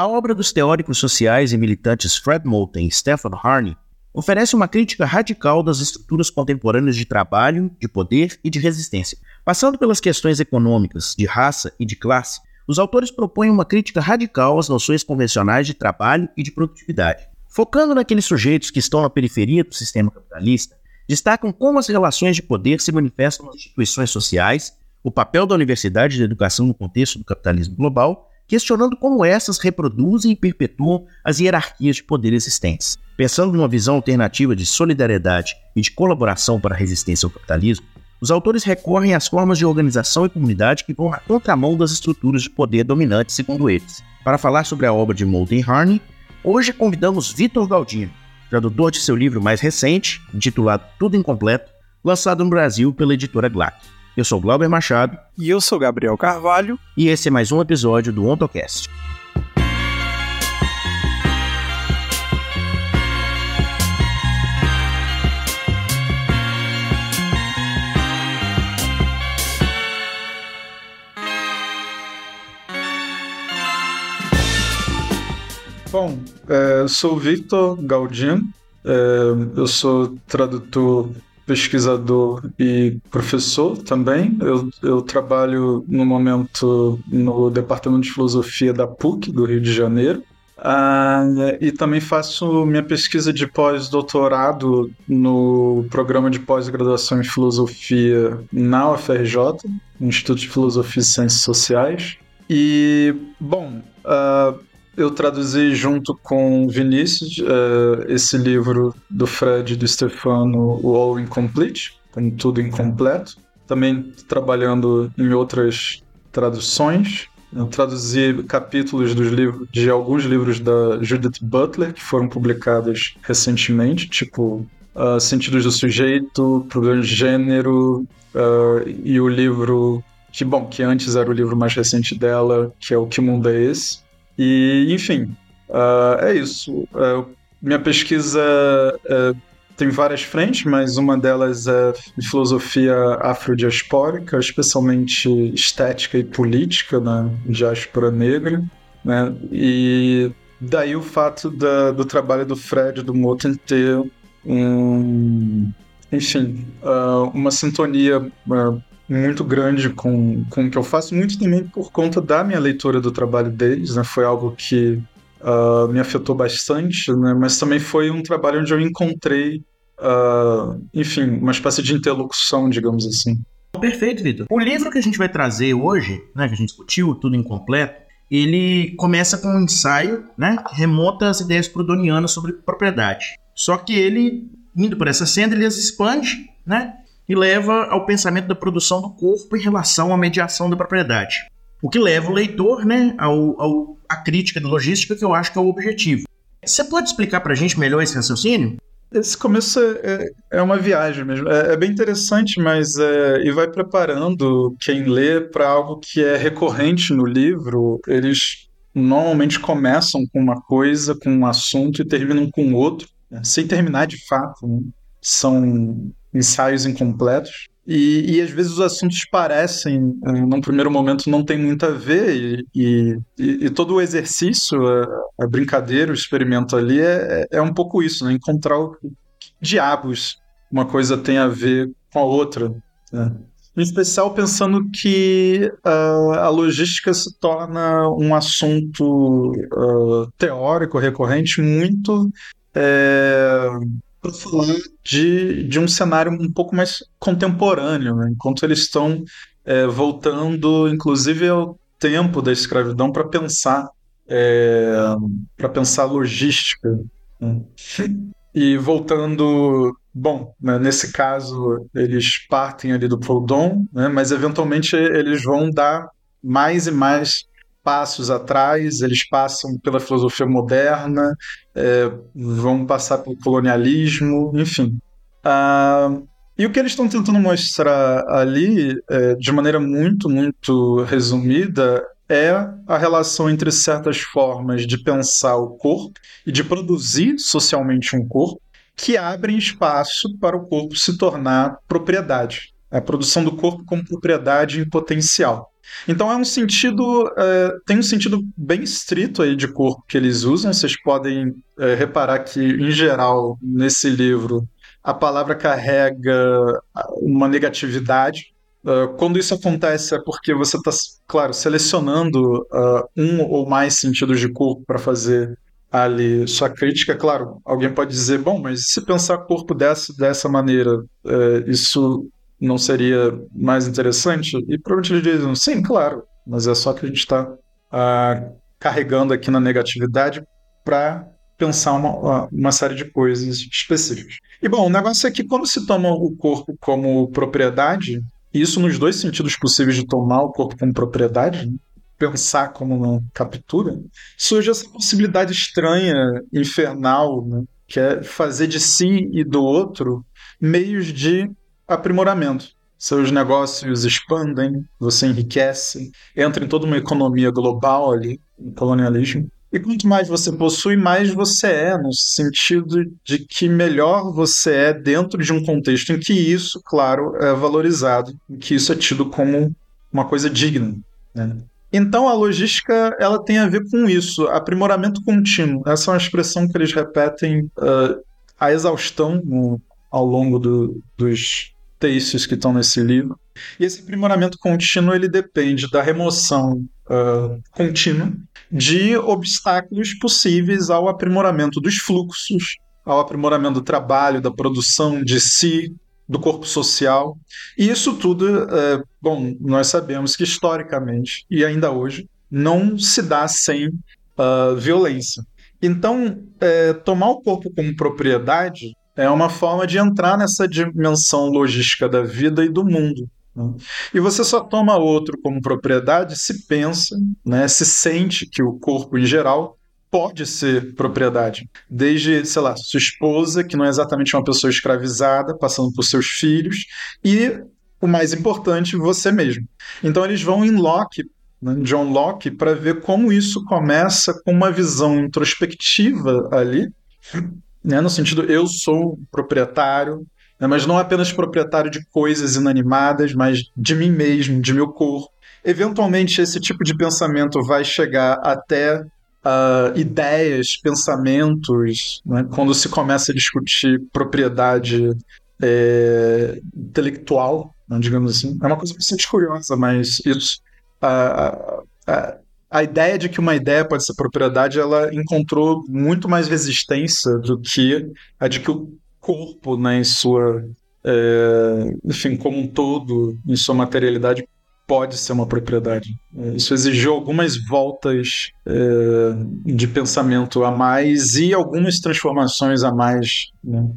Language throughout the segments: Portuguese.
A obra dos teóricos sociais e militantes Fred Moulton e Stephen Harney oferece uma crítica radical das estruturas contemporâneas de trabalho, de poder e de resistência. Passando pelas questões econômicas, de raça e de classe, os autores propõem uma crítica radical às noções convencionais de trabalho e de produtividade. Focando naqueles sujeitos que estão na periferia do sistema capitalista, destacam como as relações de poder se manifestam nas instituições sociais, o papel da universidade e da educação no contexto do capitalismo global questionando como essas reproduzem e perpetuam as hierarquias de poder existentes. Pensando numa visão alternativa de solidariedade e de colaboração para a resistência ao capitalismo, os autores recorrem às formas de organização e comunidade que vão à contramão das estruturas de poder dominantes, segundo eles. Para falar sobre a obra de Molden Harney, hoje convidamos Vitor Galdino, tradutor de seu livro mais recente, intitulado Tudo Incompleto, lançado no Brasil pela editora Glac. Eu sou Glauber Machado. E eu sou Gabriel Carvalho. E esse é mais um episódio do OntoCast. Bom, é, eu sou Victor Galdino, é, eu sou tradutor pesquisador e professor também. Eu, eu trabalho no momento no Departamento de Filosofia da PUC, do Rio de Janeiro. Ah, e também faço minha pesquisa de pós-doutorado no programa de pós-graduação em filosofia na UFRJ, Instituto de Filosofia e Ciências Sociais. E, bom, uh, eu traduzi junto com Vinícius uh, esse livro do Fred e do Stefano, o All Incomplete, tem tudo incompleto. Também trabalhando em outras traduções. Eu traduzi capítulos dos livros, de alguns livros da Judith Butler que foram publicados recentemente, tipo uh, Sentidos do Sujeito, Problemas de Gênero uh, e o livro que, bom, que antes era o livro mais recente dela, que é o Que Mundo é Esse? E, enfim, uh, é isso. Uh, minha pesquisa uh, tem várias frentes, mas uma delas é filosofia afrodiaspórica, especialmente estética e política na diáspora negra. Né? E daí o fato da, do trabalho do Fred do Moten ter um, enfim, uma sintonia muito grande com, com o que eu faço, muito também por conta da minha leitura do trabalho deles, né? Foi algo que uh, me afetou bastante, né? Mas também foi um trabalho onde eu encontrei, uh, enfim, uma espécie de interlocução, digamos assim. Perfeito, Vitor. O livro que a gente vai trazer hoje, né, que a gente discutiu, tudo incompleto, ele começa com um ensaio, né, que remonta às ideias prudonianas sobre propriedade. Só que ele, indo por essa senda, ele as expande, né, e leva ao pensamento da produção do corpo em relação à mediação da propriedade. O que leva o leitor né, ao, ao, à crítica da logística, que eu acho que é o objetivo. Você pode explicar para a gente melhor esse raciocínio? Esse começo é, é uma viagem mesmo. É, é bem interessante, mas é, e vai preparando quem lê para algo que é recorrente no livro. Eles normalmente começam com uma coisa, com um assunto e terminam com outro, né, sem terminar de fato. Né? São ensaios incompletos. E, e, às vezes os assuntos parecem, eh, num primeiro momento, não tem muito a ver, e, e, e todo o exercício, a, a, brincadeira, o experimento ali é, é um pouco isso, né? encontrar o que diabos uma coisa tem a ver com a outra. Né? Em especial pensando que uh, a logística se torna um assunto uh, teórico recorrente muito. É para falar de, de um cenário um pouco mais contemporâneo, né? enquanto eles estão é, voltando, inclusive, ao tempo da escravidão para pensar é, para pensar logística. Né? E voltando, bom, né, nesse caso eles partem ali do Proudhon, né, mas eventualmente eles vão dar mais e mais passos atrás, eles passam pela filosofia moderna, é, vão passar pelo colonialismo, enfim. Ah, e o que eles estão tentando mostrar ali, é, de maneira muito, muito resumida, é a relação entre certas formas de pensar o corpo e de produzir socialmente um corpo que abrem espaço para o corpo se tornar propriedade. A produção do corpo como propriedade em potencial. Então é um sentido, é, tem um sentido bem estrito aí de corpo que eles usam. Vocês podem é, reparar que, em geral, nesse livro, a palavra carrega uma negatividade. Uh, quando isso acontece é porque você está, claro, selecionando uh, um ou mais sentidos de corpo para fazer ali sua crítica. Claro, alguém pode dizer, bom, mas se pensar corpo dessa, dessa maneira, uh, isso não seria mais interessante? E provavelmente eles dizem, sim, claro, mas é só que a gente está carregando aqui na negatividade para pensar uma, uma série de coisas específicas. E bom, o negócio é que quando se toma o corpo como propriedade, isso nos dois sentidos possíveis de tomar o corpo como propriedade, né? pensar como uma captura, surge essa possibilidade estranha, infernal, né? que é fazer de si e do outro meios de aprimoramento. Seus negócios expandem, você enriquece, entra em toda uma economia global ali, colonialismo. E quanto mais você possui, mais você é, no sentido de que melhor você é dentro de um contexto em que isso, claro, é valorizado, em que isso é tido como uma coisa digna. Né? Então a logística ela tem a ver com isso, aprimoramento contínuo. Essa é uma expressão que eles repetem uh, a exaustão no, ao longo do, dos textos que estão nesse livro. E esse aprimoramento contínuo ele depende da remoção uh, contínua de obstáculos possíveis ao aprimoramento dos fluxos, ao aprimoramento do trabalho, da produção de si, do corpo social. E isso tudo, uh, bom, nós sabemos que historicamente e ainda hoje não se dá sem uh, violência. Então, é, tomar o corpo como propriedade é uma forma de entrar nessa dimensão logística da vida e do mundo. Né? E você só toma outro como propriedade se pensa, né, se sente que o corpo em geral pode ser propriedade. Desde, sei lá, sua esposa, que não é exatamente uma pessoa escravizada, passando por seus filhos, e o mais importante, você mesmo. Então eles vão em Locke, né, John Locke, para ver como isso começa com uma visão introspectiva ali, né, no sentido eu sou proprietário, né, mas não apenas proprietário de coisas inanimadas, mas de mim mesmo, de meu corpo. Eventualmente, esse tipo de pensamento vai chegar até uh, ideias, pensamentos, né, quando se começa a discutir propriedade é, intelectual, né, digamos assim. É uma coisa bastante curiosa, mas isso. Uh, uh, a ideia de que uma ideia pode ser propriedade, ela encontrou muito mais resistência do que a de que o corpo, né, em sua, é, enfim, como um todo, em sua materialidade, pode ser uma propriedade. É, isso exigiu algumas voltas é, de pensamento a mais e algumas transformações a mais né,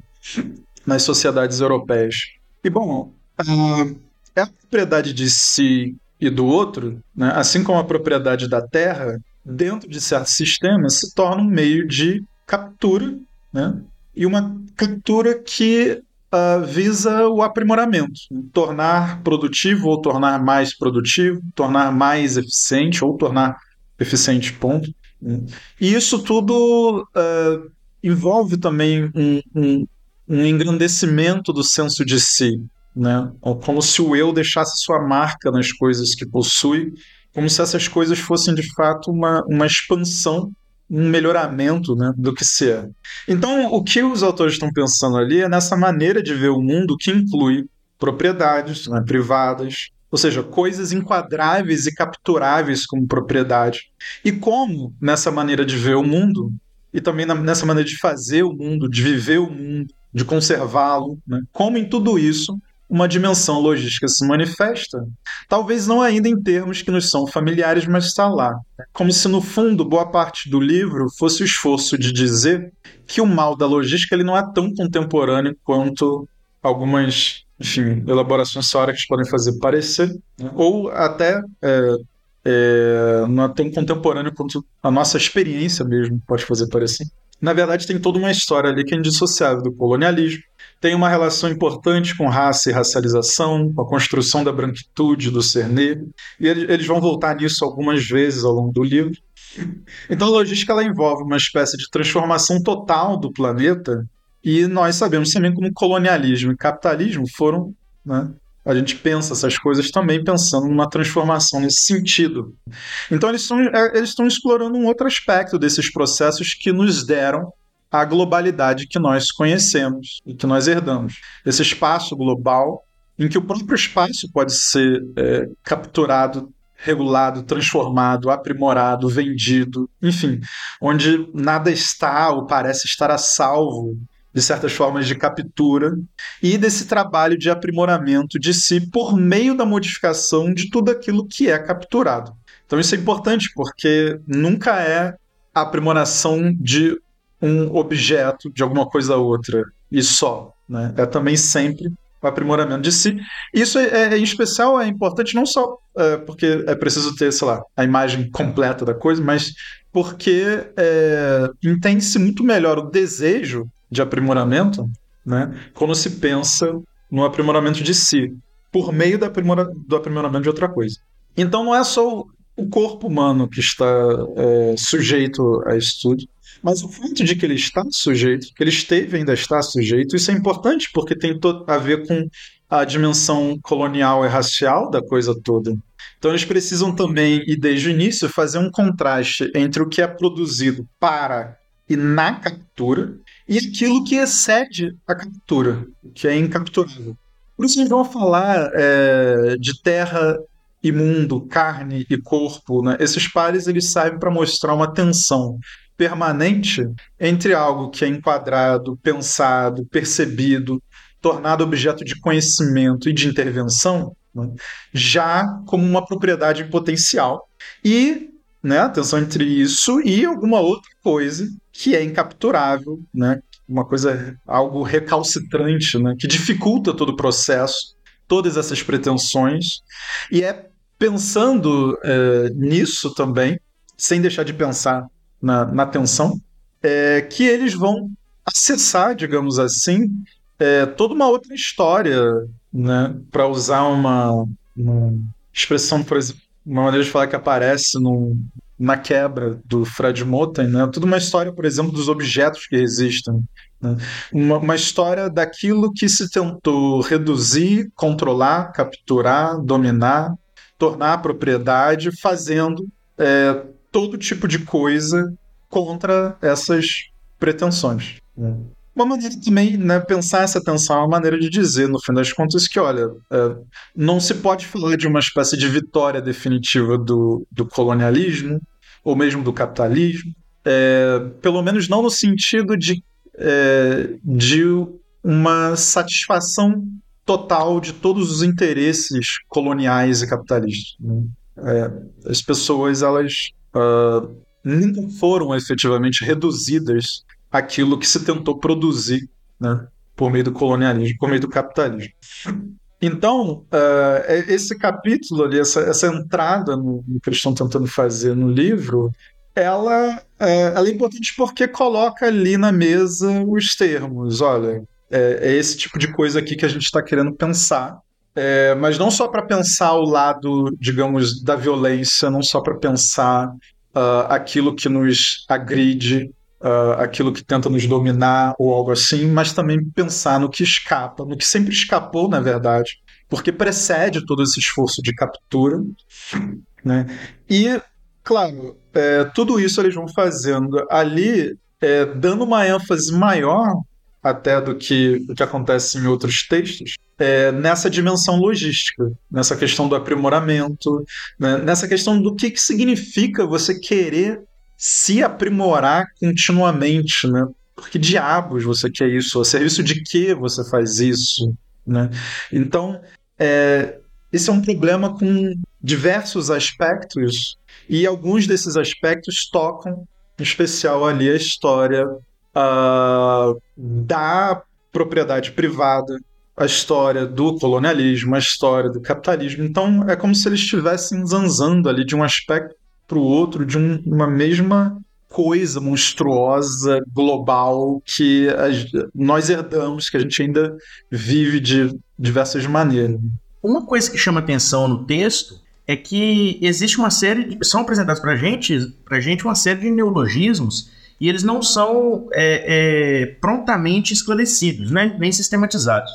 nas sociedades europeias. E bom, a, a propriedade de si e do outro, né, assim como a propriedade da terra, dentro de certos sistemas, se torna um meio de captura, né, e uma captura que uh, visa o aprimoramento, né, tornar produtivo ou tornar mais produtivo, tornar mais eficiente ou tornar eficiente, ponto. Né. E isso tudo uh, envolve também um, um, um engrandecimento do senso de si, né? Como se o eu deixasse sua marca nas coisas que possui, como se essas coisas fossem de fato uma, uma expansão, um melhoramento né, do que se é. Então, o que os autores estão pensando ali é nessa maneira de ver o mundo que inclui propriedades né, privadas, ou seja, coisas enquadráveis e capturáveis como propriedade. E como, nessa maneira de ver o mundo, e também nessa maneira de fazer o mundo, de viver o mundo, de conservá-lo, né, como em tudo isso uma dimensão logística se manifesta, talvez não ainda em termos que nos são familiares, mas está lá. Como se, no fundo, boa parte do livro fosse o esforço de dizer que o mal da logística ele não é tão contemporâneo quanto algumas enfim, elaborações teóricas podem fazer parecer, né? ou até é, é, não é tão contemporâneo quanto a nossa experiência mesmo pode fazer parecer. Na verdade, tem toda uma história ali que é indissociável do colonialismo, tem uma relação importante com raça e racialização, com a construção da branquitude do ser negro, e eles vão voltar nisso algumas vezes ao longo do livro. Então a logística ela envolve uma espécie de transformação total do planeta, e nós sabemos também como colonialismo e capitalismo foram né, a gente pensa essas coisas também pensando numa transformação nesse sentido. Então eles estão, é, eles estão explorando um outro aspecto desses processos que nos deram a globalidade que nós conhecemos e que nós herdamos. Esse espaço global em que o próprio espaço pode ser é, capturado, regulado, transformado, aprimorado, vendido, enfim, onde nada está ou parece estar a salvo de certas formas de captura e desse trabalho de aprimoramento de si por meio da modificação de tudo aquilo que é capturado. Então isso é importante porque nunca é a aprimoração de um objeto, de alguma coisa a outra e só. Né? É também sempre o aprimoramento de si. Isso, é, é, em especial, é importante não só é, porque é preciso ter, sei lá, a imagem completa da coisa, mas porque é, entende-se muito melhor o desejo de aprimoramento, né, quando se pensa no aprimoramento de si, por meio do, aprimora, do aprimoramento de outra coisa. Então não é só o corpo humano que está é, sujeito a estudo, mas o fato de que ele está sujeito, que ele esteve ainda está sujeito, isso é importante porque tem a ver com a dimensão colonial e racial da coisa toda. Então eles precisam também, e desde o início, fazer um contraste entre o que é produzido para e na captura e aquilo que excede a captura, que é incapturável. Por isso eles vão falar é, de terra e mundo, carne e corpo. Né? Esses pares eles servem para mostrar uma tensão permanente entre algo que é enquadrado, pensado, percebido, tornado objeto de conhecimento e de intervenção, né? já como uma propriedade potencial. E né, entre isso e alguma outra coisa que é incapturável, né, uma coisa, algo recalcitrante, né, que dificulta todo o processo, todas essas pretensões, e é pensando é, nisso também, sem deixar de pensar na, na tensão, é, que eles vão acessar, digamos assim, é, toda uma outra história, né, para usar uma, uma expressão, por exemplo, uma maneira de falar que aparece no, na quebra do Fred Moten, né? Tudo uma história, por exemplo, dos objetos que existem. Né? Uma, uma, história daquilo que se tentou reduzir, controlar, capturar, dominar, tornar a propriedade, fazendo é, todo tipo de coisa contra essas pretensões. Né? Uma maneira também, né, pensar essa tensão é uma maneira de dizer, no fim das contas, que, olha, é, não se pode falar de uma espécie de vitória definitiva do, do colonialismo, ou mesmo do capitalismo, é, pelo menos não no sentido de, é, de uma satisfação total de todos os interesses coloniais e capitalistas. Né? É, as pessoas, elas uh, nunca foram efetivamente reduzidas aquilo que se tentou produzir né, por meio do colonialismo, por meio do capitalismo. Então, uh, esse capítulo ali, essa, essa entrada no, no, que eles estão tentando fazer no livro, ela, é, ela é importante porque coloca ali na mesa os termos. Olha, é, é esse tipo de coisa aqui que a gente está querendo pensar. É, mas não só para pensar o lado, digamos, da violência, não só para pensar uh, aquilo que nos agride, uh, aquilo que tenta nos dominar ou algo assim, mas também pensar no que escapa, no que sempre escapou, na verdade, porque precede todo esse esforço de captura. Né? E, claro, é, tudo isso eles vão fazendo ali, é, dando uma ênfase maior até do que o que acontece em outros textos, é, nessa dimensão logística, nessa questão do aprimoramento, né, nessa questão do que, que significa você querer se aprimorar continuamente, né? Por que diabos você quer isso? A serviço de que você faz isso? Né? Então, é, esse é um problema com diversos aspectos, e alguns desses aspectos tocam, em especial ali, a história uh, da propriedade privada, a história do colonialismo, a história do capitalismo. Então, é como se eles estivessem zanzando ali de um aspecto para o outro de um, uma mesma coisa monstruosa, global, que nós herdamos, que a gente ainda vive de diversas maneiras. Uma coisa que chama atenção no texto é que existe uma série de, são apresentados para gente, a gente uma série de neologismos e eles não são é, é, prontamente esclarecidos, né, nem sistematizados.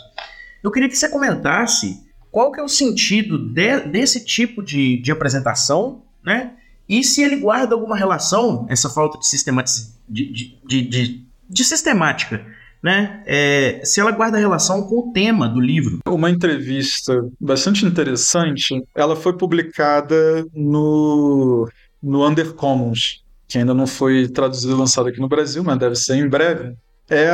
Eu queria que você comentasse qual que é o sentido de, desse tipo de, de apresentação, né? E se ele guarda alguma relação, essa falta de, sistematiz... de, de, de, sistemática, né? É, se ela guarda relação com o tema do livro. Uma entrevista bastante interessante, ela foi publicada no, no Undercommons, que ainda não foi traduzido e lançado aqui no Brasil, mas deve ser em breve. É,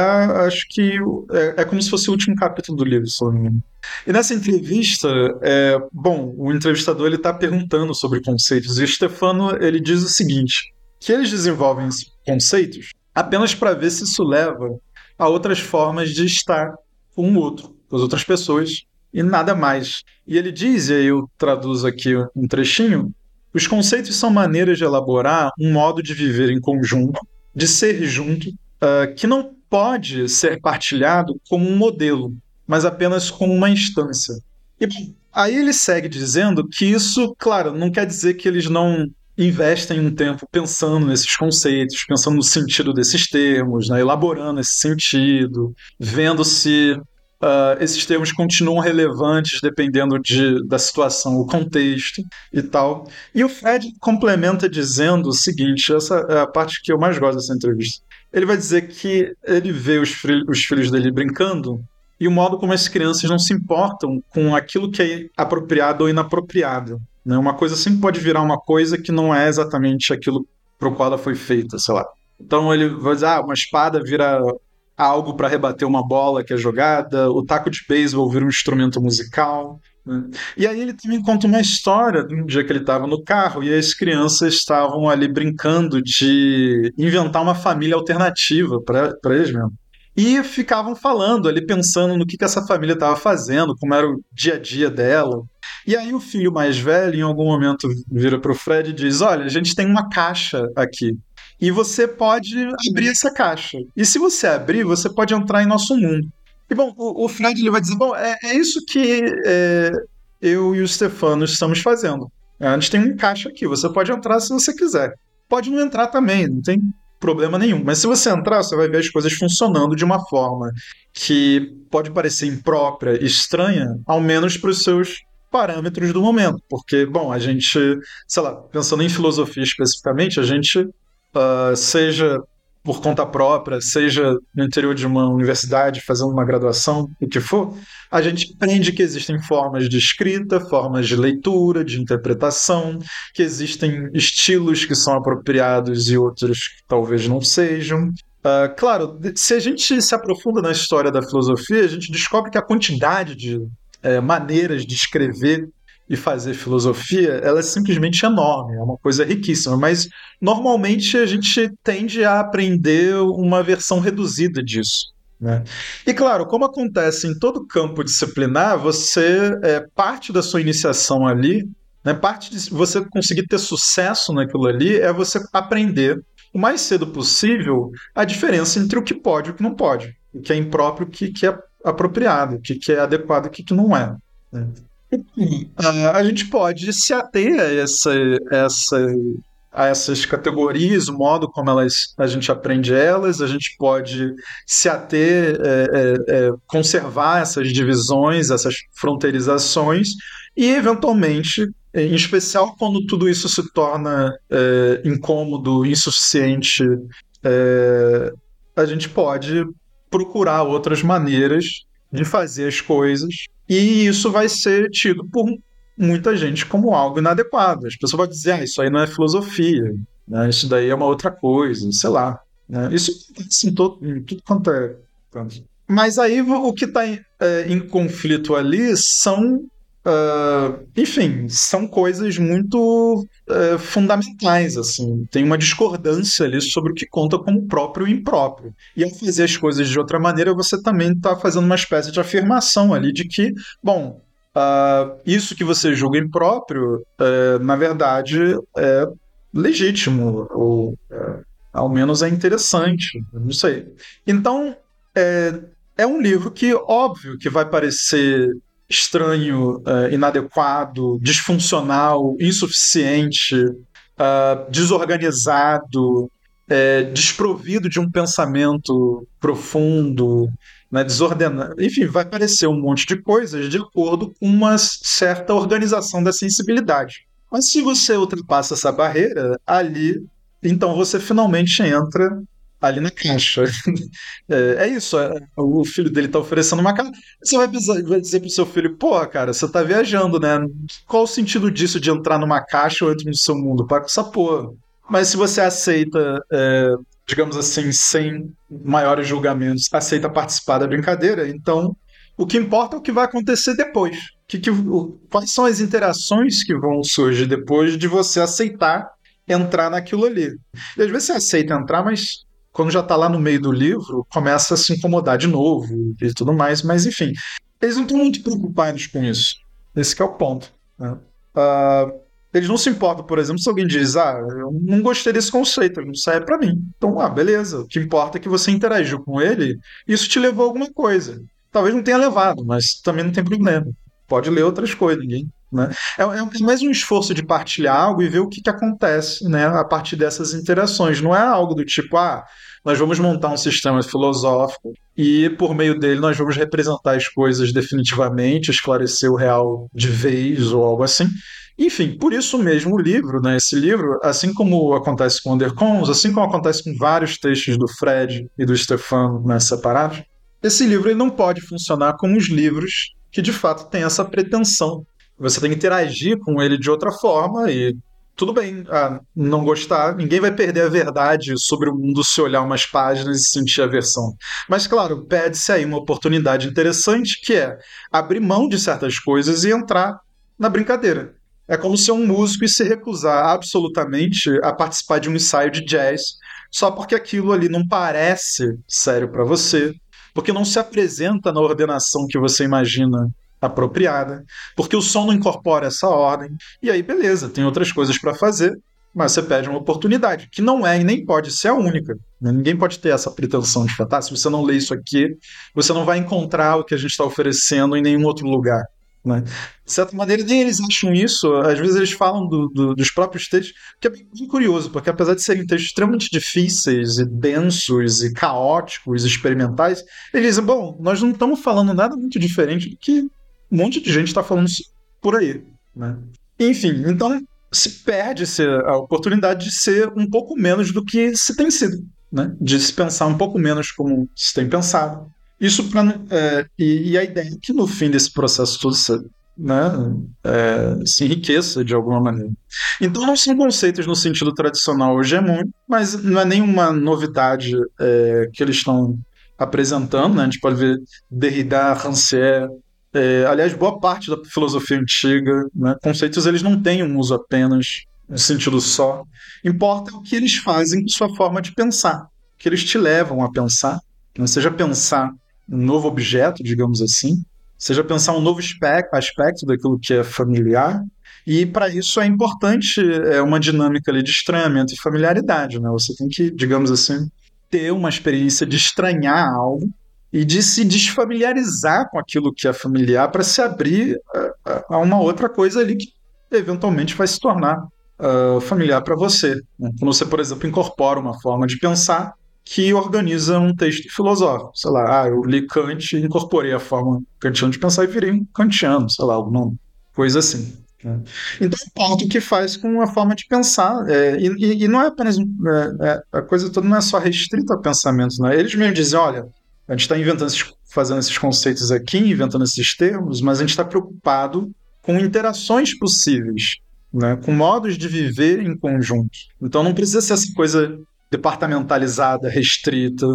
acho que é, é como se fosse o último capítulo do livro, se não. E nessa entrevista, é, bom, o entrevistador ele está perguntando sobre conceitos e o Stefano ele diz o seguinte: que eles desenvolvem conceitos apenas para ver se isso leva a outras formas de estar com o outro, com as outras pessoas e nada mais. E ele diz, e aí eu traduzo aqui um trechinho: os conceitos são maneiras de elaborar um modo de viver em conjunto, de ser junto, uh, que não pode ser partilhado como um modelo, mas apenas como uma instância. E aí ele segue dizendo que isso, claro, não quer dizer que eles não investem um tempo pensando nesses conceitos, pensando no sentido desses termos, né, elaborando esse sentido, vendo se uh, esses termos continuam relevantes dependendo de, da situação, o contexto e tal. E o Fred complementa dizendo o seguinte: essa é a parte que eu mais gosto dessa entrevista ele vai dizer que ele vê os, os filhos dele brincando e o modo como as crianças não se importam com aquilo que é apropriado ou inapropriado. Né? Uma coisa sempre pode virar uma coisa que não é exatamente aquilo para o qual ela foi feita, sei lá. Então ele vai dizer, ah, uma espada vira algo para rebater uma bola que é jogada, o taco de beisebol vira um instrumento musical. Né? E aí ele também conta uma história de um dia que ele estava no carro e as crianças estavam ali brincando de inventar uma família alternativa para eles mesmo. E ficavam falando ali, pensando no que, que essa família estava fazendo, como era o dia a dia dela. E aí o filho mais velho, em algum momento, vira para o Fred e diz: Olha, a gente tem uma caixa aqui. E você pode abrir essa caixa. E se você abrir, você pode entrar em nosso mundo. E bom, o, o Fred ele vai dizer: bom, é, é isso que é, eu e o Stefano estamos fazendo. É, a gente tem um caixa aqui, você pode entrar se você quiser. Pode não entrar também, não tem problema nenhum. Mas se você entrar, você vai ver as coisas funcionando de uma forma que pode parecer imprópria, estranha, ao menos para os seus parâmetros do momento. Porque, bom, a gente, sei lá, pensando em filosofia especificamente, a gente, uh, seja por conta própria, seja no interior de uma universidade, fazendo uma graduação, o que for, a gente aprende que existem formas de escrita, formas de leitura, de interpretação, que existem estilos que são apropriados e outros que talvez não sejam. Uh, claro, se a gente se aprofunda na história da filosofia, a gente descobre que a quantidade de é, maneiras de escrever e fazer filosofia, ela é simplesmente enorme, é uma coisa riquíssima, mas normalmente a gente tende a aprender uma versão reduzida disso. Né? E claro, como acontece em todo campo disciplinar, você é, parte da sua iniciação ali, né, parte de você conseguir ter sucesso naquilo ali é você aprender o mais cedo possível a diferença entre o que pode e o que não pode, o que é impróprio, o que, que é apropriado, o que, que é adequado e o que, que não é. Né? A gente pode se ater a, essa, essa, a essas categorias, o modo como elas, a gente aprende elas, a gente pode se ater, é, é, é, conservar essas divisões, essas fronteirizações, e eventualmente, em especial quando tudo isso se torna é, incômodo, insuficiente, é, a gente pode procurar outras maneiras de fazer as coisas e isso vai ser tido por muita gente como algo inadequado. As pessoas vão dizer, ah, isso aí não é filosofia, né? isso daí é uma outra coisa, sei lá. Né? Isso assim, todo, em tudo quanto é. Mas aí o que está em, é, em conflito ali são Uh, enfim, são coisas muito uh, fundamentais, assim. Tem uma discordância ali sobre o que conta como próprio e impróprio. E ao fazer as coisas de outra maneira, você também está fazendo uma espécie de afirmação ali de que, bom, uh, isso que você julga impróprio, eh, na verdade, é legítimo, ou eh, ao menos é interessante, não sei. Então, é, é um livro que, óbvio, que vai parecer estranho, uh, inadequado, disfuncional, insuficiente, uh, desorganizado, é, desprovido de um pensamento profundo, né, desordenado. Enfim, vai aparecer um monte de coisas de acordo com uma certa organização da sensibilidade. Mas se você ultrapassa essa barreira, ali, então você finalmente entra ali na caixa. É, é isso, é, o filho dele tá oferecendo uma caixa. Você vai, vai dizer pro seu filho, porra, cara, você tá viajando, né? Qual o sentido disso de entrar numa caixa ou entrar no seu mundo? Para com essa porra. Mas se você aceita, é, digamos assim, sem maiores julgamentos, aceita participar da brincadeira, então o que importa é o que vai acontecer depois. Que, que, quais são as interações que vão surgir depois de você aceitar entrar naquilo ali. E às vezes você aceita entrar, mas quando já está lá no meio do livro, começa a se incomodar de novo e tudo mais, mas enfim, eles não estão muito preocupados com isso. Esse é o ponto. Né? Uh, eles não se importam, por exemplo, se alguém diz, ah, eu não gostei desse conceito, ele não serve para mim. Então, ah, beleza. O que importa é que você interagiu com ele, isso te levou a alguma coisa. Talvez não tenha levado, mas também não tem problema. Pode ler outras coisas, ninguém. Né? É, é mais um esforço de partilhar algo e ver o que, que acontece né, a partir dessas interações. Não é algo do tipo, ah, nós vamos montar um sistema filosófico e por meio dele nós vamos representar as coisas definitivamente, esclarecer o real de vez ou algo assim. Enfim, por isso mesmo o livro, né, esse livro, assim como acontece com Undercons, assim como acontece com vários textos do Fred e do Stefano né, separados, esse livro ele não pode funcionar como os livros que de fato têm essa pretensão. Você tem que interagir com ele de outra forma e tudo bem ah, não gostar, ninguém vai perder a verdade sobre o mundo se olhar umas páginas e sentir aversão. Mas, claro, pede-se aí uma oportunidade interessante que é abrir mão de certas coisas e entrar na brincadeira. É como ser um músico e se recusar absolutamente a participar de um ensaio de jazz só porque aquilo ali não parece sério para você, porque não se apresenta na ordenação que você imagina apropriada, porque o som não incorpora essa ordem. E aí, beleza, tem outras coisas para fazer, mas você pede uma oportunidade, que não é e nem pode ser a única. Né? Ninguém pode ter essa pretensão de falar, ah, se você não lê isso aqui, você não vai encontrar o que a gente está oferecendo em nenhum outro lugar. Né? De certa maneira, nem eles acham isso. Às vezes eles falam do, do, dos próprios textos, que é bem curioso, porque apesar de serem textos extremamente difíceis e densos e caóticos, experimentais, eles dizem: bom, nós não estamos falando nada muito diferente do que um monte de gente está falando por aí. Né? Enfim, então se perde-se a oportunidade de ser um pouco menos do que se tem sido. Né? De se pensar um pouco menos como se tem pensado isso pra, é, e, e, a ideia é que no fim desse processo todo né, é, se enriqueça de alguma maneira. Então não são conceitos no sentido tradicional hegemônico, mas não é nenhuma novidade é, que eles estão apresentando. Né? A gente pode ver Derrida, Rancière, é, aliás, boa parte da filosofia antiga, né, conceitos eles não têm um uso apenas no sentido só. Importa o que eles fazem com sua forma de pensar, que eles te levam a pensar, né? seja pensar um novo objeto, digamos assim, seja pensar um novo aspecto daquilo que é familiar. E para isso é importante é uma dinâmica ali de estranhamento e familiaridade. Né? Você tem que, digamos assim, ter uma experiência de estranhar algo e de se desfamiliarizar com aquilo que é familiar para se abrir a, a, uma outra coisa ali que eventualmente vai se tornar uh, familiar para você. Né? Quando você, por exemplo, incorpora uma forma de pensar que organiza um texto filosófico. Sei lá, ah, eu li Kant e incorporei a forma kantiana de pensar e virei um kantiano, sei lá, alguma coisa assim. Né? Então, é ponto que faz com a forma de pensar. É, e, e, não é apenas. É, é, a coisa toda não é só restrita a pensamentos. Né? Eles mesmo dizem: olha, a gente está inventando esses, fazendo esses conceitos aqui, inventando esses termos, mas a gente está preocupado com interações possíveis, né? com modos de viver em conjunto. Então não precisa ser essa coisa departamentalizada, restrita.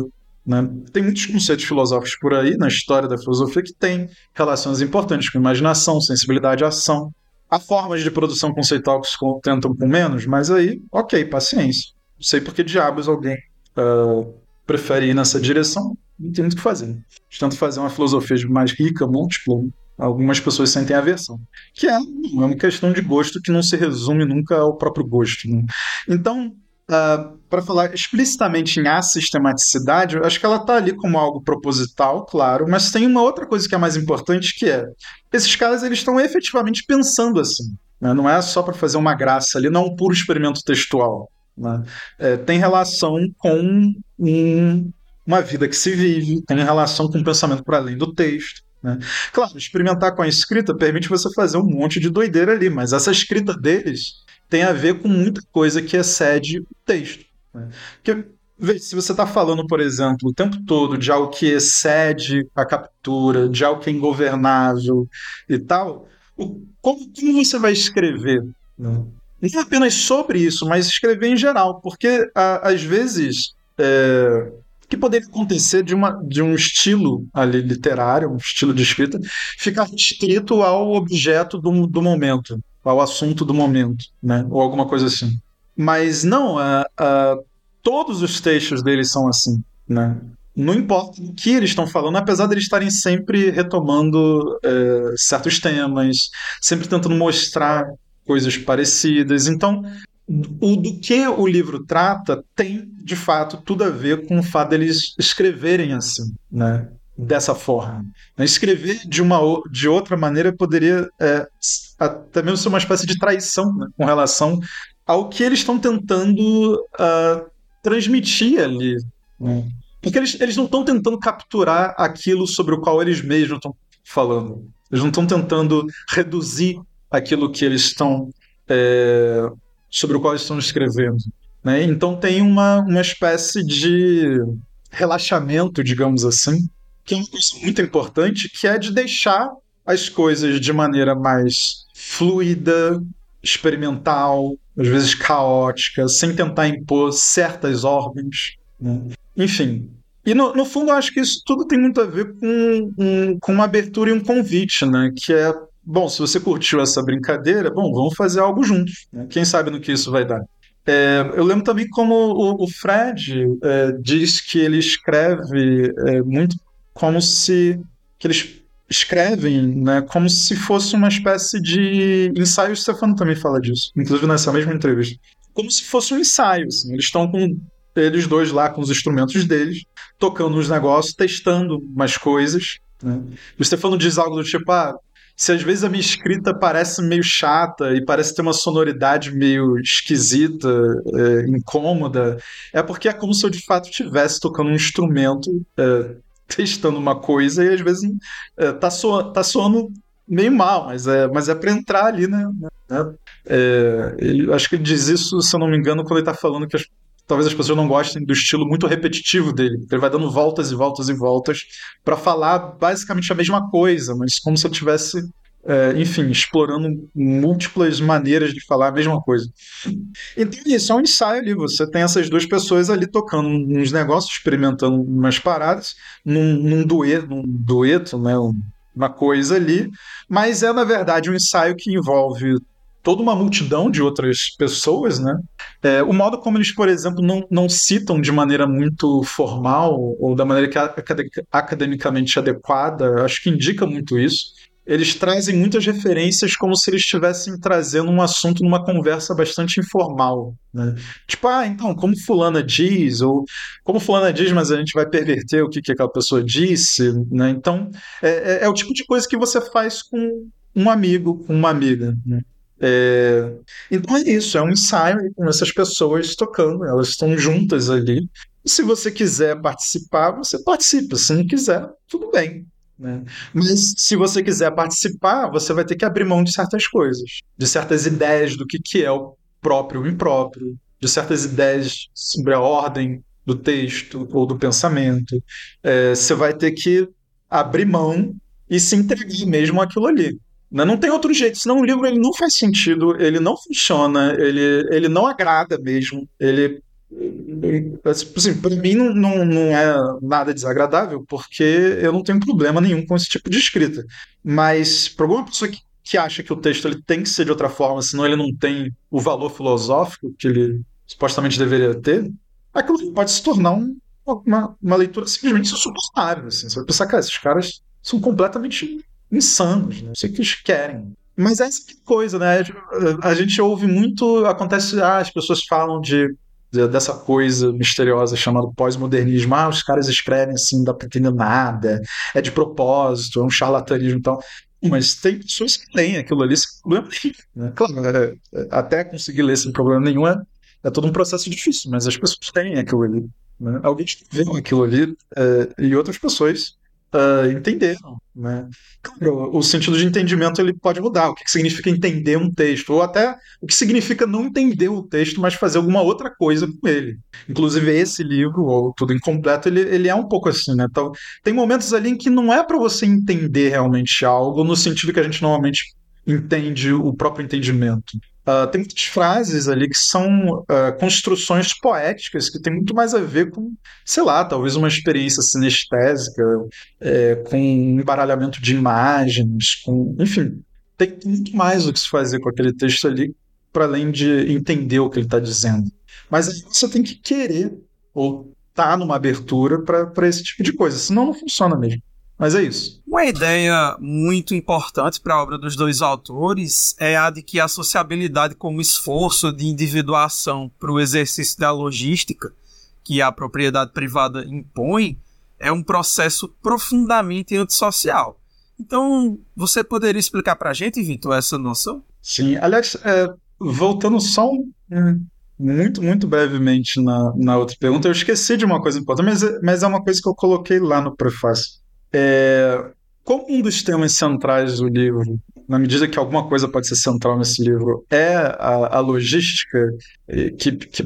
Né? Tem muitos conceitos filosóficos por aí na história da filosofia que têm relações importantes com imaginação, sensibilidade ação. Há formas de produção conceitual que se contentam com menos, mas aí, ok, paciência. Não sei por que diabos alguém uh, prefere ir nessa direção, não tem muito o que fazer. Tento fazer uma filosofia mais rica, múltipla, algumas pessoas sentem aversão. Que é, é uma questão de gosto que não se resume nunca ao próprio gosto. Né? Então, Uh, para falar explicitamente em assistematicidade, eu acho que ela está ali como algo proposital, claro, mas tem uma outra coisa que é mais importante, que é esses caras eles estão efetivamente pensando assim. Né? Não é só para fazer uma graça ali, não é um puro experimento textual. né? é, tem relação com um, uma vida que se vive, tem relação com um pensamento para além do texto. Né? Claro, experimentar com a escrita permite você fazer um monte de doideira ali, mas essa escrita deles tem a ver com muita coisa que excede o texto. Né? Porque, veja, se você está falando, por exemplo, o tempo todo de algo que excede a captura, de algo que é ingovernável e tal, o, como, como, você vai escrever? Né? Não apenas sobre isso, mas escrever em geral, porque a, às vezes. É, que poderia acontecer de, uma, de um estilo ali literário, um estilo de escrita, ficar restrito ao objeto do, do momento, ao assunto do momento, né? ou alguma coisa assim. Mas não, uh, uh, todos os textos deles são assim. Né? Não importa o que eles estão falando, apesar de eles estarem sempre retomando uh, certos temas, sempre tentando mostrar coisas parecidas. Então, o do que o livro trata tem, de fato, tudo a ver com o fato deles escreverem assim, né? dessa forma. Escrever de uma de outra maneira poderia é, até mesmo ser uma espécie de traição né? com relação ao que eles estão tentando uh, transmitir ali. Né? Porque eles, eles não estão tentando capturar aquilo sobre o qual eles mesmos estão falando. Eles não estão tentando reduzir aquilo que eles estão é, sobre o qual estão escrevendo. Né? Então tem uma, uma espécie de relaxamento, digamos assim, que é uma coisa muito importante, que é de deixar as coisas de maneira mais fluida, experimental, às vezes caótica, sem tentar impor certas ordens. Né? Enfim. E no, no fundo, eu acho que isso tudo tem muito a ver com, um, com uma abertura e um convite, né? Que é bom, se você curtiu essa brincadeira, bom, vamos fazer algo juntos. Né? Quem sabe no que isso vai dar. É, eu lembro também como o, o Fred é, diz que ele escreve é, muito como se que eles escrevem, né, como se fosse uma espécie de ensaio. O Stefano também fala disso, inclusive nessa mesma entrevista, como se fosse um ensaio. Assim. Eles estão com eles dois lá com os instrumentos deles, tocando os negócios, testando umas coisas. Né? O Stefano diz algo do tipo: ah, se às vezes a minha escrita parece meio chata e parece ter uma sonoridade meio esquisita, é, incômoda, é porque é como se eu de fato estivesse tocando um instrumento, é, testando uma coisa e às vezes é, tá, tá soando meio mal, mas é, mas é para entrar ali, né? É, ele, acho que ele diz isso, se eu não me engano, quando ele tá falando que as talvez as pessoas não gostem do estilo muito repetitivo dele. Ele vai dando voltas e voltas e voltas para falar basicamente a mesma coisa, mas como se eu tivesse, é, enfim, explorando múltiplas maneiras de falar a mesma coisa. Então isso é um ensaio ali. Você tem essas duas pessoas ali tocando uns negócios, experimentando umas paradas, num, num dueto, num dueto, né? Uma coisa ali, mas é na verdade um ensaio que envolve toda uma multidão de outras pessoas, né? É, o modo como eles, por exemplo, não, não citam de maneira muito formal ou da maneira que é academicamente adequada, acho que indica muito isso. Eles trazem muitas referências como se eles estivessem trazendo um assunto numa conversa bastante informal. Né? Tipo, ah, então, como fulana diz, ou como fulana diz, mas a gente vai perverter o que, que aquela pessoa disse. Né? Então, é, é, é o tipo de coisa que você faz com um amigo, com uma amiga. Né? É... Então é isso, é um ensaio com essas pessoas tocando, elas estão juntas ali. Se você quiser participar, você participa. Se não quiser, tudo bem. Né? Mas se você quiser participar, você vai ter que abrir mão de certas coisas, de certas ideias do que, que é o próprio e o impróprio, de certas ideias sobre a ordem do texto ou do pensamento. É, você vai ter que abrir mão e se entregar mesmo aquilo ali. Né? Não tem outro jeito, senão o livro ele não faz sentido, ele não funciona, ele, ele não agrada mesmo, ele assim, para mim não, não, não é nada desagradável, porque eu não tenho problema nenhum com esse tipo de escrita. Mas para alguma pessoa que, que acha que o texto ele tem que ser de outra forma, senão ele não tem o valor filosófico que ele supostamente deveria ter, aquilo pode se tornar um, uma, uma leitura simplesmente insuportável. Assim. Você vai pensar, cara, esses caras são completamente insanos, né? Não sei o que eles querem. Mas é essa coisa, né? A gente ouve muito, acontece, ah, as pessoas falam de dessa coisa misteriosa chamada pós-modernismo. Ah, os caras escrevem assim, não entender nada, é de propósito, é um charlatanismo e tal. Mas tem pessoas que têm aquilo ali sem problema nenhum. Né? Claro, é, é, até conseguir ler sem problema nenhum é, É todo um processo difícil, mas as pessoas têm aquilo ali. Né? Alguém escreveu aquilo ali é, e outras pessoas uh, entenderam. Né? Claro, o sentido de entendimento ele pode mudar. O que significa entender um texto, ou até o que significa não entender o texto, mas fazer alguma outra coisa com ele. Inclusive, esse livro, ou Tudo Incompleto, ele, ele é um pouco assim. Né? Então, tem momentos ali em que não é para você entender realmente algo, no sentido que a gente normalmente entende o próprio entendimento. Uh, tem muitas frases ali que são uh, construções poéticas que tem muito mais a ver com, sei lá, talvez uma experiência sinestésica, é, com um embaralhamento de imagens, com, enfim, tem muito mais o que se fazer com aquele texto ali, para além de entender o que ele está dizendo. Mas você tem que querer ou estar tá numa abertura para esse tipo de coisa, senão não funciona mesmo. Mas é isso. Uma ideia muito importante para a obra dos dois autores é a de que a sociabilidade como esforço de individuação para o exercício da logística que a propriedade privada impõe é um processo profundamente antissocial. Então, você poderia explicar para a gente, Vitor, essa noção? Sim, aliás, é, voltando só um, muito, muito brevemente na, na outra pergunta, eu esqueci de uma coisa importante, mas, mas é uma coisa que eu coloquei lá no prefácio. É, como um dos temas centrais do livro, na medida que alguma coisa pode ser central nesse livro, é a, a logística que, que,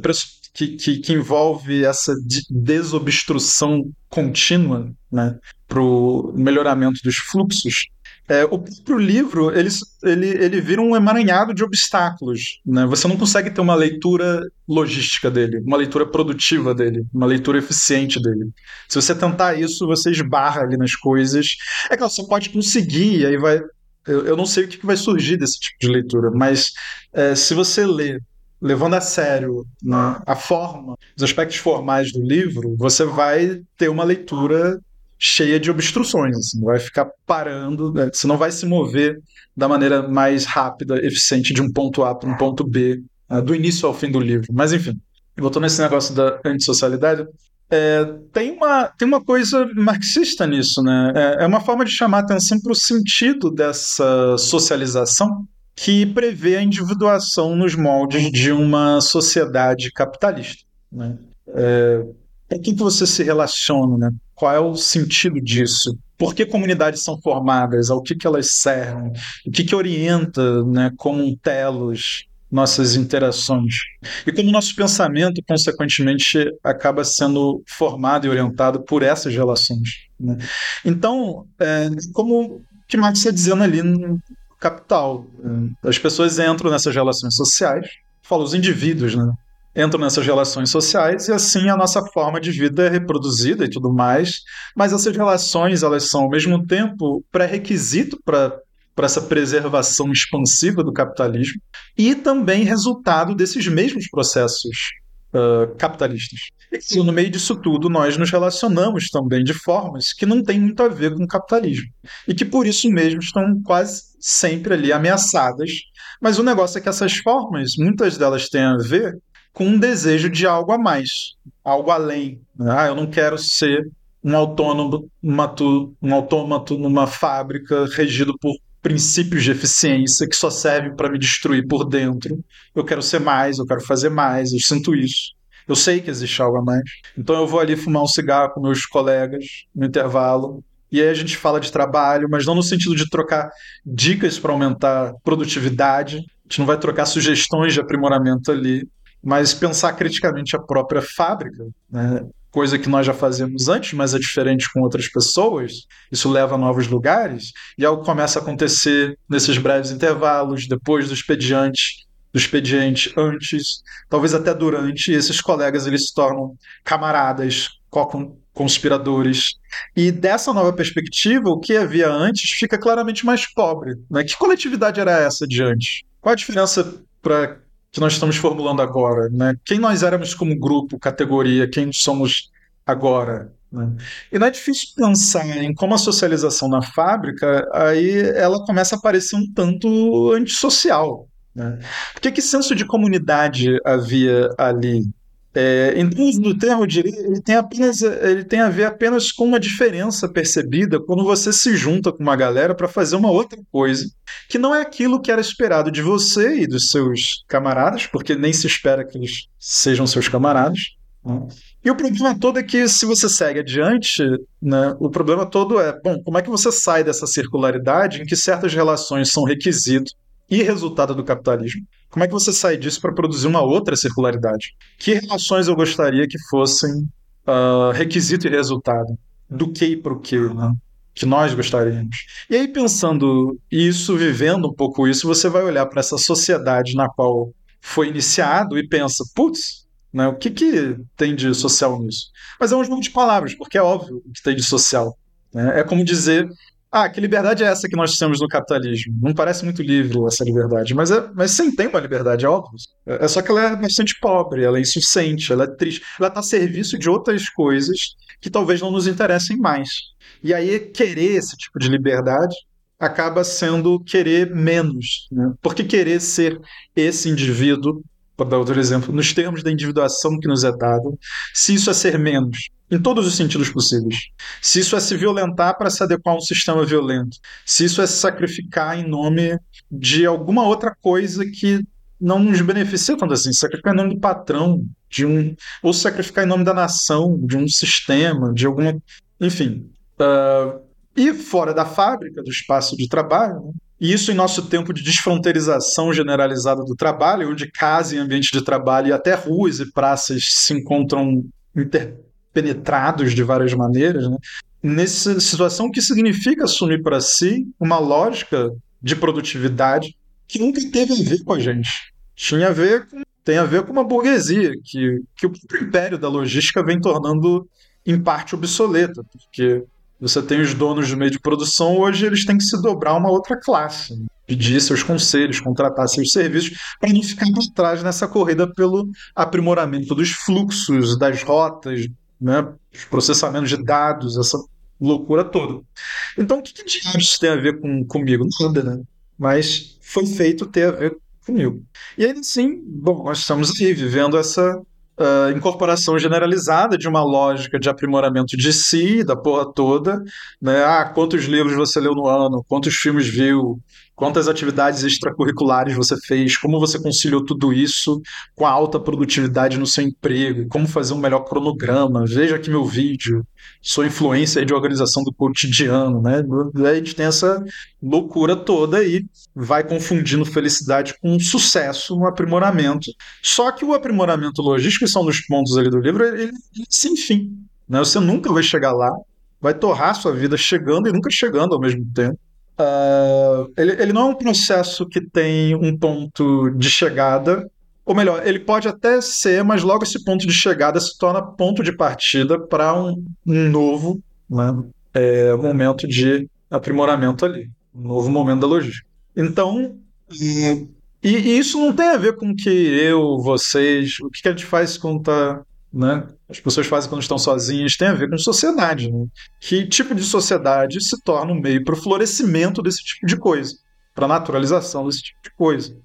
que, que, envolve essa desobstrução contínua né, para o melhoramento dos fluxos, é, o próprio livro ele, ele, ele vira um emaranhado de obstáculos. Né? Você não consegue ter uma leitura logística dele, uma leitura produtiva dele, uma leitura eficiente dele. Se você tentar isso, você esbarra ali nas coisas. É claro, você pode conseguir, aí vai. Eu, eu não sei o que, vai surgir desse tipo de leitura, mas é, se você lê levando a sério né, a forma, os aspectos formais do livro, você vai ter uma leitura cheia de obstruções. Assim, vai ficar parando, né? você não vai se mover da maneira mais rápida, eficiente de um ponto A para um ponto B, né? do início ao fim do livro. Mas enfim, voltando nesse negócio da antissocialidade, é, tem, uma, tem uma coisa marxista nisso, né? É, é uma forma de chamar atenção para o sentido dessa socialização que prevê a individuação nos moldes de uma sociedade capitalista. Né? É, com quem que você se relaciona, né? Qual é o sentido disso? Por que comunidades são formadas? Ao que, que elas servem? O que, que orienta, né, como um telos, nossas interações? E como nosso pensamento, consequentemente, acaba sendo formado e orientado por essas relações. Né? Então, é, como que Marx está dizendo ali no Capital, é, as pessoas entram nessas relações sociais, fala os indivíduos, né? Entram nessas relações sociais e assim a nossa forma de vida é reproduzida e tudo mais. Mas essas relações, elas são ao mesmo tempo pré-requisito para para essa preservação expansiva do capitalismo e também resultado desses mesmos processos uh, capitalistas. E no meio disso tudo, nós nos relacionamos também de formas que não têm muito a ver com o capitalismo e que por isso mesmo estão quase sempre ali ameaçadas. Mas o negócio é que essas formas, muitas delas têm a ver com um desejo de algo a mais, algo além. Ah, eu não quero ser um autônomo, um autômato numa fábrica regido por princípios de eficiência que só servem para me destruir por dentro. Eu quero ser mais, eu quero fazer mais, eu sinto isso. Eu sei que existe algo a mais. Então eu vou ali fumar um cigarro com meus colegas no intervalo. E aí a gente fala de trabalho, mas não no sentido de trocar dicas para aumentar produtividade. A gente não vai trocar sugestões de aprimoramento ali mas pensar criticamente a própria fábrica, né? coisa que nós já fazíamos antes, mas é diferente com outras pessoas, isso leva a novos lugares, e algo começa a acontecer nesses breves intervalos, depois do expediente, do expediente, antes, talvez até durante, e esses colegas eles se tornam camaradas, conspiradores. E dessa nova perspectiva, o que havia antes fica claramente mais pobre. Né? Que coletividade era essa de antes? Qual a diferença para que nós estamos formulando agora, né? Quem nós éramos como grupo, categoria, quem somos agora, né? E não é difícil pensar em como a socialização na fábrica, aí ela começa a parecer um tanto antissocial, né? Porque que senso de comunidade havia ali? É, então, no termo, eu diria, ele tem, apenas, ele tem a ver apenas com uma diferença percebida quando você se junta com uma galera para fazer uma outra coisa, que não é aquilo que era esperado de você e dos seus camaradas, porque nem se espera que eles sejam seus camaradas. Né? E o problema todo é que se você segue adiante, né, o problema todo é, bom, como é que você sai dessa circularidade em que certas relações são requisito e resultado do capitalismo? Como é que você sai disso para produzir uma outra circularidade? Que relações eu gostaria que fossem uh, requisito e resultado? Do que para o que, né? que nós gostaríamos. E aí, pensando isso, vivendo um pouco isso, você vai olhar para essa sociedade na qual foi iniciado e pensa, putz, né, o que, que tem de social nisso? Mas é um jogo de palavras, porque é óbvio o que tem de social. Né? É como dizer ah, que liberdade é essa que nós temos no capitalismo? Não parece muito livre essa liberdade, mas, é, mas sim tem uma liberdade, é óbvio. É, é só que ela é bastante pobre, ela é insuficiente, ela é triste. Ela está a serviço de outras coisas que talvez não nos interessem mais. E aí, querer esse tipo de liberdade acaba sendo querer menos. Né? Porque querer ser esse indivíduo, para dar outro exemplo, nos termos da individuação que nos é dado, se isso é ser menos, em todos os sentidos possíveis. Se isso é se violentar para se adequar a um sistema violento, se isso é se sacrificar em nome de alguma outra coisa que não nos beneficia tanto assim, sacrificar em nome do patrão, de um ou sacrificar em nome da nação, de um sistema, de alguma, enfim. Uh, e fora da fábrica, do espaço de trabalho, né? E isso em nosso tempo de desfronteirização generalizada do trabalho, onde casa e ambiente de trabalho e até ruas e praças se encontram inter penetrados de várias maneiras, né? nessa situação que significa assumir para si uma lógica de produtividade que nunca teve a ver com a gente. Tinha a ver com, tem a ver com uma burguesia que, que o império da logística vem tornando em parte obsoleta, porque você tem os donos do meio de produção, hoje eles têm que se dobrar uma outra classe, né? pedir seus conselhos, contratar seus serviços, para não ficar para trás nessa corrida pelo aprimoramento dos fluxos, das rotas, né, processamento de dados, essa loucura toda. Então, o que, que diabos tem a ver com, comigo? Nada, né? Mas foi feito ter a ver comigo. E aí, sim, bom, nós estamos aí vivendo essa uh, incorporação generalizada de uma lógica de aprimoramento de si, da porra toda. Né? Ah, quantos livros você leu no ano? Quantos filmes viu? Quantas atividades extracurriculares você fez? Como você conciliou tudo isso com a alta produtividade no seu emprego? Como fazer um melhor cronograma? Veja aqui meu vídeo. Sou influência de organização do cotidiano, né? a gente tem essa loucura toda aí, vai confundindo felicidade com sucesso, um aprimoramento. Só que o aprimoramento logístico, que são dos pontos ali do livro, ele, ele sem fim. Né? Você nunca vai chegar lá, vai torrar sua vida chegando e nunca chegando ao mesmo tempo. Uh, ele, ele não é um processo que tem um ponto de chegada, ou melhor, ele pode até ser, mas logo esse ponto de chegada se torna ponto de partida para um, um, novo né, é, momento de aprimoramento ali, um novo momento da logística. Então, e, e, isso não tem a ver com que eu, vocês, o que a gente faz quando está né, as pessoas fazem quando estão sozinhas, tem a ver com sociedade. Né? Que tipo de sociedade se torna um meio para o florescimento desse tipo de coisa, para a naturalização desse tipo de coisa.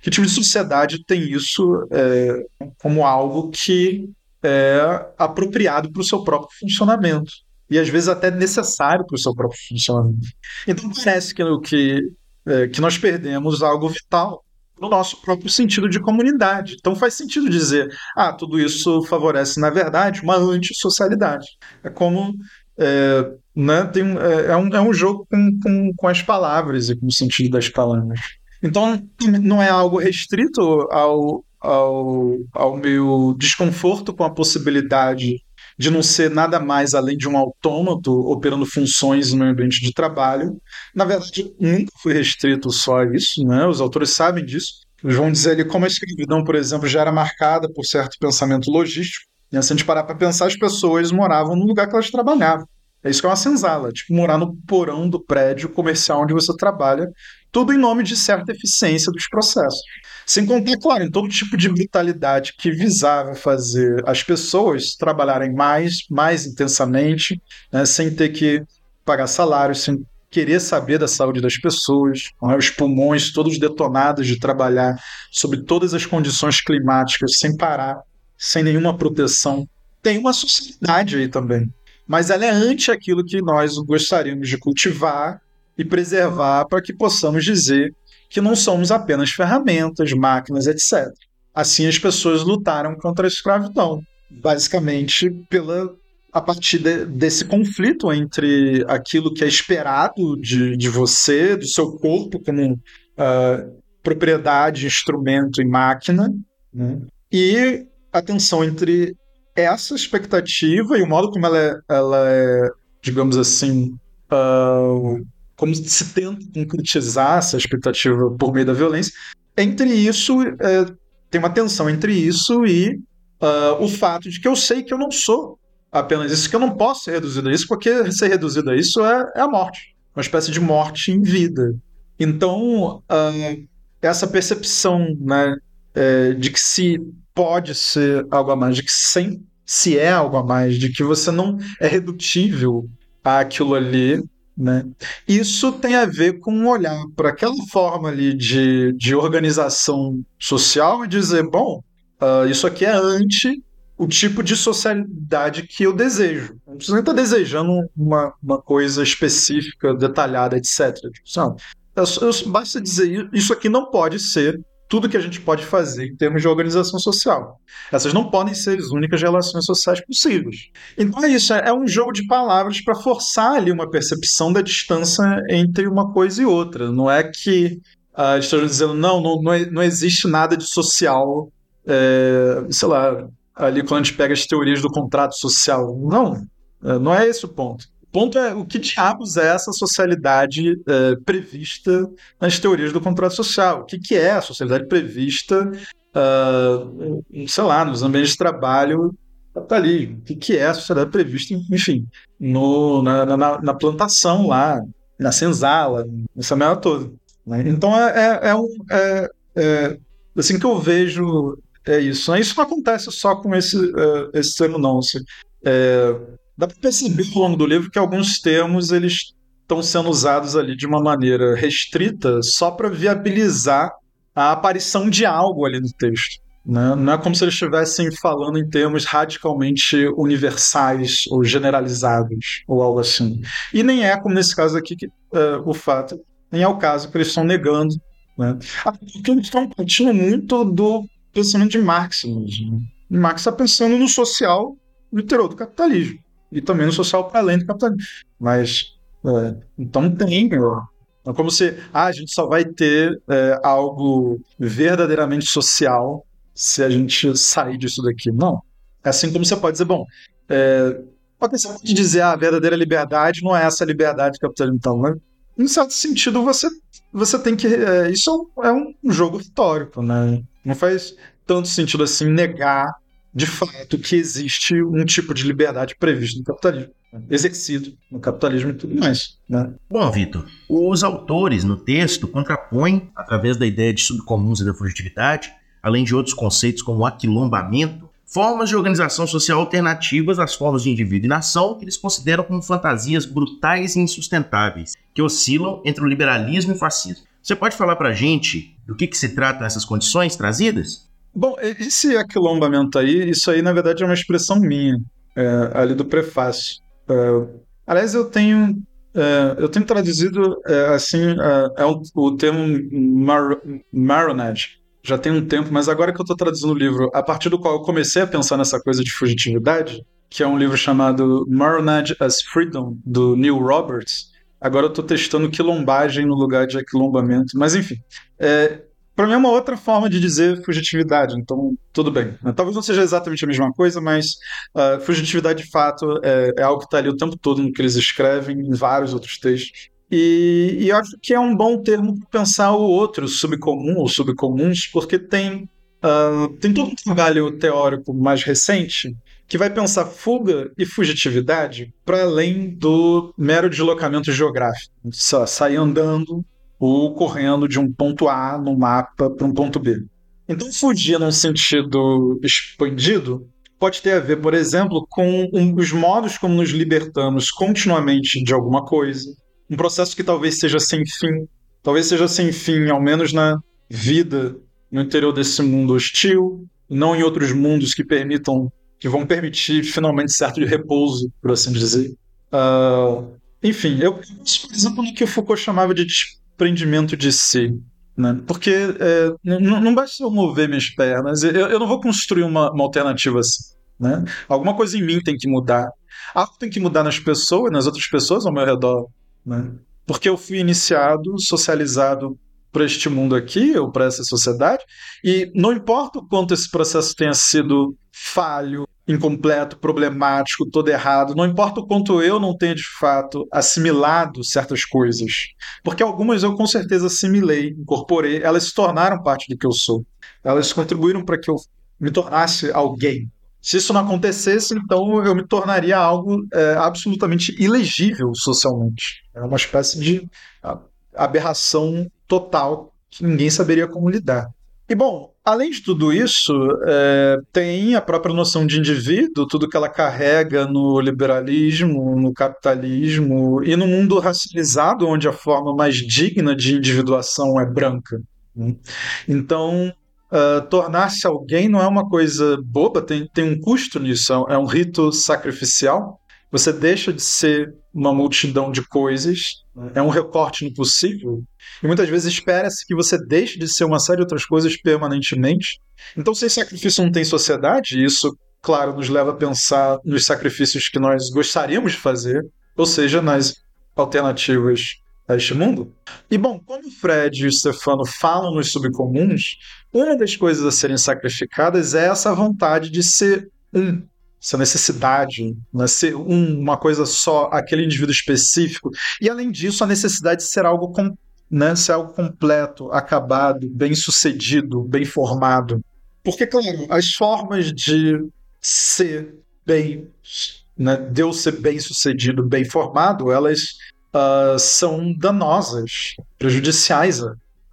Que tipo de sociedade tem isso é, como algo que é apropriado para o seu próprio funcionamento? E às vezes até necessário para o seu próprio funcionamento. Então parece que, que, é, que nós perdemos algo vital no nosso próprio sentido de comunidade. Então faz sentido dizer, ah, tudo isso favorece, na verdade, uma antissocialidade. É como. É, né, tem, é, é, um, é um jogo com, com, com as palavras e com o sentido das palavras. Então não é algo restrito ao, ao, ao meu desconforto com a possibilidade de não ser nada mais além de um autômato operando funções no ambiente de trabalho. Na verdade, nunca fui restrito só a isso, né? os autores sabem disso. Eles vão dizer ali como a escravidão, por exemplo, já era marcada por certo pensamento logístico. E se a gente parar para pensar, as pessoas moravam no lugar que elas trabalhavam. É isso que é uma senzala, tipo morar no porão do prédio comercial onde você trabalha, tudo em nome de certa eficiência dos processos. Sem contar, claro, em todo tipo de brutalidade que visava fazer as pessoas trabalharem mais, mais intensamente, né, sem ter que pagar salários, sem querer saber da saúde das pessoas, né, os pulmões todos detonados de trabalhar sob todas as condições climáticas, sem parar, sem nenhuma proteção. Tem uma sociedade aí também. Mas ela é ante aquilo que nós gostaríamos de cultivar e preservar para que possamos dizer que não somos apenas ferramentas, máquinas, etc. Assim as pessoas lutaram contra a escravidão, basicamente pela a partir de, desse conflito entre aquilo que é esperado de, de você, do seu corpo como uh, propriedade, instrumento e máquina, né? e a tensão entre essa expectativa e o modo como ela é, ela é digamos assim, uh, como se tenta concretizar essa expectativa por meio da violência. Entre isso, é, tem uma tensão entre isso e uh, o fato de que eu sei que eu não sou apenas isso, que eu não posso ser reduzido a isso, porque ser reduzido a isso é, é a morte uma espécie de morte em vida. Então, uh, essa percepção né, é, de que se pode ser algo a mais, de que sem, se é algo a mais, de que você não é redutível àquilo ali, né? Isso tem a ver com olhar para aquela forma ali de, de organização social e dizer, bom, uh, isso aqui é anti o tipo de socialidade que eu desejo. Não precisa estar desejando uma, uma coisa específica, detalhada, etc. Eu, eu, basta dizer, isso aqui não pode ser tudo que a gente pode fazer em termos de organização social. Essas não podem ser as únicas relações sociais possíveis. Então é isso, é um jogo de palavras para forçar ali uma percepção da distância entre uma coisa e outra. Não é que uh, estejam dizendo, não, não, não, não existe nada de social, é, sei lá, ali quando a gente pega as teorias do contrato social. Não, é, não é esse o ponto ponto é o que diabos é essa socialidade é, prevista nas teorias do contrato social? O que, que é a socialidade prevista, uh, sei lá, nos ambientes de trabalho tá ali. O que, que é a sociedade prevista, enfim, no, na, na, na plantação lá, na senzala, nessa merda toda. Né? Então é, é, é, é, é, assim que eu vejo é isso. Né? Isso não acontece só com esse, uh, esse termo, não. Assim, é, Dá para perceber ao longo do livro que alguns termos eles estão sendo usados ali de uma maneira restrita só para viabilizar a aparição de algo ali no texto. Né? Não é como se eles estivessem falando em termos radicalmente universais ou generalizados ou algo assim. E nem é como nesse caso aqui que, uh, o fato, nem é o caso que eles estão negando. Né? Ah, porque eles estão partindo muito do pensamento de Marx mesmo. Né? Marx está pensando no social literal do capitalismo e também no social para além do capitalismo. Mas, é, então tem. É como se ah, a gente só vai ter é, algo verdadeiramente social se a gente sair disso daqui. Não. É assim como você pode dizer, bom, é, você pode dizer ah, a verdadeira liberdade não é essa liberdade capitalismo. Então, né? em certo sentido, você, você tem que. É, isso é um jogo retórico, né? Não faz tanto sentido assim negar de fato que existe um tipo de liberdade previsto no capitalismo, né? exercido no capitalismo e tudo mais. Né? Bom, Vitor, os autores no texto contrapõem, através da ideia de subcomuns e da fugitividade, além de outros conceitos como aquilombamento, formas de organização social alternativas às formas de indivíduo e nação que eles consideram como fantasias brutais e insustentáveis, que oscilam entre o liberalismo e o fascismo. Você pode falar para a gente do que, que se trata essas condições trazidas? Bom, esse aquilombamento aí, isso aí na verdade é uma expressão minha, é, ali do prefácio. É, aliás, eu tenho é, eu tenho traduzido é, assim é, é o termo mar, marionette já tem um tempo, mas agora que eu estou traduzindo o livro, a partir do qual eu comecei a pensar nessa coisa de fugitividade, que é um livro chamado Marionette as Freedom, do Neil Roberts, agora eu estou testando quilombagem no lugar de aquilombamento, mas enfim. É, para mim é uma outra forma de dizer fugitividade, então tudo bem. Talvez não seja exatamente a mesma coisa, mas uh, fugitividade de fato é, é algo que está ali o tempo todo no que eles escrevem, em vários outros textos. E, e eu acho que é um bom termo para pensar o outro, subcomum ou subcomuns, porque tem, uh, tem todo um trabalho teórico mais recente que vai pensar fuga e fugitividade para além do mero deslocamento geográfico. Só sair andando ou correndo de um ponto A no mapa para um ponto B. Então, fugir no sentido expandido pode ter a ver, por exemplo, com um, os modos como nos libertamos continuamente de alguma coisa, um processo que talvez seja sem fim, talvez seja sem fim, ao menos na vida no interior desse mundo hostil, não em outros mundos que permitam, que vão permitir finalmente certo de repouso, por assim dizer. Uh, enfim, eu, por exemplo, no que o Foucault chamava de desprendimento de si. Né? Porque é, não, basta eu mover minhas pernas, eu, eu não vou construir uma, uma alternativa assim. Né? Alguma coisa em mim tem que mudar. Algo tem que mudar nas pessoas, nas outras pessoas ao meu redor. Né? Porque eu fui iniciado, socializado para este mundo aqui, ou para essa sociedade, e não importa o quanto esse processo tenha sido falho, incompleto, problemático, todo errado, não importa o quanto eu não tenha de fato assimilado certas coisas, porque algumas eu com certeza assimilei, incorporei, elas se tornaram parte do que eu sou, elas contribuíram para que eu me tornasse alguém. Se isso não acontecesse, então eu me tornaria algo é, absolutamente ilegível socialmente. É uma espécie de aberração total que ninguém saberia como lidar. E bom, além de tudo isso, é, tem a própria noção de indivíduo, tudo que ela carrega no liberalismo, no capitalismo e no mundo racializado, onde a forma mais digna de individuação é branca. Né? Então, uh, tornar-se alguém não é uma coisa boba, tem, tem um custo nisso, é um rito sacrificial. Você deixa de ser uma multidão de coisas, é um recorte no possível, e muitas vezes espera-se que você deixe de ser uma série de outras coisas permanentemente. Então, se esse sacrifício não tem sociedade, isso, claro, nos leva a pensar nos sacrifícios que nós gostaríamos de fazer, ou seja, nas alternativas a este mundo. E bom, quando o Fred e o Stefano falam nos subcomuns, uma das coisas a serem sacrificadas é essa vontade de ser um, essa necessidade, né, ser um, uma coisa só, aquele indivíduo específico. E além disso, a necessidade de ser algo com, né, ser algo completo, acabado, bem sucedido, bem formado. Porque, claro, as formas de ser bem, né, de eu ser bem sucedido, bem formado, elas uh, são danosas, prejudiciais.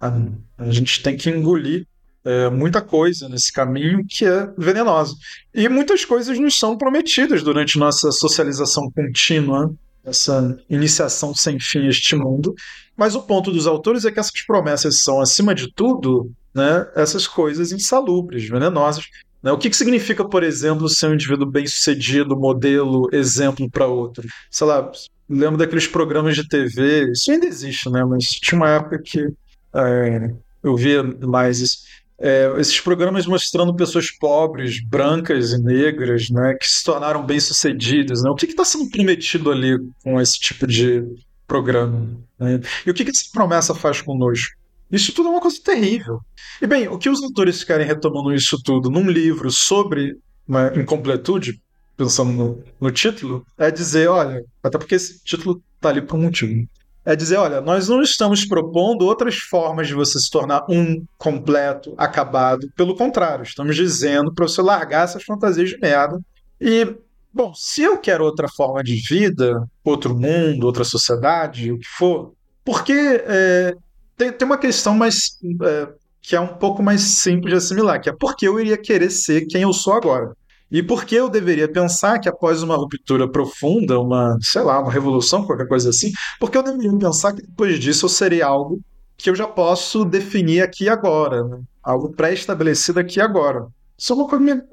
A, a gente tem que engolir é, muita coisa nesse caminho que é venenosa. E muitas coisas nos são prometidas durante nossa socialização contínua essa iniciação sem fim a este mundo. Mas o ponto dos autores é que essas promessas são, acima de tudo, né, essas coisas insalubres, venenosas. Né? O que, que significa, por exemplo, ser um indivíduo bem-sucedido, modelo, exemplo para outro? Sei lá, lembro daqueles programas de TV, isso ainda existe, né? Mas tinha uma época que é, eu via mais isso é, esses programas mostrando pessoas pobres, brancas e negras, né, que se tornaram bem-sucedidas. Né? O que está sendo prometido ali com esse tipo de programa? Né? E o que, que essa promessa faz conosco? Isso tudo é uma coisa terrível. E bem, o que os autores querem retomando isso tudo num livro sobre uma incompletude, pensando no, no título, é dizer, olha, até porque esse título está ali por um motivo é dizer, olha, nós não estamos propondo outras formas de você se tornar um completo, acabado. Pelo contrário, estamos dizendo para você largar essas fantasias de merda. E, bom, se eu quero outra forma de vida, outro mundo, outra sociedade, o que for, porque é, tem, tem uma questão mais é, que é um pouco mais simples de assimilar, que é porque eu iria querer ser quem eu sou agora. E por que eu deveria pensar que após uma ruptura profunda, uma, sei lá, uma revolução, qualquer coisa assim, porque eu deveria pensar que depois disso eu serei algo que eu já posso definir aqui agora, né? algo pré-estabelecido aqui agora. Isso é uma, coisa,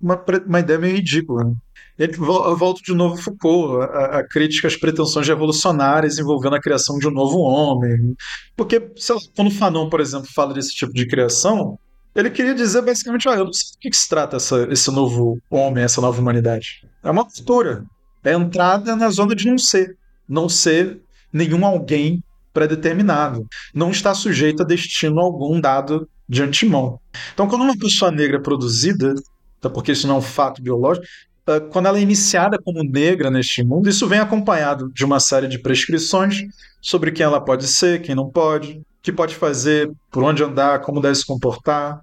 uma, uma ideia meio ridícula. Né? Eu volto de novo Foucault, a, a crítica às pretensões revolucionárias envolvendo a criação de um novo homem. Porque, sei lá, quando Fanon, por exemplo, fala desse tipo de criação, ele queria dizer basicamente: ah, eu não sei do que, que se trata essa, esse novo homem, essa nova humanidade. É uma cultura. É entrada na zona de não ser. Não ser nenhum alguém predeterminado. Não está sujeito a destino algum dado de antemão. Então, quando uma pessoa negra é produzida, porque isso não é um fato biológico, ah, quando ela é iniciada como negra neste mundo, isso vem acompanhado de uma série de prescrições sobre quem ela pode ser, quem não pode, que pode fazer, por onde andar, como deve se comportar.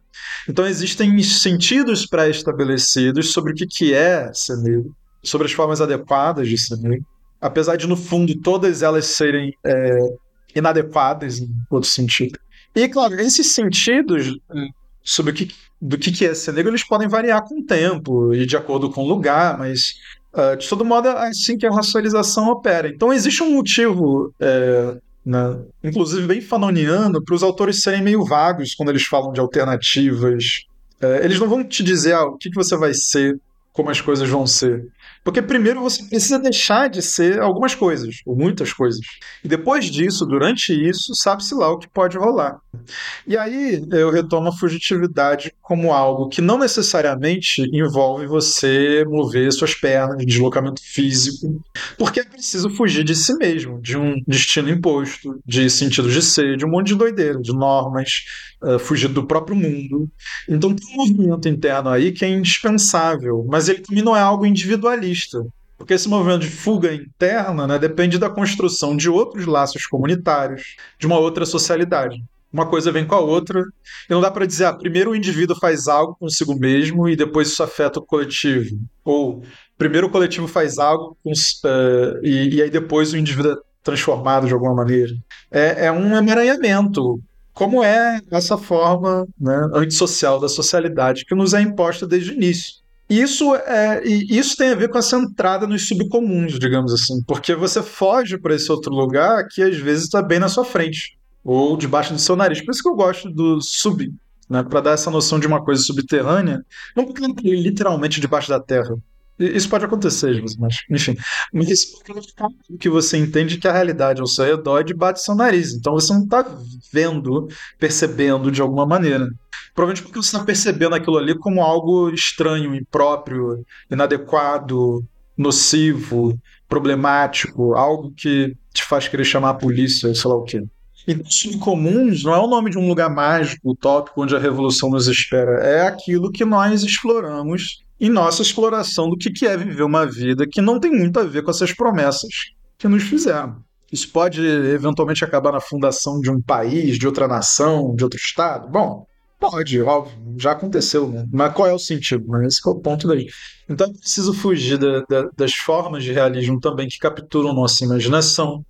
Então existem sentidos pré-estabelecidos sobre o que é ser negro, sobre as formas adequadas de ser negro, apesar de no fundo todas elas serem é, inadequadas em outro sentido. E claro, esses sentidos hum, sobre o que, do que é ser negro eles podem variar com o tempo e de acordo com o lugar, mas uh, de todo modo é assim que a racialização opera. Então existe um motivo é, né? inclusive bem fanoniano, para os autores serem meio vagos quando eles falam de alternativas É, eles não vão te dizer ah, o que, que você vai ser, como as coisas vão ser. Porque primeiro você precisa deixar de ser algumas coisas, ou muitas coisas. E depois disso, durante isso, sabe-se lá o que pode rolar. E aí eu retomo a fugitividade como algo que não necessariamente envolve você mover suas pernas, deslocamento físico, porque é preciso fugir de si mesmo, de um destino imposto, de sentido de ser, de um monte de doideira, de normas, uh, fugir do próprio mundo. Então tem um movimento interno aí que é indispensável, mas ele também não é algo individualista. Porque esse movimento de fuga interna né, depende da construção de outros laços comunitários, de uma outra socialidade. Uma coisa vem com a outra, e não dá para dizer, ah, primeiro o indivíduo faz algo consigo mesmo e depois isso afeta o coletivo. Ou primeiro o coletivo faz algo uh, e, e, aí depois o indivíduo é transformado de alguma maneira. É, é um emaranhamento como é essa forma né, antissocial da socialidade que nos é imposta desde o início. Isso, é, isso tem a ver com essa entrada nos subcomuns, digamos assim, porque você foge para esse outro lugar que às vezes está bem na sua frente, ou debaixo do seu nariz. Por isso que eu gosto do sub, né, para dar essa noção de uma coisa subterrânea, não porque literalmente debaixo da terra, isso pode acontecer, mas enfim. Mas o que você entende que a realidade ao seu redor bate seu nariz. Então você não está vendo, percebendo de alguma maneira. Provavelmente porque você está percebendo aquilo ali como algo estranho, impróprio, inadequado, nocivo, problemático, algo que te faz querer chamar a polícia, sei lá o quê. Então, subcomuns não é o nome de um lugar mágico, utópico, onde a revolução nos espera. É aquilo que nós exploramos em nossa exploração do que é viver uma vida que não tem muito a ver com essas promessas que nos fizeram. Isso pode eventualmente acabar na fundação de um país, de outra nação, de outro estado? Bom, pode, óbvio, já aconteceu, né? Mas qual é o sentido? Esse é o ponto daí. Então é preciso fugir da, da, das formas de realismo também que capturam nossa imaginação.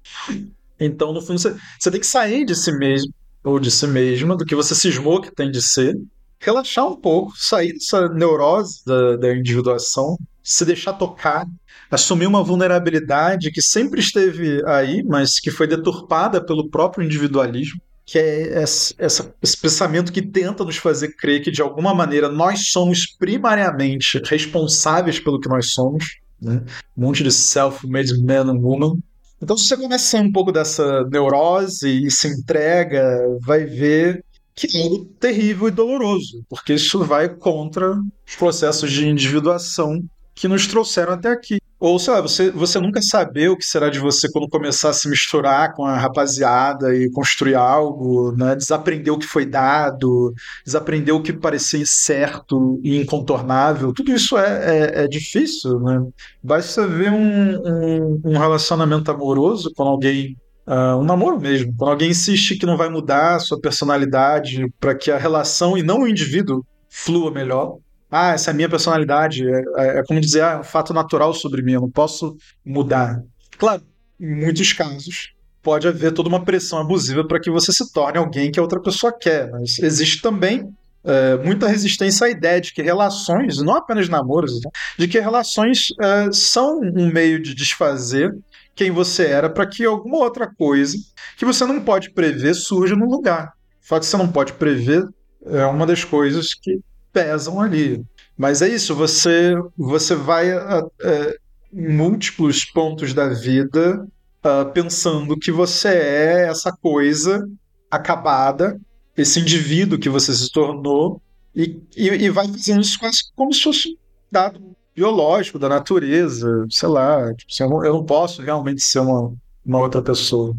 Então, no fundo, você, você tem que sair de si mesmo, ou de si mesma, do que você cismou que tem de ser, relaxar um pouco, sair dessa neurose da, da individuação, se deixar tocar, assumir uma vulnerabilidade que sempre esteve aí, mas que foi deturpada pelo próprio individualismo, que é esse, esse pensamento que tenta nos fazer crer que de alguma maneira nós somos primariamente responsáveis pelo que nós somos, né? um monte de self-made man and woman. Então, se você começa um pouco dessa neurose e se entrega, vai ver que é algo terrível e doloroso, porque isso vai contra os processos de individuação que nos trouxeram até aqui. Ou, sei lá, você, você nunca saber o que será de você quando começar a se misturar com a rapaziada e construir algo, né? desaprender o que foi dado, desaprender o que parecia certo e incontornável. Tudo isso é, é, é difícil, né? Basta ver um, um, um relacionamento amoroso com alguém Uh, um namoro mesmo. Quando alguém insiste que não vai mudar a sua personalidade para que a relação e não o indivíduo flua melhor. Ah, essa é a minha personalidade. É, é, é como dizer, ah, é um fato natural sobre mim, eu não posso mudar. Claro, em muitos casos, pode haver toda uma pressão abusiva para que você se torne alguém que a outra pessoa quer. Mas existe também é, muita resistência à ideia de que relações, não apenas namoros, né, de que relações é, são um meio de desfazer quem você era para que alguma outra coisa que você não pode prever surja no lugar. O fato de você não pode prever é uma das coisas que pesam ali. Mas é isso, você, você vai é, em múltiplos pontos da vida uh, pensando que você é essa coisa acabada, esse indivíduo que você se tornou, e, e, e vai fazendo isso quase como se fosse dado biológico da natureza, sei lá, tipo, assim, eu, não, eu, não, posso realmente ser uma, uma outra pessoa.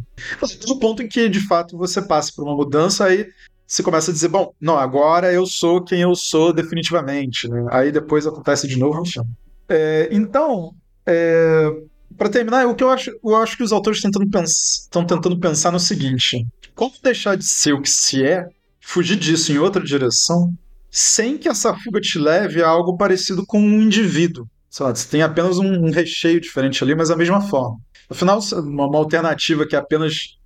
No ponto em que, de fato, você passa por uma mudança, aí você começa a dizer, bom, não, agora eu sou quem eu sou definitivamente, né? Aí depois acontece de novo, é, Então, é, para terminar, o que eu acho, eu acho que os autores estão tentando, estão tentando pensar no seguinte: como deixar de ser o que se é, fugir disso em outra direção, sem que essa fuga te leve a algo parecido com um indivíduo. Sei lá, você tem apenas um, recheio diferente ali, mas da mesma forma. Afinal, uma, alternativa que é apenas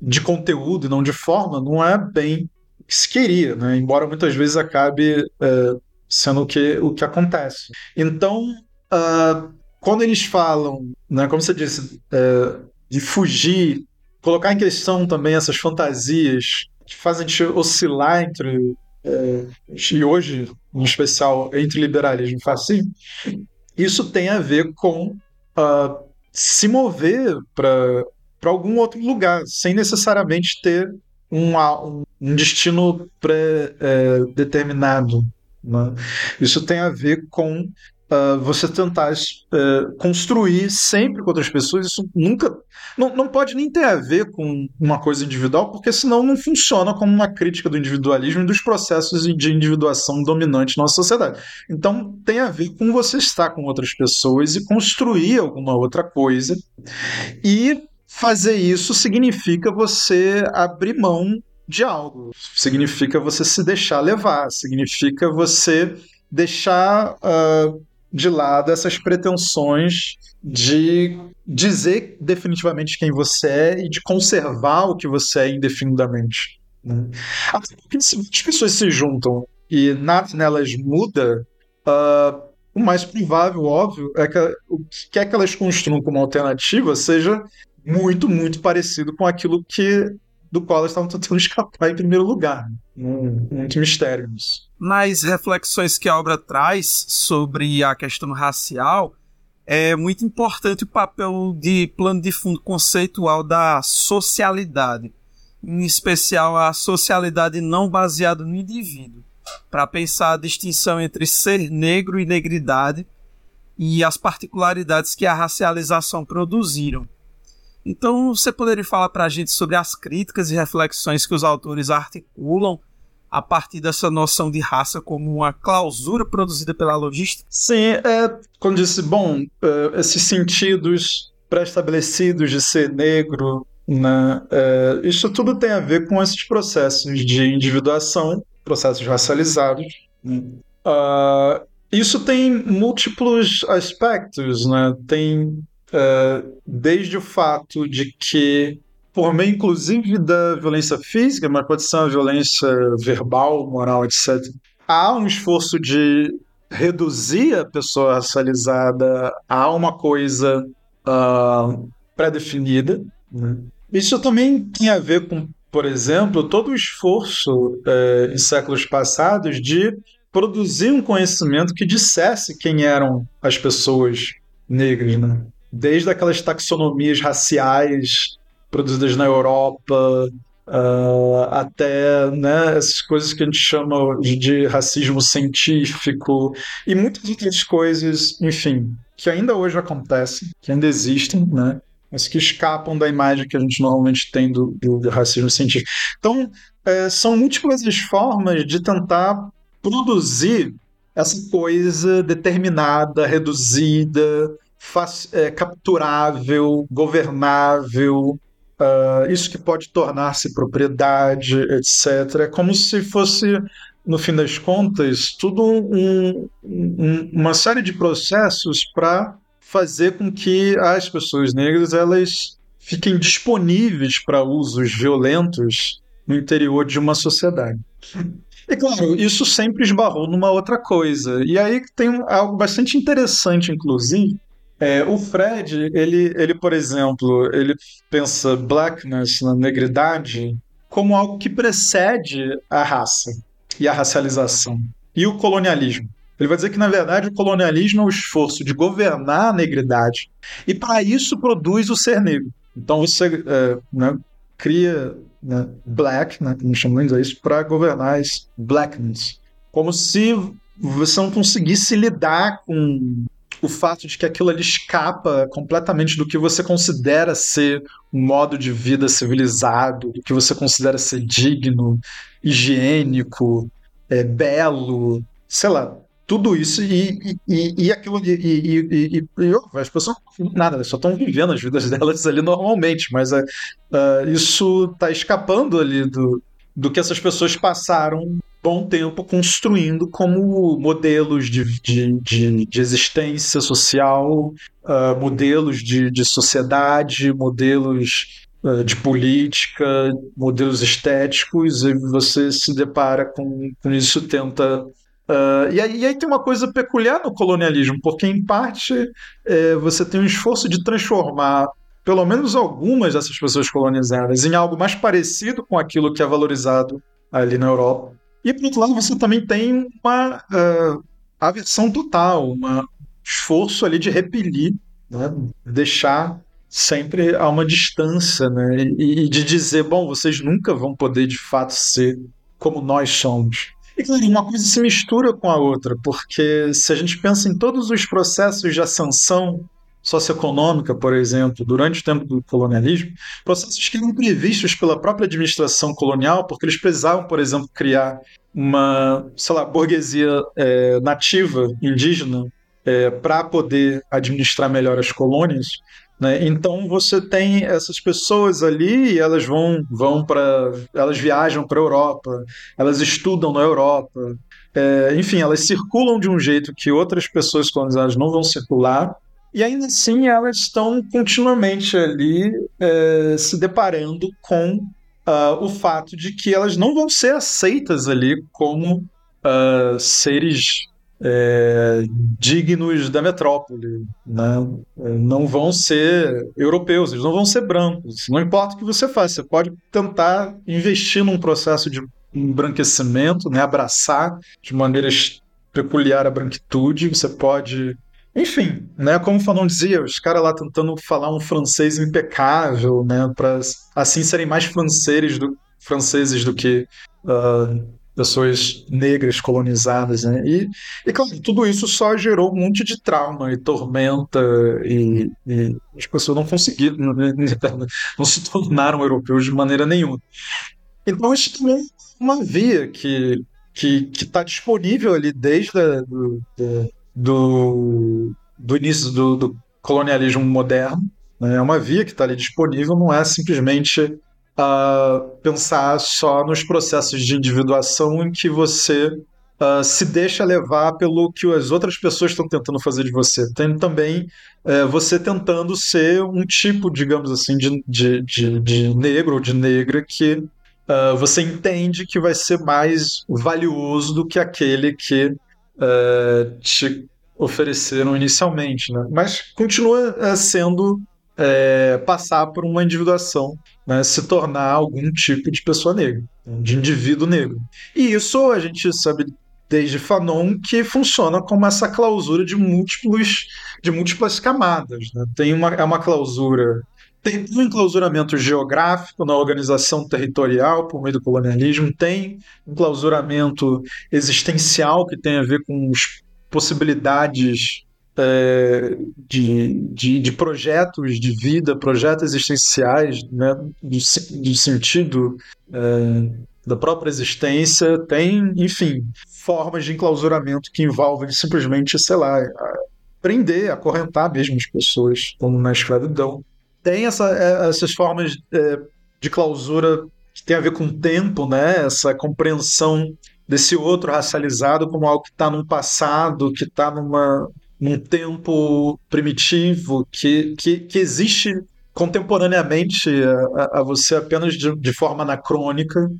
de conteúdo e não de forma não é bem o que se queria, né? embora muitas vezes acabe é, sendo o que, o que acontece. Então, uh, quando eles falam, né, como você disse, é, de fugir, colocar em questão também essas fantasias que fazem a gente oscilar entre e hoje, em especial entre liberalismo e fascismo, isso tem a ver com uh, se mover para algum outro lugar, sem necessariamente ter um, um destino pré-determinado. É, né? Isso tem a ver com uh, você tentar uh, construir sempre com outras pessoas, isso nunca. Não, não pode nem ter a ver com uma coisa individual, porque senão não funciona como uma crítica do individualismo e dos processos de individuação dominante na nossa sociedade. Então tem a ver com você estar com outras pessoas e construir alguma outra coisa. E fazer isso significa você abrir mão de algo, significa você se deixar levar, significa você deixar uh, de lado essas pretensões de dizer definitivamente quem você é e de conservar o que você é indefinidamente. Né? Se as pessoas se juntam e nada nelas muda, uh, o mais provável, óbvio, é que o que quer que elas construam como alternativa seja muito, muito parecido com aquilo que do qual elas estavam tentando escapar em primeiro lugar. Né? Muito mistério nisso nas reflexões que a obra traz sobre a questão racial, é muito importante o papel de plano de fundo conceitual da socialidade, em especial a socialidade não baseada no indivíduo, para pensar a distinção entre ser negro e negridade e as particularidades que a racialização produziram. Então, você poderia falar para a gente sobre as críticas e reflexões que os autores articulam a partir dessa noção de raça como uma clausura produzida pela logística? Sim, é, quando disse, bom, é, esses sentidos pré-estabelecidos de ser negro, né, é, isso tudo tem a ver com esses processos de individuação, processos racializados. Né? Uh, isso tem múltiplos aspectos, né? Tem uh, desde o fato de que por meio, inclusive, da violência física, mas pode ser uma violência verbal, moral, etc. Há um esforço de reduzir a pessoa racializada a uma coisa uh, pré-definida. Né? Isso também tem a ver com, por exemplo, todo o esforço uh, em séculos passados de produzir um conhecimento que dissesse quem eram as pessoas negras, né? Desde aquelas taxonomias raciais produzidas na Europa, uh, até né, essas coisas que a gente chama de, racismo científico e muitas outras coisas, enfim, que ainda hoje acontecem, que ainda existem, né? mas que escapam da imagem que a gente normalmente tem do, do, do racismo científico. Então, é, são múltiplas as formas de tentar produzir essa coisa determinada, reduzida, é, capturável, governável, uh, isso que pode tornar-se propriedade, etc. É como se fosse, no fim das contas, tudo um, um, uma série de processos para fazer com que as pessoas negras elas fiquem disponíveis para usos violentos no interior de uma sociedade. E claro, isso sempre esbarrou numa outra coisa. E aí tem algo bastante interessante, inclusive, é, o Fred, ele, ele, por exemplo, ele pensa blackness, na negridade, como algo que precede a raça e a racialização e o colonialismo. Ele vai dizer que, na verdade, o colonialismo é o esforço de governar a negridade e, para isso, produz o ser negro. Então, você é, né, cria né, black, né, como chamam em inglês, para governar esse blackness. Como se você não conseguisse lidar com o fato de que aquilo ali escapa completamente do que você considera ser um modo de vida civilizado, do que você considera ser digno, higiênico, é, belo, sei lá, tudo isso e, e, e aquilo e, e, e, e, as pessoas nada, só estão vivendo as vidas delas ali normalmente, mas uh, isso está escapando ali do, do que essas pessoas passaram bom tempo construindo como modelos de, de, de, de existência social, uh, modelos de, de sociedade, modelos uh, de política, modelos estéticos, e você se depara com, com isso, tenta. Uh, e, aí, e, aí, tem uma coisa peculiar no colonialismo, porque em parte é, você tem um esforço de transformar pelo menos algumas dessas pessoas colonizadas em algo mais parecido com aquilo que é valorizado ali na Europa E, por outro lado, você também tem uma uh, aversão total, um esforço ali de repelir, né? deixar sempre a uma distância, né? E, e, de dizer, bom, vocês nunca vão poder de fato ser como nós somos. E claro, uma coisa se mistura com a outra, porque se a gente pensa em todos os processos de ascensão socioeconômica, por exemplo, durante o tempo do colonialismo, processos que eram previstos pela própria administração colonial, porque eles precisavam, por exemplo, criar uma, sei lá, burguesia é, nativa, indígena, é, para poder administrar melhor as colônias. Né? Então você tem essas pessoas ali e elas vão, vão para, elas viajam para a Europa, elas estudam na Europa, é, enfim, elas circulam de um jeito que outras pessoas colonizadas não vão circular e ainda assim elas estão continuamente ali é, se deparando com uh, o fato de que elas não vão ser aceitas ali como uh, seres é, dignos da metrópole, né? não vão ser europeus, eles não vão ser brancos. Não importa o que você faça, você pode tentar investir num processo de embranquecimento, né? abraçar de maneira peculiar a branquitude, você pode enfim, né, como o Fanon dizia, os caras lá tentando falar um francês impecável, né, para assim serem mais franceses do, franceses do que uh, pessoas negras colonizadas, né? E, e, claro, tudo isso só gerou um monte de trauma e tormenta e, e as pessoas não conseguiram, não, não se tornaram europeus de maneira nenhuma. Então, isso também é uma via que que está disponível ali desde a, do, do início do, do colonialismo moderno. Né? É uma via que está ali disponível, não é simplesmente uh, pensar só nos processos de individuação em que você uh, se deixa levar pelo que as outras pessoas estão tentando fazer de você. Tem também uh, você tentando ser um tipo, digamos assim, de, de, de, de negro ou de negra que uh, você entende que vai ser mais valioso do que aquele que uh, te ofereceram inicialmente, né? Mas continua uh, sendo é, passar por uma individuação, né? se tornar algum tipo de pessoa negra, de indivíduo negro. E isso a gente sabe desde Fanon que funciona como essa clausura de múltiplos de múltiplas camadas. Né? Tem uma, é uma clausura tem um enclausuramento geográfico na organização territorial por meio do colonialismo, tem enclausuramento existencial que tem a ver com as possibilidades é, de, de, de, projetos de vida, projetos existenciais, né, de, de sentido é, da própria existência, tem, enfim, formas de enclausuramento que envolvem simplesmente, sei lá, prender, acorrentar mesmo as pessoas, como na escravidão tem essa, é, essas formas é, de clausura que tem a ver com o tempo, né? Essa compreensão desse outro racializado como algo que está num passado, que está num tempo primitivo, que, que, que existe contemporaneamente a, a você apenas de, de, forma anacrônica.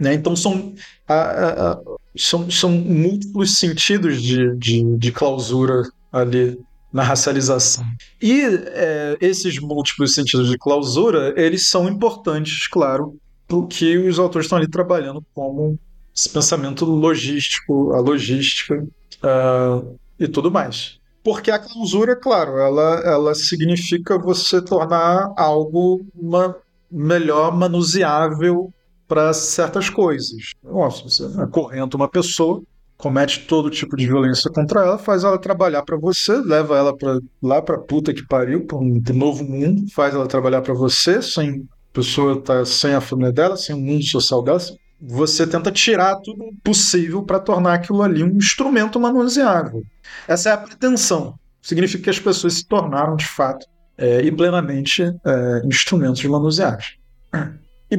Né? Então são, a, a, são, são múltiplos sentidos de, de, de clausura ali na racialização. E é, esses múltiplos sentidos de clausura, eles são importantes, claro, porque os autores estão ali trabalhando como esse pensamento logístico, a logística uh, e tudo mais. Porque a clausura, claro, ela, ela significa você tornar algo uma, melhor manuseável para certas coisas. Nossa, você acorrenta uma pessoa, comete todo tipo de violência contra ela, faz ela trabalhar para você, leva ela pra, lá para puta que pariu, para um novo mundo, faz ela trabalhar para você, sem pessoa tá sem a família dela, sem o mundo social dela. Você tenta tirar tudo possível para tornar aquilo ali um instrumento manuseável. Essa é a pretensão. Significa que as pessoas se tornaram, de fato, é, e plenamente é, instrumentos manuseáveis. E,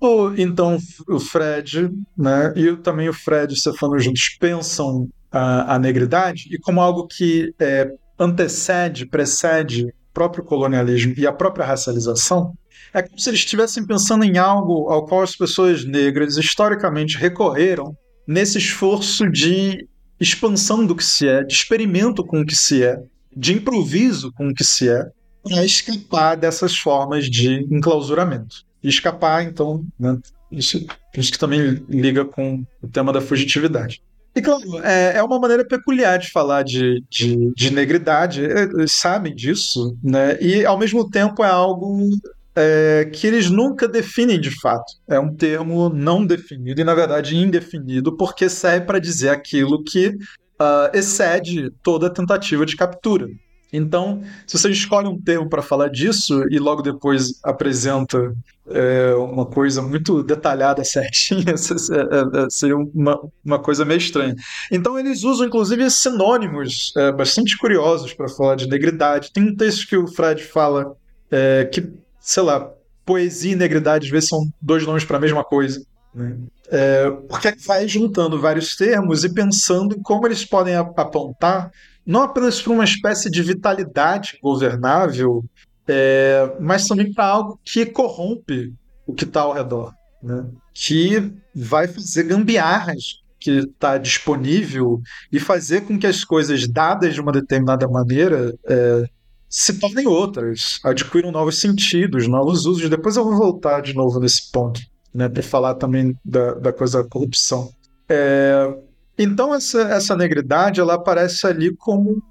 bom, então o Fred, né, e também o Fred e o Stefano juntos pensam a, a negridade e como algo que é, antecede, precede o próprio colonialismo e a própria racialização, é como se eles estivessem pensando em algo ao qual as pessoas negras historicamente recorreram nesse esforço de expansão do que se é, de experimento com o que se é, de improviso com o que se é, para escapar dessas formas de enclausuramento escapar, então, né, Isso, isso que também liga com o tema da fugitividade. E claro, é, é uma maneira peculiar de falar de, de, de negridade, é, eles sabem disso, né? E ao mesmo tempo é algo é, que eles nunca definem de fato. É um termo não definido e, na verdade, indefinido, porque serve para dizer aquilo que uh, excede toda tentativa de captura. Então, se você escolhe um termo para falar disso e logo depois apresenta é, uma coisa muito detalhada, certinha, é, é, seria uma, uma coisa meio estranha. Então, eles usam inclusive sinônimos é, bastante curiosos para falar de negridade. Tem um texto que o Fred fala é, que, sei lá, poesia e negridade às vezes são dois nomes para a mesma coisa. Né? É, porque vai juntando vários termos e pensando em como eles podem apontar não apenas para uma espécie de vitalidade governável, é, mas também para algo que corrompe o que está ao redor, né? que vai fazer gambiarras que está disponível e fazer com que as coisas dadas de uma determinada maneira é, se tornem outras, adquiram novos sentidos, novos usos. Depois eu vou voltar de novo nesse ponto, né, para falar também da, da coisa da corrupção. É, então essa, essa negridade ela aparece ali como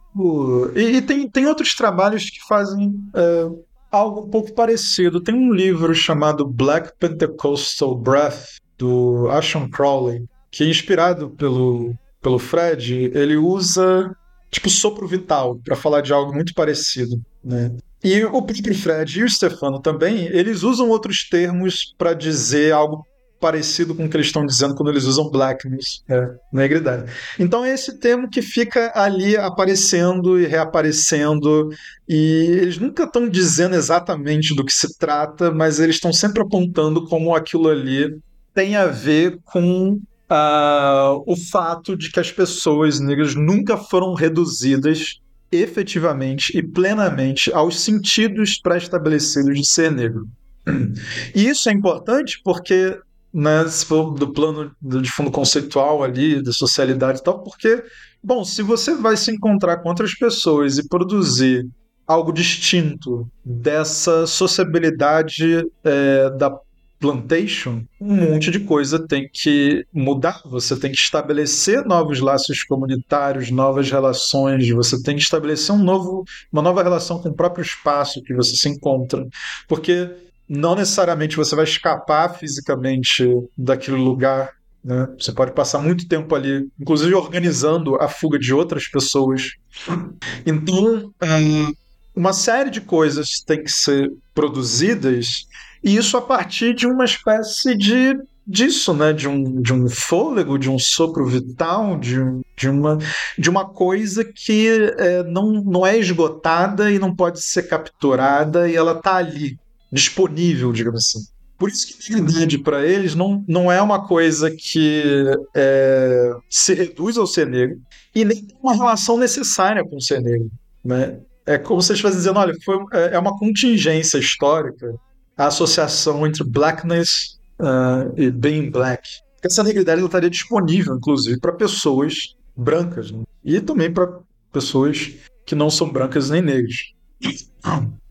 e, e tem, tem outros trabalhos que fazem é, algo um pouco parecido. Tem um livro chamado Black Pentecostal Breath do Ashon Crowley que é inspirado pelo pelo Fred. Ele usa tipo sopro vital para falar de algo muito parecido, né? E o próprio Fred e o Stefano também, eles usam outros termos para dizer algo parecido com o que eles estão dizendo quando eles usam blackness, é, negridade. Então é esse termo que fica ali aparecendo e reaparecendo, e eles nunca estão dizendo exatamente do que se trata, mas eles estão sempre apontando como aquilo ali tem a ver com uh, o fato de que as pessoas negras nunca foram reduzidas efetivamente e plenamente aos sentidos pré-estabelecidos de ser negro. E isso é importante porque né, se for do plano de fundo conceitual ali, de socialidade e tal, porque, bom, se você vai se encontrar com outras pessoas e produzir algo distinto dessa sociabilidade é, da plantation, um monte de coisa tem que mudar. Você tem que estabelecer novos laços comunitários, novas relações. Você tem que estabelecer um novo, uma nova relação com o próprio espaço que você se encontra, porque não necessariamente você vai escapar fisicamente daquele lugar. Né? Você pode passar muito tempo ali, inclusive organizando a fuga de outras pessoas. Então, é, uma série de coisas tem que ser produzidas, e isso a partir de uma espécie de disso, né? De um, de um fôlego, de um sopro vital, de, de, uma, de uma coisa que é, não, não é esgotada e não pode ser capturada e ela está ali, disponível, digamos assim. Por isso que negridade para eles não, não é uma coisa que é, se reduz ao ser negro e nem tem uma relação necessária com o ser negro. Né? É como eles estivessem dizendo: olha, foi, é, é uma contingência histórica a associação entre blackness uh, e being black. Essa negridade estaria disponível, inclusive, para pessoas brancas né? e também para pessoas que não são brancas nem negras.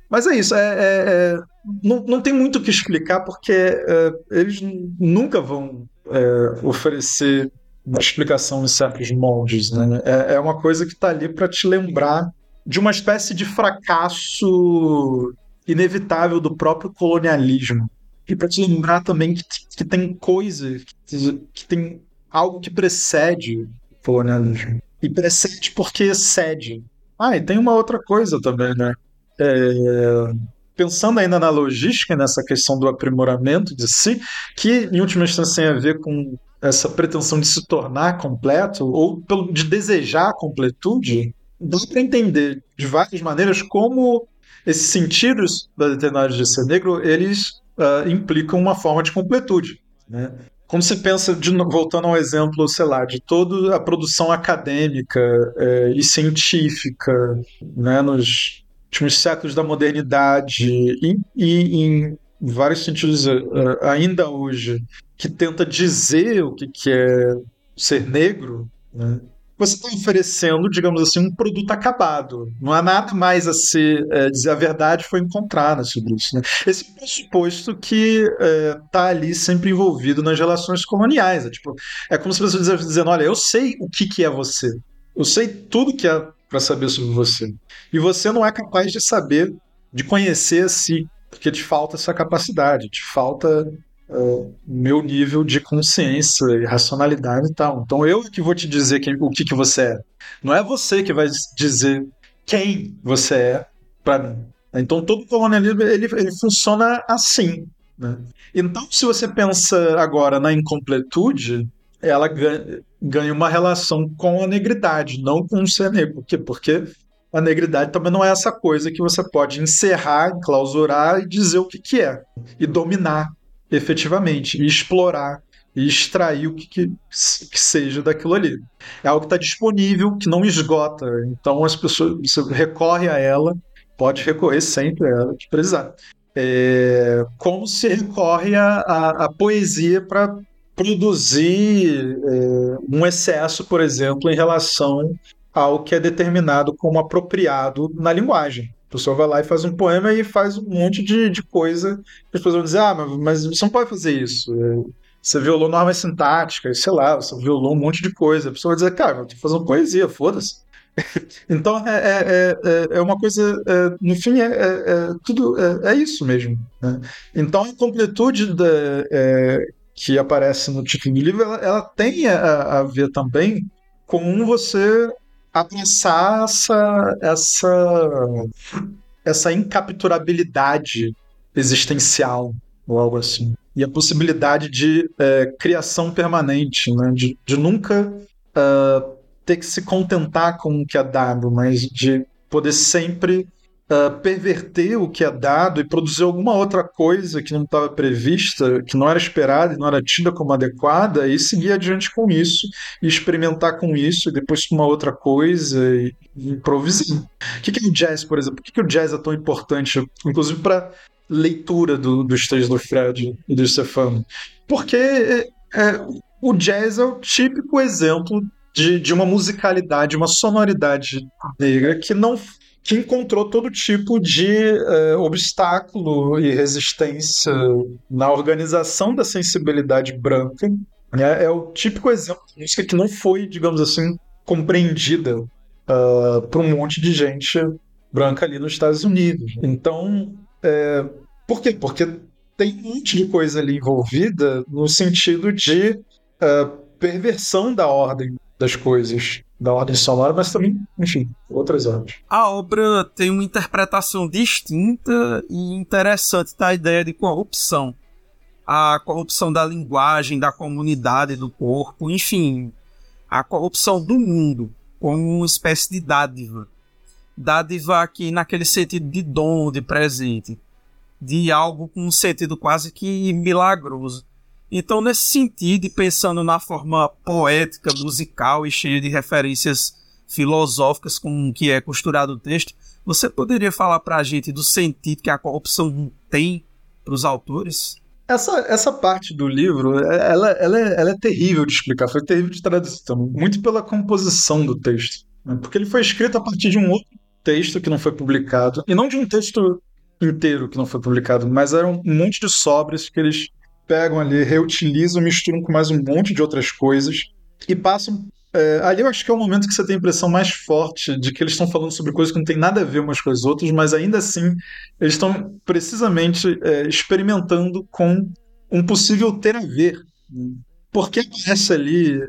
Mas é isso, é, é, é, não, não tem muito o que explicar porque é, eles nunca vão é, oferecer uma explicação em certos moldes. Né? É, é uma coisa que está ali para te lembrar de uma espécie de fracasso inevitável do próprio colonialismo. E para te lembrar também que, que tem coisa, que, que tem algo que precede o colonialismo. E precede porque cede. Ah, e tem uma outra coisa também, né? É, pensando ainda na logística, nessa questão do aprimoramento de si, que em última instância tem a ver com essa pretensão de se tornar completo ou de desejar a completude, dá para entender de várias maneiras como esses sentidos da determinada de ser negro eles uh, implicam uma forma de completude, né? Quando você pensa, de, voltando ao exemplo, sei lá, de toda a produção acadêmica é, e científica né, nos últimos séculos da modernidade e, e em vários sentidos uh, ainda hoje que tenta dizer o que, é ser negro, né? você está oferecendo, digamos assim, um produto acabado. Não há nada mais a ser é, dizer a verdade foi encontrada sobre isso. Né? Esse pressuposto que está é, ali sempre envolvido nas relações coloniais. É, tipo, é como se você estivesse dizendo: olha, eu sei o que, que é você. Eu sei tudo que é para saber sobre você. E você não é capaz de saber, de conhecer a si, porque te falta essa capacidade, te falta uh, meu nível de consciência e racionalidade e tal. Então eu que vou te dizer quem, o que, que você é. Não é você que vai dizer quem você é para mim. Então todo colonialismo ele, ele funciona assim. Né? Então se você pensa agora na incompletude, ela ganha, ganha uma relação com a negridade, não com o ser negro. Por quê? Porque a negridade também não é essa coisa que você pode encerrar, enclausurar e dizer o que, que é. E dominar efetivamente, e explorar e extrair o que, que, que seja daquilo ali. É algo que está disponível, que não esgota. Então as pessoas você recorre a ela, pode recorrer sempre a ela que precisar. É, como se recorre à poesia para produzir é, um excesso, por exemplo, em relação ao que é determinado como apropriado na linguagem. A pessoa vai lá e faz um poema e faz um monte de, de coisa. As pessoas vão dizer, ah, mas, você não pode fazer isso. É, você violou normas sintáticas, sei lá, você violou um monte de coisa. A pessoa vai dizer, cara, eu tô fazendo poesia, foda-se. então é, é, é, é, uma coisa, é, no fim, é, é, é tudo é, isso mesmo. Né? Então a completude da, que aparece no título do livro, ela, ela tem a, a ver também com você abraçar essa, essa, essa incapturabilidade existencial ou algo assim. E a possibilidade de é, criação permanente, né? de, de nunca uh, ter que se contentar com o que é dado, mas de poder sempre uh, perverter o que é dado e produzir alguma outra coisa que não estava prevista, que não era esperada e não era tida como adequada, e seguir adiante com isso, e experimentar com isso, e depois com uma outra coisa, e, improvisar. O que, que é o jazz, por exemplo? Por que, que o jazz é tão importante, inclusive para leitura do, dos textos do Fred e do Stefano? Porque é, é, o jazz é o típico exemplo de, de uma musicalidade, uma sonoridade negra que não que encontrou todo tipo de uh, obstáculo e resistência na organização da sensibilidade branca. Né? É o típico exemplo de música que não foi, digamos assim, compreendida uh, por um monte de gente branca ali nos Estados Unidos. Então, é, por quê? Porque tem um monte de coisa ali envolvida no sentido de uh, perversão da ordem das coisas da ordem sonora, mas também, enfim, outras ordens. A obra tem uma interpretação distinta e interessante da ideia de corrupção. A corrupção da linguagem, da comunidade, do corpo, enfim, a corrupção do mundo como uma espécie de dádiva. Dádiva aqui naquele sentido de dom, de presente, de algo com um sentido quase que milagroso. Então, nesse sentido, pensando na forma poética, musical e cheia de referências filosóficas com que é costurado o texto, você poderia falar para a gente do sentido que a corrupção tem para os autores? Essa, essa parte do livro, ela, ela, é, ela é terrível de explicar, foi terrível de traduzir muito pela composição do texto. Né? Porque ele foi escrito a partir de um outro texto que não foi publicado, e não de um texto inteiro que não foi publicado, mas eram um monte de sobras que eles pegam ali, reutilizam, misturam com mais um monte de outras coisas e passam. É, ali eu acho que é o momento que você tem a impressão mais forte de que eles estão falando sobre coisas que não tem nada a ver umas com as outras, mas ainda assim eles estão precisamente é, experimentando com um possível ter a ver. Porque aparece ali é,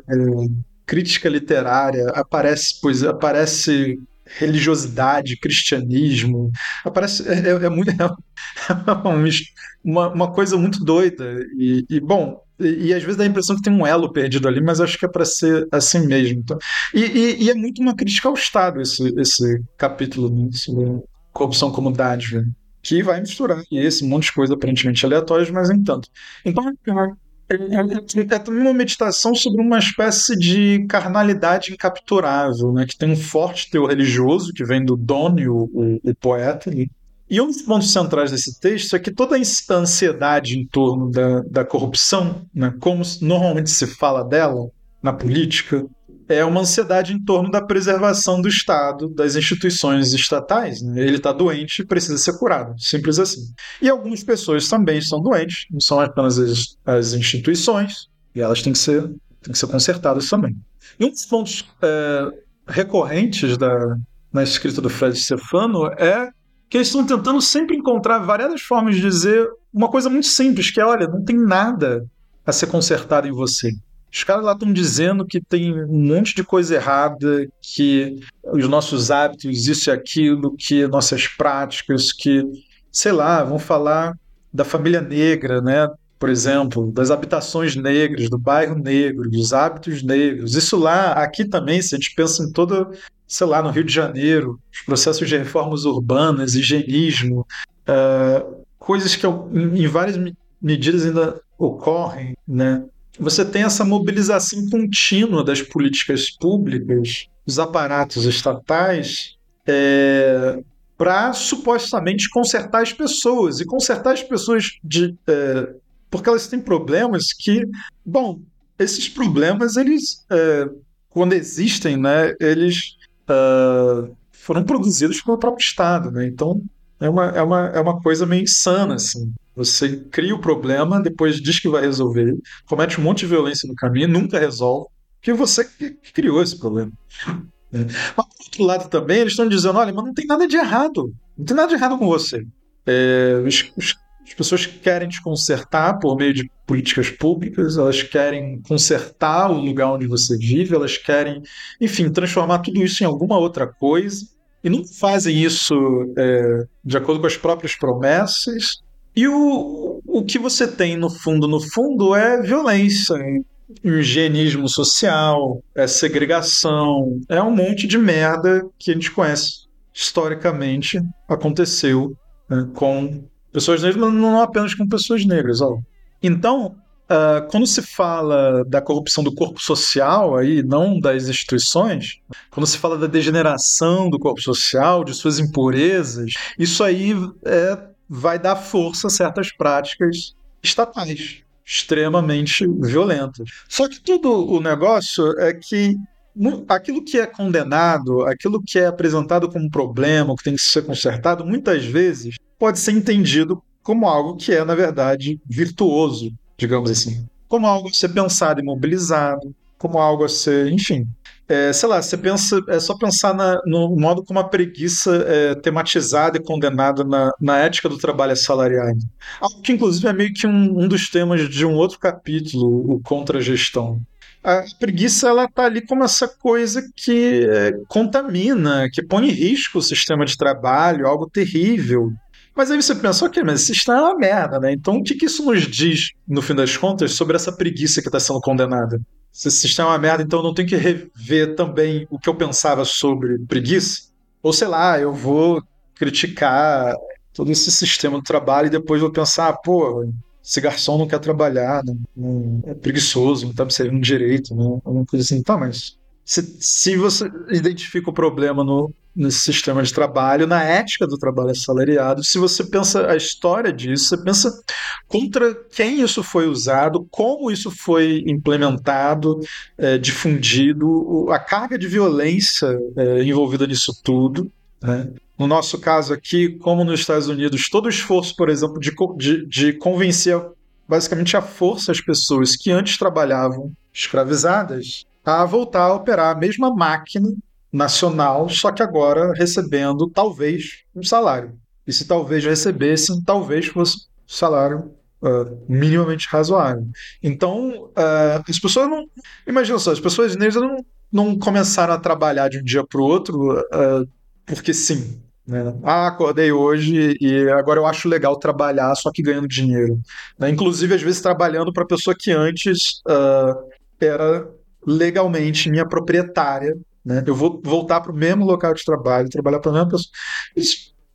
crítica literária, aparece, pois, aparece religiosidade, cristianismo, aparece é, é, é muito é uma, uma coisa muito doida e, e bom e, e, às vezes dá a impressão que tem um elo perdido ali, mas acho que é para ser assim mesmo. Então, e, e, é muito uma crítica ao Estado esse, esse capítulo né, sobre corrupção como dádiva, que vai misturar esse monte de coisa aparentemente aleatórias, mas nem tanto. Então é, também uma meditação sobre uma espécie de carnalidade incapturável, né, que tem um forte teor religioso que vem do Doni, o, o, o poeta, ali, e um dos pontos centrais desse texto é que toda a ansiedade em torno da, da corrupção, né, como normalmente se fala dela na política, é uma ansiedade em torno da preservação do Estado, das instituições estatais. Né? Ele está doente e precisa ser curado, simples assim. E algumas pessoas também estão doentes, não são apenas as, as instituições, e elas têm que ser, têm que ser consertadas também. E um dos pontos é, recorrentes da, na escrita do Fred Stefano é que eles estão tentando sempre encontrar variadas formas de dizer uma coisa muito simples, que é, olha, não tem nada a ser consertado em você. Os caras lá estão dizendo que tem um monte de coisa errada, que os nossos hábitos, isso e aquilo, que nossas práticas, que, sei lá, vão falar da família negra, né? Por exemplo, das habitações negras, do bairro negro, dos hábitos negros. Isso lá, aqui também, se a gente pensa em toda, sei lá, no Rio de Janeiro, os processos de reformas urbanas, higienismo, uh, coisas que em várias medidas ainda ocorrem, né? Você tem essa mobilização contínua das políticas públicas, dos aparatos estatais, é, para supostamente consertar as pessoas. E consertar as pessoas de, é, porque elas têm problemas que, bom, esses problemas, eles, é, quando existem, né, eles é, foram produzidos pelo próprio Estado. Né? Então, é uma, é, uma, é uma coisa meio insana, assim. Você cria o problema, depois diz que vai resolver, comete um monte de violência no caminho, nunca resolve, porque você que criou esse problema. É. Mas, por outro lado, também, eles estão dizendo: olha, mas não tem nada de errado. Não tem nada de errado com você. É, os, os, as pessoas querem te consertar por meio de políticas públicas, elas querem consertar o lugar onde você vive, elas querem, enfim, transformar tudo isso em alguma outra coisa. E não fazem isso é, de acordo com as próprias promessas, e o, o que você tem no fundo, no fundo, é violência, higienismo social, é segregação, é um monte de merda que a gente conhece historicamente aconteceu né, com pessoas negras, mas não apenas com pessoas negras. Ó. Então, uh, quando se fala da corrupção do corpo social, aí, não das instituições, quando se fala da degeneração do corpo social, de suas impurezas, isso aí é vai dar força a certas práticas estatais extremamente violentas. Só que tudo o negócio é que aquilo que é condenado, aquilo que é apresentado como problema, que tem que ser consertado, muitas vezes pode ser entendido como algo que é, na verdade, virtuoso, digamos assim. Como algo a ser pensado e mobilizado, como algo a ser, enfim, é, sei lá, você pensa, é só pensar na, no modo como a preguiça é tematizada e condenada na, na ética do trabalho assalariado. Algo que, inclusive, é meio que um, um dos temas de um outro capítulo, o contra-gestão. A preguiça ela tá ali como essa coisa que é, contamina, que põe em risco o sistema de trabalho, algo terrível. Mas aí você pensa, ok, mas esse sistema é uma merda, né? Então o que, que isso nos diz, no fim das contas, sobre essa preguiça que está sendo condenada? Se sistema é uma merda, então eu não tenho que rever também o que eu pensava sobre preguiça? Ou sei lá, eu vou criticar todo esse sistema do trabalho e depois vou pensar, pô, esse garçom não quer trabalhar, é preguiçoso, não está me servindo direito, né? Alguma coisa assim. Tá, mas se, se você identifica o problema no, nesse sistema de trabalho, na ética do trabalho assalariado, se você pensa a história disso, você pensa contra quem isso foi usado, como isso foi implementado, é, difundido, a carga de violência é, envolvida nisso tudo. Né? No nosso caso aqui, como nos Estados Unidos, todo o esforço, por exemplo, de, de, de convencer basicamente a força as pessoas que antes trabalhavam escravizadas a voltar a operar a mesma máquina nacional, só que agora recebendo talvez um salário. E se talvez recebessem, talvez fosse salário uh, minimamente razoável. Então, uh, as pessoas não. Imagina só, as pessoas negras não, não começaram a trabalhar de um dia para o outro uh, porque sim. Né? Ah, acordei hoje e agora eu acho legal trabalhar, só que ganhando dinheiro. Né? Inclusive, às vezes, trabalhando para pessoa que antes era legalmente minha proprietária, né? Eu vou voltar para o mesmo local de trabalho, trabalhar para a mesma pessoa.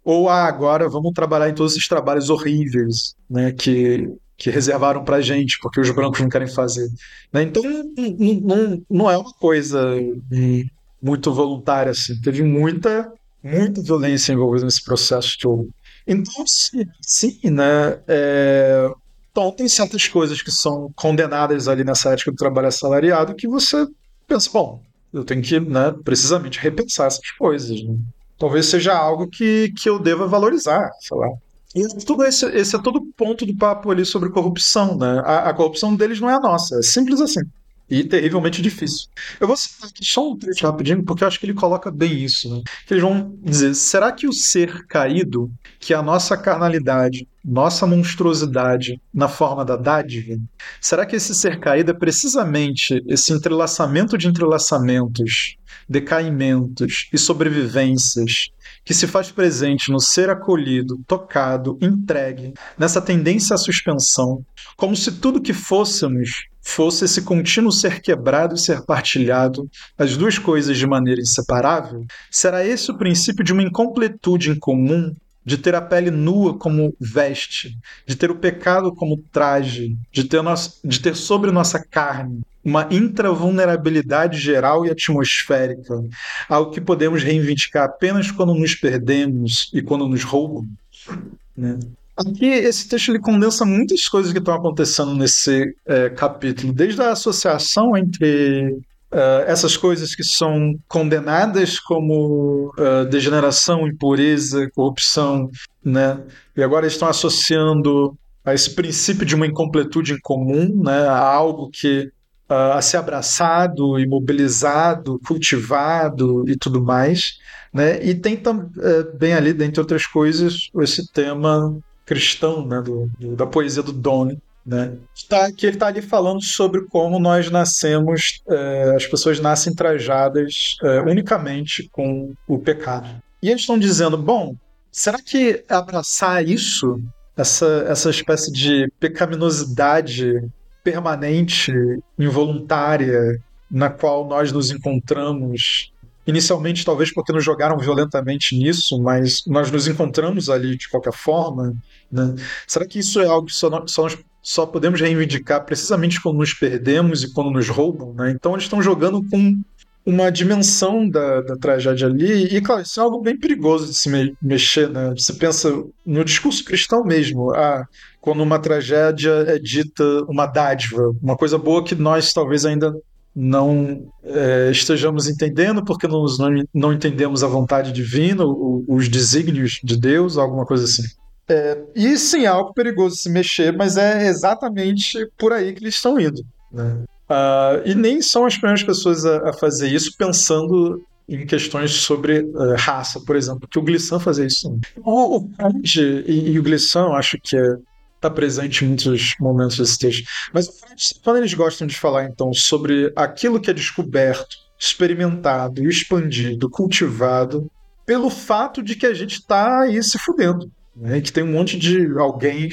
Ou ah, agora vamos trabalhar em todos esses trabalhos horríveis, né? Que, que reservaram para gente, porque os brancos não querem fazer. Né? Então, não, não, é uma coisa muito voluntária assim. Teve muita, muita violência envolvida nesse processo todo. Então, sim, sim né? É, então, tem certas coisas que são condenadas ali nessa ética do trabalho assalariado que você pensa, bom, eu tenho que, né, precisamente repensar essas coisas. Né? Talvez seja algo que, que eu deva valorizar, sei lá. E tudo esse, esse é todo o ponto do papo ali sobre corrupção, né? A, a corrupção deles não é a nossa, é simples assim e terrivelmente difícil. Eu vou citar aqui só um trecho rapidinho, porque eu acho que ele coloca bem isso. Né? Eles vão dizer: será que o ser caído, que é a nossa carnalidade, nossa monstruosidade na forma da dádiva, será que esse ser caído é precisamente esse entrelaçamento de entrelaçamentos, decaimentos e sobrevivências que se faz presente no ser acolhido, tocado, entregue, nessa tendência à suspensão, como se tudo que fôssemos fosse esse contínuo ser quebrado e ser partilhado, as duas coisas de maneira inseparável, será esse o princípio de uma incompletude em comum, de ter a pele nua como veste, de ter o pecado como traje, de ter, nosso, de ter sobre nossa carne uma intravulnerabilidade geral e atmosférica, algo que podemos reivindicar apenas quando nos perdemos e quando nos roubam. Né? Aqui, esse texto ele condensa muitas coisas que estão acontecendo nesse é, capítulo, desde a associação entre Uh, essas coisas que são condenadas como uh, degeneração, impureza, corrupção, né? E agora estão associando a esse princípio de uma incompletude em comum, né? A algo que a ser abraçado, imobilizado, cultivado e tudo mais, né? E tem também ali, dentre outras coisas, esse tema cristão, né, do, do, da poesia do Donne, né? Tá, que ele está ali falando sobre como nós nascemos, é, as pessoas nascem trajadas é, unicamente com o pecado. E eles estão dizendo, bom, será que abraçar isso, essa, essa espécie de pecaminosidade permanente, involuntária, na qual nós nos encontramos inicialmente talvez porque nos jogaram violentamente nisso, mas nós nos encontramos ali de qualquer forma. Né? Será que isso é algo que só, só, só podemos reivindicar precisamente quando nos perdemos e quando nos roubam? Né? Então eles estão jogando com uma dimensão da, da tragédia ali, e claro, isso é algo bem perigoso de se me, mexer, né? Você pensa no discurso cristão mesmo, ah, quando uma tragédia é dita uma dádiva, uma coisa boa que nós talvez ainda não é, estejamos entendendo, porque não, não, não, entendemos a vontade divina, o, os desígnios de Deus, alguma coisa assim. É, e sim, é algo perigoso se mexer, mas é exatamente por aí que eles estão indo. Né? Uh, e nem são as primeiras pessoas a, a, fazer isso pensando em questões sobre uh, raça, por exemplo, que o Glissan fazia isso. O, o e, e o Glissan, acho que é está presente em muitos momentos desse texto. Mas quando eles gostam de falar, então, sobre aquilo que é descoberto, experimentado, expandido, cultivado, pelo fato de que a gente está aí se fudendo. Né? Que tem um monte de alguém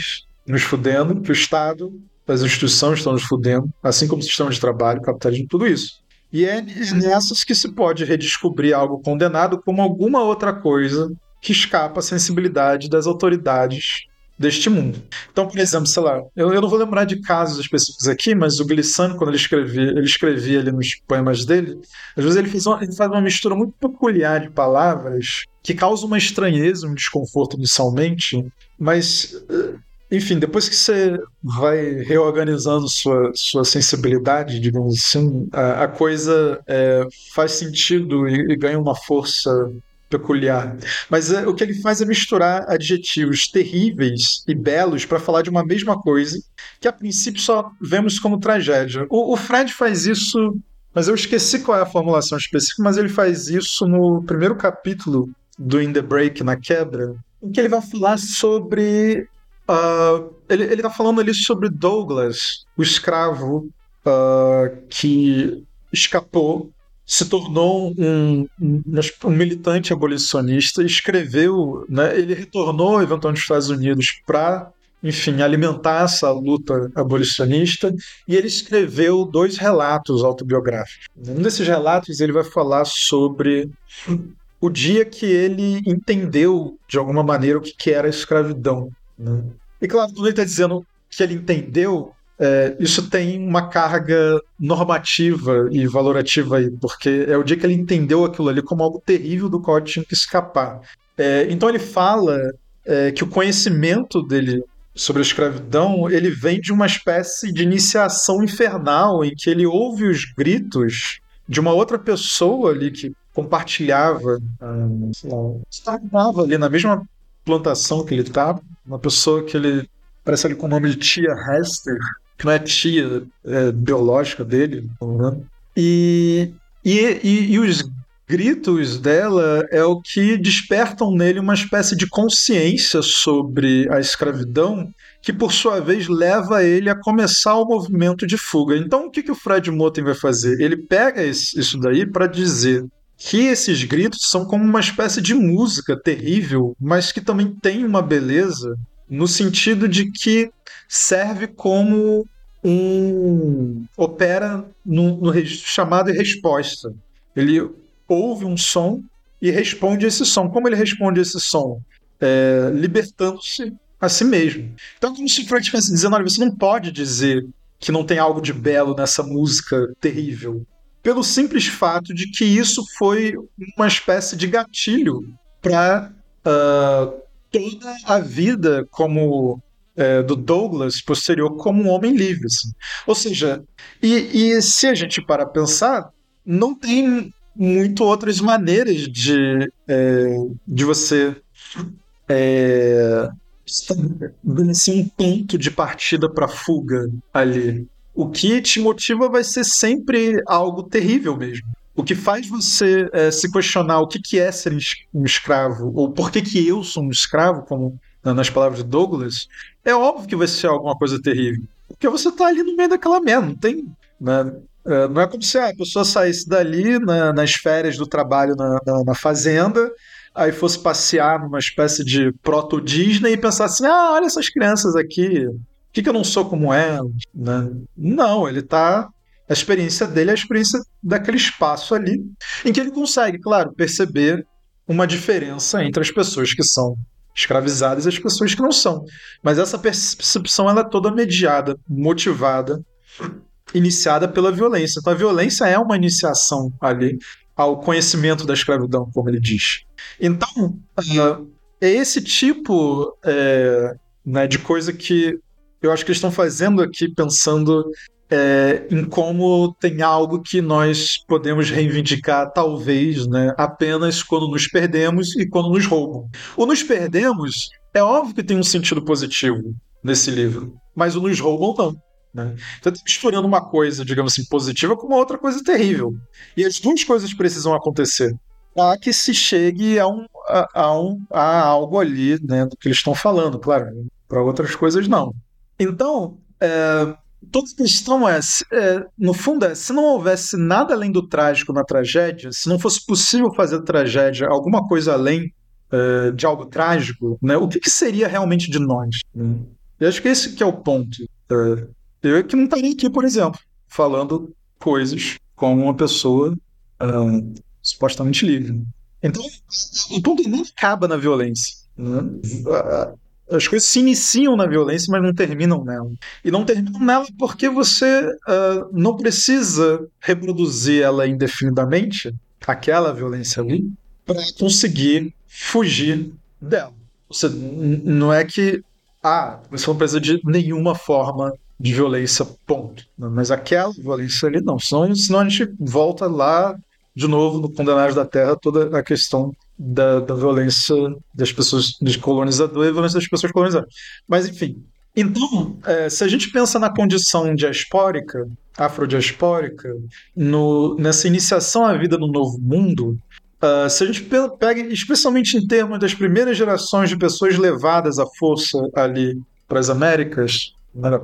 nos fudendo, que o Estado, as instituições estão nos fudendo, assim como o sistema de trabalho, capitalismo, tudo isso. E é nessas que se pode redescobrir algo condenado como alguma outra coisa que escapa à sensibilidade das autoridades deste mundo. Então, por exemplo, sei lá, eu, eu não vou lembrar de casos específicos aqui, mas o Glissant, quando ele escrevia, ele escrevia ali nos poemas dele, às vezes ele, fez uma, ele faz uma mistura muito peculiar de palavras que causa uma estranheza, um desconforto inicialmente, mas eh, enfim, depois que você vai reorganizando sua, sua sensibilidade, digamos assim, a, a coisa é, faz sentido e, e, ganha uma força peculiar. Mas é, o que ele faz é misturar adjetivos terríveis e belos para falar de uma mesma coisa que a princípio só vemos como tragédia. O, o, Fred faz isso, mas eu esqueci qual é a formulação específica, mas ele faz isso no primeiro capítulo do In the Break, na quebra, em que ele vai falar sobre. Uh, ele, ele tá falando ali sobre Douglas, o escravo uh, que escapou se tornou um, um, militante abolicionista, escreveu, né, ele retornou eventualmente aos Estados Unidos para, enfim, alimentar essa luta abolicionista, e ele escreveu dois relatos autobiográficos. Um desses relatos ele vai falar sobre o dia que ele entendeu, de alguma maneira, o que era a escravidão. Né? E claro, quando ele está dizendo que ele entendeu, é, isso tem uma carga normativa e valorativa aí, porque é o dia que ele entendeu aquilo ali como algo terrível do qual ele tinha que escapar. É, então ele fala é, que o conhecimento dele sobre a escravidão ele vem de uma espécie de iniciação infernal em que ele ouve os gritos de uma outra pessoa ali que compartilhava, estava ali na mesma plantação que ele estava, uma pessoa que ele parece ali com o nome de tia Hester, que não é tia é, biológica dele, e, e, e, e os gritos dela é o que despertam nele uma espécie de consciência sobre a escravidão, que por sua vez leva ele a começar o movimento de fuga. Então, o que, que o Fred Moten vai fazer? Ele pega isso daí para dizer que esses gritos são como uma espécie de música terrível, mas que também tem uma beleza no sentido de que serve como um opera no, no chamado resposta. Ele ouve um som e responde esse som. Como ele responde esse som? É, Libertando-se a si mesmo. Então, como se Freud estivesse dizendo: olha, você não pode dizer que não tem algo de belo nessa música terrível. Pelo simples fato de que isso foi uma espécie de gatilho para uh, ah, toda a vida como é, do Douglas posterior como um homem livre. Assim. Ou seja, e, e se a gente para pensar, não tem muito outras maneiras de, é, de você é, estabelecer um ponto de partida para fuga ali. O que te motiva vai ser sempre algo terrível mesmo. O que faz você é, se questionar o que, que é ser um escravo, ou por que, que eu sou um escravo, como nas palavras de Douglas, é óbvio que vai ser alguma coisa terrível. Porque você está ali no meio daquela merda, não tem. Né? É, não é como se a pessoa saísse dali na, nas férias do trabalho na, na, na, fazenda, aí fosse passear numa espécie de proto-Disney e pensasse: ah, olha essas crianças aqui, por que, que eu não sou como elas? Né? Não, ele está. A experiência dele é a experiência daquele espaço ali, em que ele consegue, claro, perceber uma diferença entre as pessoas que são escravizadas e as pessoas que não são. Mas essa percepção ela é toda mediada, motivada iniciada pela violência. Então a violência é uma iniciação ali ao conhecimento da escravidão, como ele diz. Então, uh, é esse tipo é, né, de coisa que eu acho que eles estão fazendo aqui pensando é, em como tem algo que nós podemos reivindicar, talvez, né, apenas quando nos perdemos e quando nos roubam. O nos perdemos é óbvio que tem um sentido positivo nesse livro, mas o nos roubam não. Né? Então, tá misturando uma coisa, digamos assim, positiva com uma outra coisa terrível. E as duas coisas precisam acontecer para que se chegue a, um, a, a, um, a algo ali né, do que eles estão falando, claro. Para outras coisas, não. Então, é, toda a questão é, é, no fundo, é, se não houvesse nada além do trágico na tragédia, se não fosse possível fazer tragédia alguma coisa além é, de algo trágico, né, o que, que, seria realmente de nós? Eu acho que esse que é o ponto. É, eu é que não estaria aqui, por exemplo, falando coisas como uma pessoa um, supostamente livre. Então, o ponto não acaba na violência. Né? As coisas se iniciam na violência, mas não terminam nela. E não terminam nela porque você uh, não precisa reproduzir ela indefinidamente, aquela violência ali, para conseguir fugir dela. Você, não é que ah, você não precisa de nenhuma forma de violência, ponto. Mas aquela violência ali não, senão, senão a gente volta lá de novo no Condenados da Terra toda a questão da, da violência das pessoas de colonizador e violência das pessoas colonizadas. Mas enfim. Então, é, se a gente pensa na condição diaspórica, afrodiaspórica, no, nessa iniciação à vida no novo mundo, uh, se a gente pega, especialmente em termos das primeiras gerações de pessoas levadas à força ali para as Américas,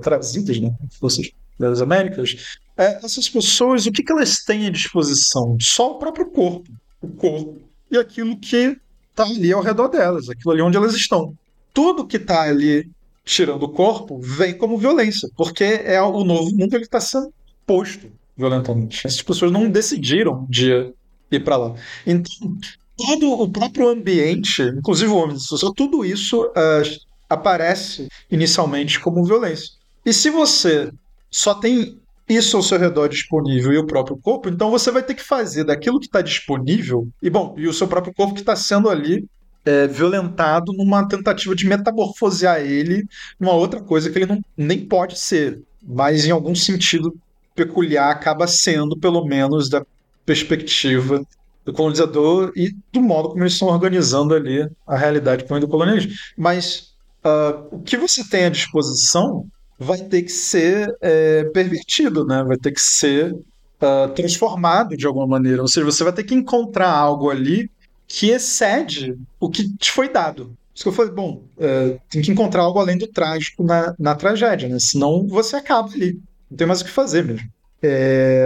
trazidas, né, forças das Américas, é, essas pessoas, o que, que elas têm à disposição? Só o próprio corpo. O corpo e aquilo que está ali ao redor delas, aquilo ali onde elas estão. Tudo que está ali tirando o corpo vem como violência, porque é o novo mundo que está sendo posto violentamente. Essas pessoas não decidiram um dia ir para lá. Então, todo o próprio ambiente, inclusive o homem social, tudo isso uh, aparece inicialmente como violência. E se você só tem isso ao seu redor disponível e o próprio corpo, então você vai ter que fazer daquilo que está disponível, e bom, e o seu próprio corpo que está sendo ali é, violentado numa tentativa de metamorfosear ele numa outra coisa que ele não, nem pode ser, mas em algum sentido peculiar acaba sendo, pelo menos, da perspectiva do colonizador e do modo como eles estão organizando ali a realidade meio do colonialismo. Mas uh, o que você tem à disposição vai ter que ser é, pervertido, né? vai ter que ser uh, transformado de alguma maneira. Ou seja, você vai ter que encontrar algo ali que excede o que te foi dado. Isso que eu falei, bom, é, tem que encontrar algo além do trágico na, na tragédia, né? Senão você acaba ali. Não tem mais o que fazer mesmo. É...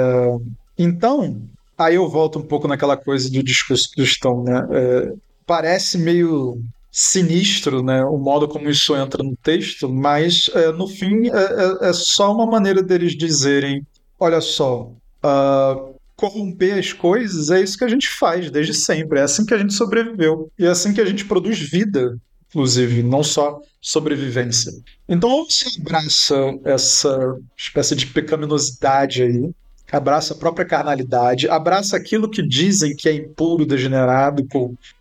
Então, aí eu volto um pouco naquela coisa do discurso cristão, né? É... Parece meio sinistro, né? O modo como isso entra no texto, mas é, no fim é, é, é, só uma maneira deles dizerem: olha só, uh, corromper as coisas é isso que a gente faz desde sempre. É assim que a gente sobreviveu. E é assim que a gente produz vida, inclusive, não só sobrevivência. Então, ou você abraça essa espécie de pecaminosidade aí, abraça a própria carnalidade, abraça aquilo que dizem que é impuro, degenerado,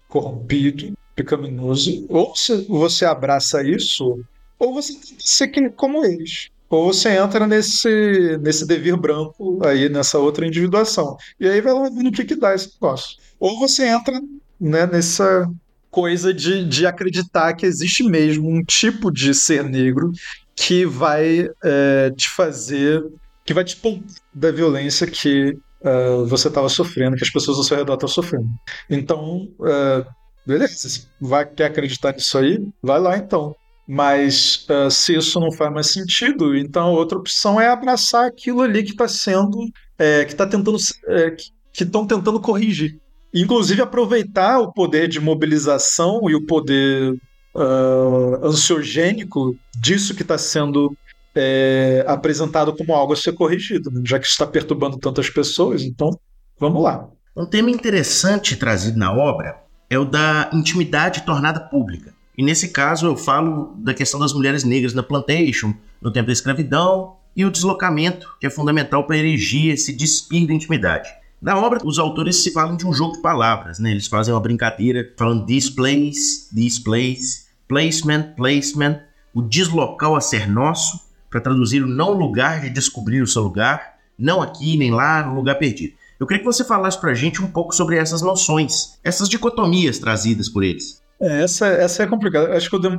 corrompido, pecaminoso, ou você abraça isso, ou você tem que ser como eles ou você entra nesse, nesse devir branco aí, nessa outra individuação. E aí vai lá vendo o que, que dá esse negócio. Ou você entra né, nessa coisa de, de acreditar que existe mesmo um tipo de ser negro que vai é, te fazer, que vai te poupar da violência que uh, você estava sofrendo, que as pessoas ao seu redor estão sofrendo. Então, uh, beleza, vai quer acreditar nisso aí? Vai lá então. Mas uh, se isso não faz mais sentido, então outra opção é abraçar aquilo ali que está sendo, é, que está tentando, é, que estão tentando corrigir. Inclusive aproveitar o poder de mobilização e o poder uh, ansiogênico disso que está sendo é, apresentado como algo a ser corrigido, né? já que está perturbando tantas pessoas. Então, vamos lá. Um tema interessante trazido na obra é o da intimidade tornada pública. E nesse caso eu falo da questão das mulheres negras na plantation, no tempo da escravidão, e o deslocamento, que é fundamental para erigir esse despir da intimidade. Na obra, os autores se falam de um jogo de palavras, né? Eles fazem uma brincadeira falando this place, placement, placement, o deslocal a ser nosso, para traduzir o não lugar de descobrir o seu lugar, não aqui nem lá, no lugar perdido. Eu queria que você falasse para a gente um pouco sobre essas noções, essas dicotomias trazidas por eles. É, essa, essa é complicada. Acho que eu, dem...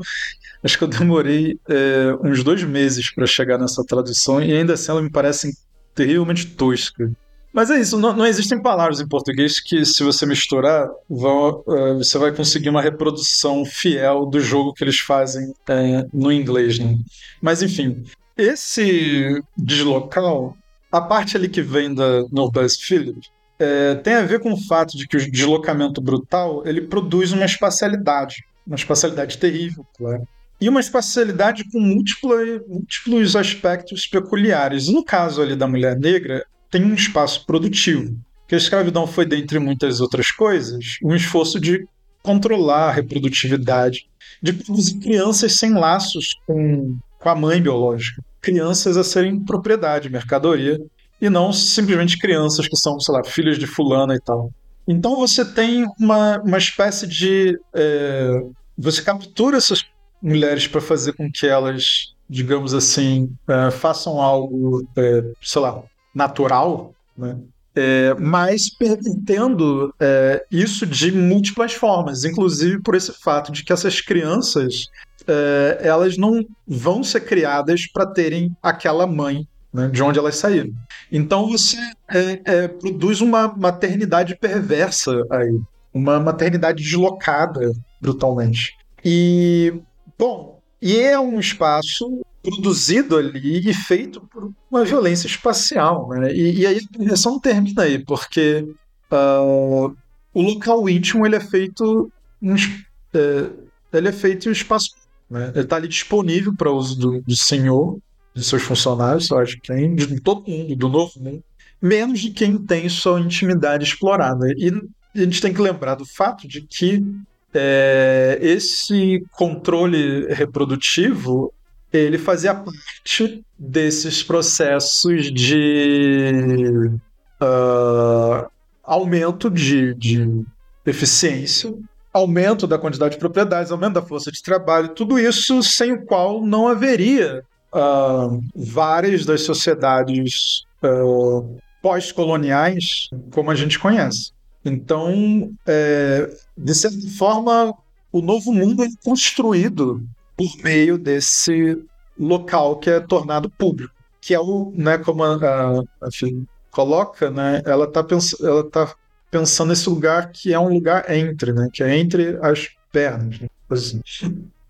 Acho que eu demorei é, uns dois meses para chegar nessa tradução e ainda assim ela me parece terrivelmente tosca. Mas é isso, não, não, existem palavras em português que, se você misturar, vão, uh, você vai conseguir uma reprodução fiel do jogo que eles fazem uh, no inglês. Né? Mas enfim, esse deslocal, a parte ali que vem da Noblesse Philip, é, tem a ver com o fato de que o deslocamento brutal ele produz uma espacialidade, uma espacialidade terrível, claro. E uma espacialidade com múltipla, múltiplos aspectos peculiares. No caso ali da mulher negra, tem um espaço produtivo, que a escravidão foi, dentre muitas outras coisas, um esforço de controlar a reprodutividade, de produzir crianças sem laços com, com a mãe biológica, crianças a serem propriedade, mercadoria, e não simplesmente crianças que são, sei lá, filhos de fulana e tal. Então você tem uma, uma espécie de. É, você captura essas mulheres para fazer com que elas, digamos assim, é, façam algo, é, sei lá, natural, né? É, mas permitindo é, isso de múltiplas formas, inclusive por esse fato de que essas crianças é, elas não vão ser criadas para terem aquela mãe né, de onde elas saíram. Então você é, é, produz uma maternidade perversa aí, uma maternidade deslocada brutalmente. E, bom, e é um espaço produzido ali e feito por uma violência espacial. Né? E, e aí a direção termina aí, porque uh, o local íntimo ele é feito. Um, é, ele é feito em um espaço. Né? Ele está ali disponível para uso do, do senhor de seus funcionários, eu acho que tem, de todo mundo, do novo mundo, menos de quem tem sua intimidade explorada. E a gente tem que lembrar do fato de que é, esse controle reprodutivo ele fazia parte desses processos de uh, aumento de, de eficiência, aumento da quantidade de propriedades, aumento da força de trabalho, tudo isso sem o qual não haveria uh, várias das sociedades uh, pós-coloniais como a gente conhece. Então, é, de certa forma, o novo mundo é construído por meio desse local que é tornado público, que é o, né, como a, a, a coloca, né, ela está ela tá pensando nesse lugar que é um lugar entre, né, que é entre as pernas. Né, assim.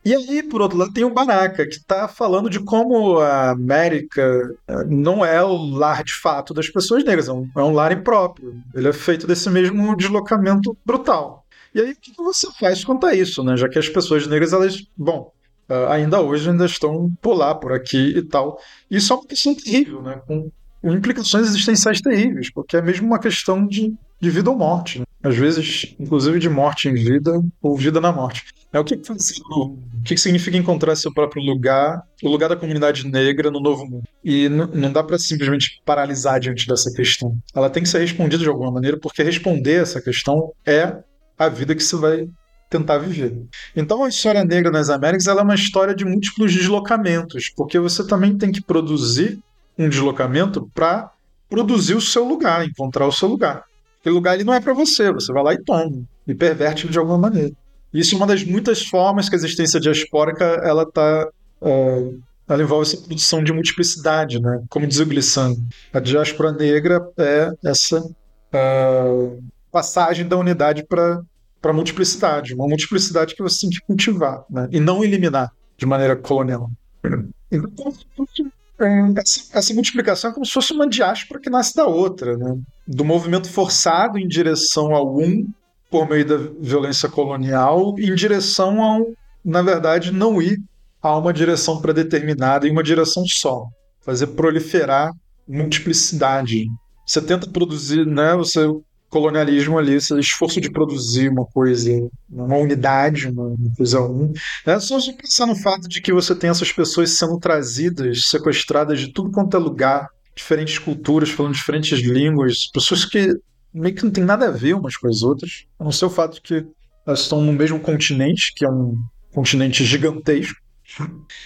E aí, por outro lado, tem o Baraka, que está falando de como a América eh, não é o lar de fato das pessoas negras, é um, é um lar impróprio. Ele é feito desse mesmo deslocamento brutal. E aí, o que você faz quanto a isso, né? Já que as pessoas negras, elas, bom, eh, ainda hoje ainda estão por lá, por aqui e tal. Isso é uma questão terrível, né? Com implicações existenciais terríveis, porque é mesmo uma questão de, de vida ou morte. Às vezes, inclusive de morte em vida ou vida na morte. É o que, o que, significa encontrar seu próprio lugar, o lugar da comunidade negra no novo mundo. E não dá para simplesmente paralisar diante dessa questão. Ela tem que ser respondida de alguma maneira, porque responder essa questão é a vida que você vai tentar viver. Então a história negra nas Américas é uma história de múltiplos deslocamentos, porque você também tem que produzir um deslocamento para produzir o seu lugar, encontrar o seu lugar. Aquele lugar ele não é para você, você vai lá e toma, e perverte ele de alguma maneira. Isso é uma das muitas formas que a existência diaspórica ela tá uh, ela envolve essa produção de multiplicidade, né? Como diz o Glissant, a diáspora negra é essa uh, passagem da unidade para para multiplicidade, uma multiplicidade que você tem que cultivar, né? E não eliminar de maneira colonial. Então, essa, essa, multiplicação é como se fosse uma diáspora que nasce da outra, né? do movimento forçado em direção ao um por meio da violência colonial, em direção ao, na verdade, não ir a uma direção predeterminada em uma direção só, fazer proliferar multiplicidade. Você tenta produzir, né? Você colonialismo ali, esse esforço de produzir uma coisa, uma unidade, uma, coisa um. É só pensar no fato de que você tem essas pessoas sendo trazidas, sequestradas de tudo quanto é lugar, diferentes culturas, falando diferentes línguas, pessoas que meio que não tem nada a ver umas com as outras, a não ser o fato de que elas estão no mesmo continente, que é um continente gigantesco.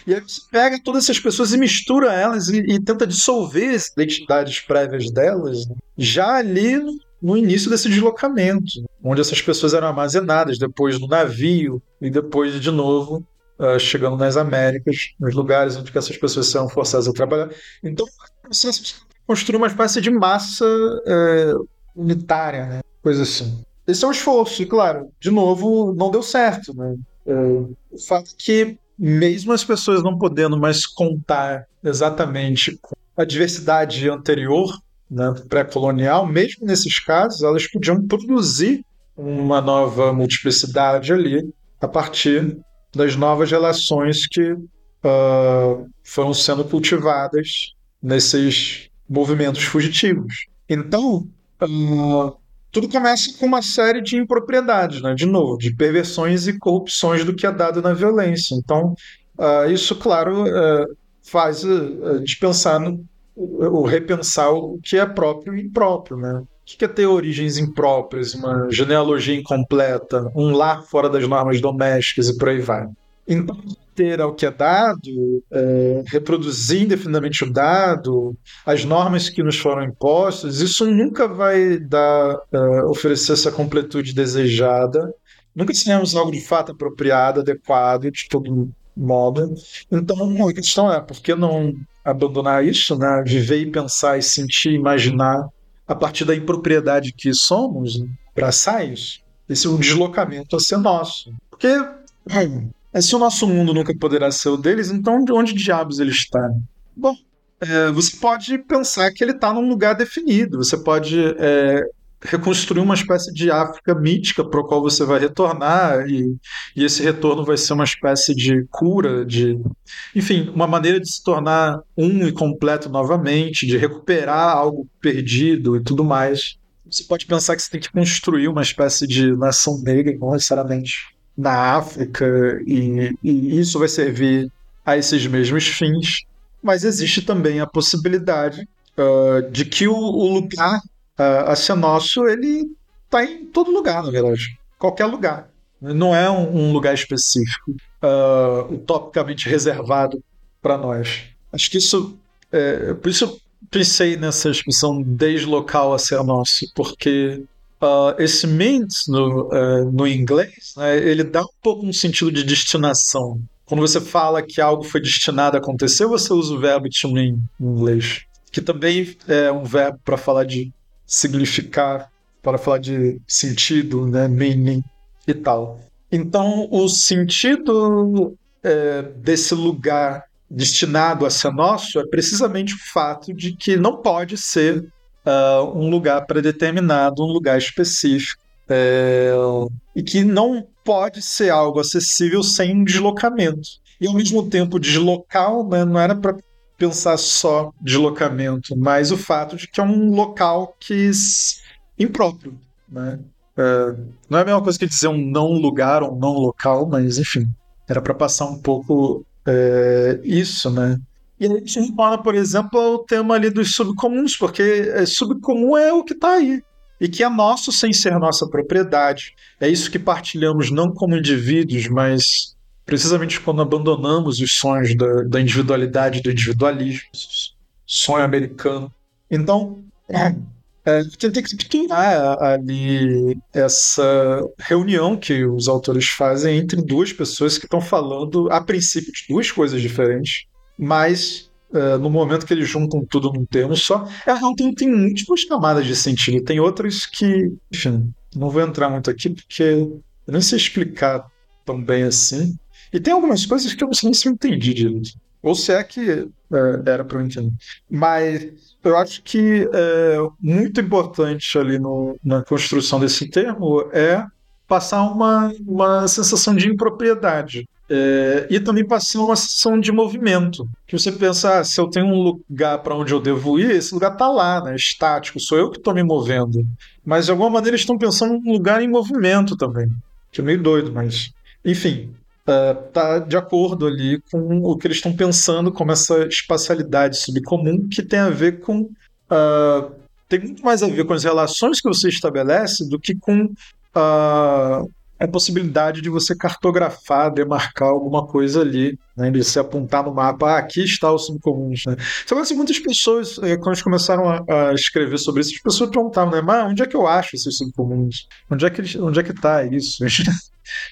E aí você pega todas essas pessoas e mistura elas e, e tenta dissolver as identidades prévias delas, né? já ali no início desse deslocamento, onde essas pessoas eram armazenadas, depois no navio e depois de novo uh, chegando nas Américas, nos lugares onde essas pessoas são forçadas a trabalhar. Então, o processo de construir uma espécie de massa uh, unitária, né? coisa assim. Esse é um esforço, e claro, de novo, não deu certo. Né? Uh, o fato é que, mesmo as pessoas não podendo mais contar exatamente com a diversidade anterior né, pré-colonial, mesmo nesses casos, elas podiam produzir uma nova multiplicidade ali a partir das novas relações que uh, foram sendo cultivadas nesses movimentos fugitivos. Então, uh, tudo começa com uma série de impropriedades, né? de novo, de perversões e corrupções do que é dado na violência. Então, uh, isso, claro, faz a gente pensar no, o repensar o que é próprio e impróprio, né? O que é ter origens impróprias, uma genealogia incompleta, um lar fora das normas domésticas e por aí vai. Então, ter ao que é dado, é, reproduzir indefinidamente o dado, as normas que nos foram impostas, isso nunca vai dar, é, oferecer essa completude desejada. Nunca teremos algo de fato apropriado, adequado, de todo modo. Então, a questão é, por que não abandonar isso, né? Viver e pensar e sentir, imaginar a partir da impropriedade que somos, né? abraçar isso. Esse é um deslocamento a ser nosso. Porque é, se o nosso mundo nunca poderá ser o deles, então de onde diabos ele está? Bom, é, você pode pensar que ele está num lugar definido. Você pode é, reconstruir uma espécie de África mítica para o qual você vai retornar e, e, esse retorno vai ser uma espécie de cura, de enfim, uma maneira de se tornar um e completo novamente, de recuperar algo perdido e tudo mais. Você pode pensar que você tem que construir uma espécie de nação negra, não necessariamente na África, e, e isso vai servir a esses mesmos fins, mas existe também a possibilidade uh, de que o, o lugar uh, a ser nosso, ele está em todo lugar, na verdade. Qualquer lugar. Não é um, um lugar específico, uh, utopicamente reservado para nós. Acho que isso. É, por isso pensei nessa expressão deslocal a ser nosso, porque uh, esse means no, uh, no inglês, né, ele dá um pouco um sentido de destinação. Quando você fala que algo foi destinado a acontecer, você usa o verbo to mean em inglês, que também é um verbo para falar de significar, para falar de sentido, né, meaning e tal. Então, o sentido é, desse lugar destinado a ser nosso é precisamente o fato de que não pode ser uh, um lugar predeterminado, um lugar específico, é, e que não pode ser algo acessível sem deslocamento. E ao mesmo tempo, deslocal né, não era para pensar só deslocamento, mas o fato de que é um local que impróprio. Né? É, não é a mesma coisa que dizer um não lugar ou um não local, mas enfim, era para passar um pouco é, isso, né? E a gente retorna, por exemplo, ao tema ali dos subcomuns, porque é, subcomum é o que está aí. E que é nosso sem ser nossa propriedade. É isso que partilhamos não como indivíduos, mas precisamente quando abandonamos os sonhos da, da individualidade, do individualismo, sonho americano. Então, é, é, tem que explicar ali essa reunião que os autores fazem entre duas pessoas que estão falando, a princípio, de duas coisas diferentes mas uh, no momento que eles juntam tudo num termo só, é um termo tem múltiplas camadas de sentido. Tem outras que, enfim, não vou entrar muito aqui porque eu nem sei explicar tão bem assim. E tem algumas coisas que eu não sei se eu entendi direito. Ou se é que uh, era para eu entender. Mas eu acho que é, muito importante ali no, na construção desse termo é passar uma, uma sensação de impropriedade. É, e também passar uma sensação de movimento. Que você pensa, ah, se eu tenho um lugar para onde eu devo ir, esse lugar está lá, né, estático, sou eu que estou me movendo. Mas de alguma maneira eles estão pensando num lugar em movimento também. Que é meio doido, mas. Enfim, está uh, de acordo ali com o que eles estão pensando como essa espacialidade subcomum que tem a ver com. Uh, tem muito mais a ver com as relações que você estabelece do que com uh, a possibilidade de você cartografar, demarcar alguma coisa ali, né, de você apontar no mapa, ah, aqui está o subcomuns. Né. Então, assim, muitas pessoas, quando eles começaram a, a, escrever sobre isso, as pessoas perguntavam, né, mas onde é que eu acho esses subcomuns? Onde é que, onde é que está isso?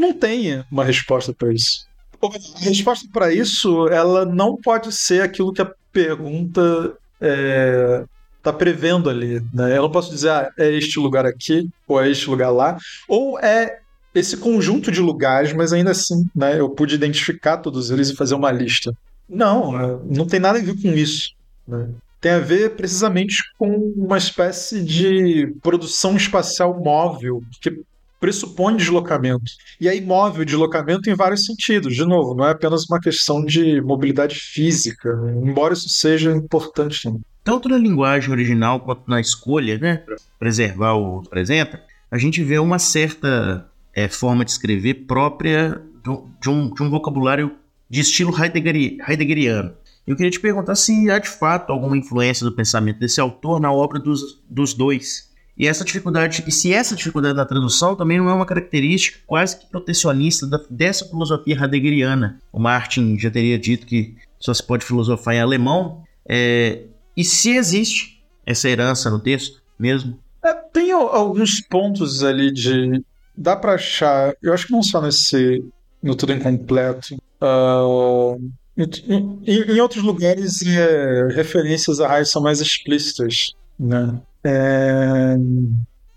não, tem uma resposta para isso. A resposta para isso, ela não pode ser aquilo que a pergunta é, tá prevendo ali, né? Eu não posso dizer, ah, é este lugar aqui, ou é este lugar lá, ou é esse conjunto de lugares, mas ainda assim, né? Eu pude identificar todos eles e fazer uma lista. Não, é, não tem nada a ver com isso. Né? Tem a ver precisamente com uma espécie de produção espacial móvel que pressupõe deslocamento. E aí, móvel, deslocamento em vários sentidos. De novo, não é apenas uma questão de mobilidade física, embora isso seja importante também tanto na linguagem original quanto na escolha, né, para preservar o apresenta, a gente vê uma certa é, forma de escrever própria de, um, de um vocabulário de estilo Heideggeri, heideggeriano. Eu queria te perguntar se há de fato alguma influência do pensamento desse autor na obra dos, dos dois. E essa dificuldade, e se essa dificuldade da tradução também não é uma característica quase que protecionista da, dessa filosofia heideggeriana. O Martin já teria dito que só se pode filosofar em alemão. É, e se existe essa herança no texto mesmo? É, tem alguns pontos ali de. Dá para achar. Eu acho que não só nesse. No Tudo Incompleto. Uh, em, em, outros lugares, é, referências a raios são mais explícitas. Né? É,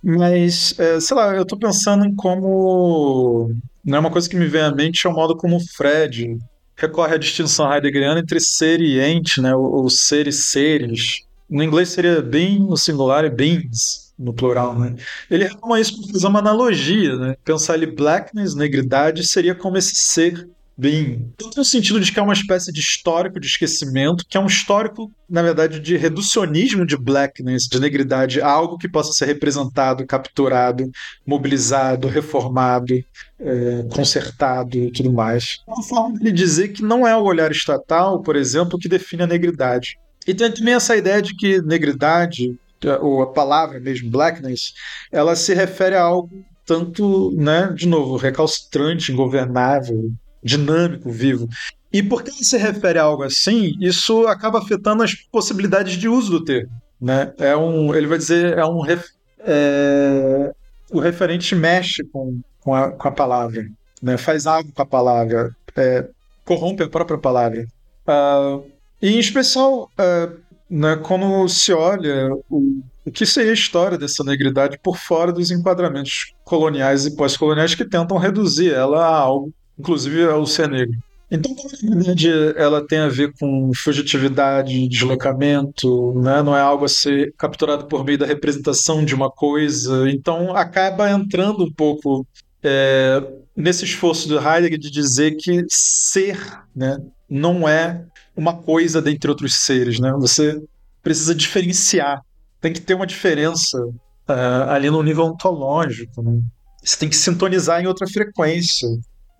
mas, é, sei lá, eu tô pensando em como. Não é uma coisa que me vem à mente é o modo como o Fred recorre à distinção heideggeriana entre ser e ente, né, ou, ser e seres. No inglês seria bem no singular e beings no plural, né? Ele retoma isso para fazer uma analogia, né? Pensar ali blackness, negridade, seria como esse ser bem. Tanto no sentido de que é uma espécie de histórico de esquecimento, que é um histórico, na verdade, de reducionismo de blackness, de negridade, algo que possa ser representado, capturado, mobilizado, reformado, é, consertado e tudo mais. É uma forma de dizer que não é o olhar estatal, por exemplo, que define a negridade. E tem também essa ideia de que negridade, ou a palavra mesmo, blackness, ela se refere a algo tanto, né, de novo, recalcitrante, ingovernável, dinâmico, vivo. E porque ele se refere a algo assim, isso acaba afetando as possibilidades de uso do termo. Né? É um, ele vai dizer, é um é, o referente mexe com, com, a, com a palavra, né? faz algo com a palavra, é, corrompe a própria palavra. Uh, e em especial, uh, né, quando se olha o, o que seria a história dessa negridade por fora dos enquadramentos coloniais e pós-coloniais que tentam reduzir ela a algo, inclusive ao ser negro. Então, como a negridade ela tem a ver com fugitividade, deslocamento, né? não é algo a ser capturado por meio da representação de uma coisa, então acaba entrando um pouco é, nesse esforço do Heidegger de dizer que ser né, não é uma coisa dentre outros seres, né? Você precisa diferenciar, tem que ter uma diferença uh, ali no nível ontológico, né? Você tem que sintonizar em outra frequência.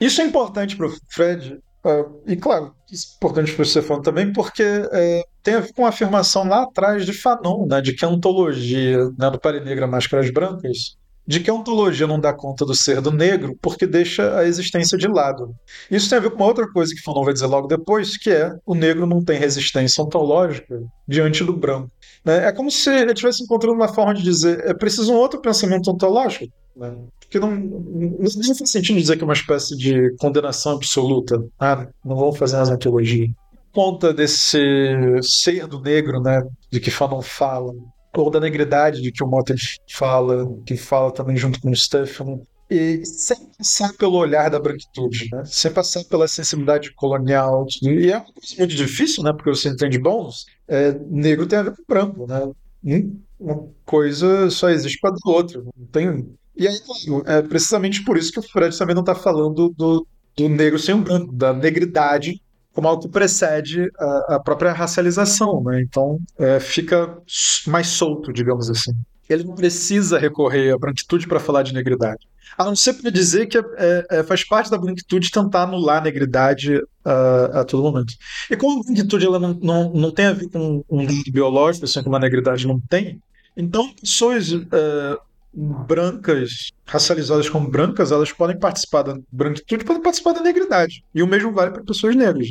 Isso é importante para o Fred, uh, e claro, isso é importante para o Stefano também, porque uh, tem a ver com a afirmação lá atrás de Fanon, né, de que a ontologia né, do Pare Negra Máscaras Brancas de que a ontologia não dá conta do ser do negro porque deixa a existência de lado. Isso tem a ver com uma outra coisa que Fanon vai dizer logo depois, que é o negro não tem resistência ontológica diante do branco. Né? É como se ele estivesse encontrando uma forma de dizer é preciso um outro pensamento ontológico. Né? Que não, não faz sentido dizer que é uma espécie de condenação absoluta. Ah, não vamos fazer mais ontologia. Conta desse ser do negro, né, de que Fanon fala, ou da negridade de que o Motter fala, que fala também junto com o Stefan, e sem passar pelo olhar da branquitude, né? sem passar pela sensibilidade colonial. E é muito difícil, né? porque você entende bons, é, negro tem a ver com branco. Né? Hum? Uma coisa só existe para a outra. Não tem... E aí, é precisamente por isso que o Fred também não está falando do, do negro sem o branco, da negridade como algo que precede a, a própria racialização, né? Então é, fica mais solto, digamos assim. Ele não precisa recorrer à branquitude para falar de negridade. A não ser para dizer que é, é, faz parte da branquitude tentar anular a negridade uh, a todo momento. E como a branquitude ela não, não, não tem a ver com um dado biológico, assim como a negridade não tem, então pessoas uh, brancas, racializadas como brancas, elas podem participar da branquitude, podem participar da negridade. E o mesmo vale para pessoas negras.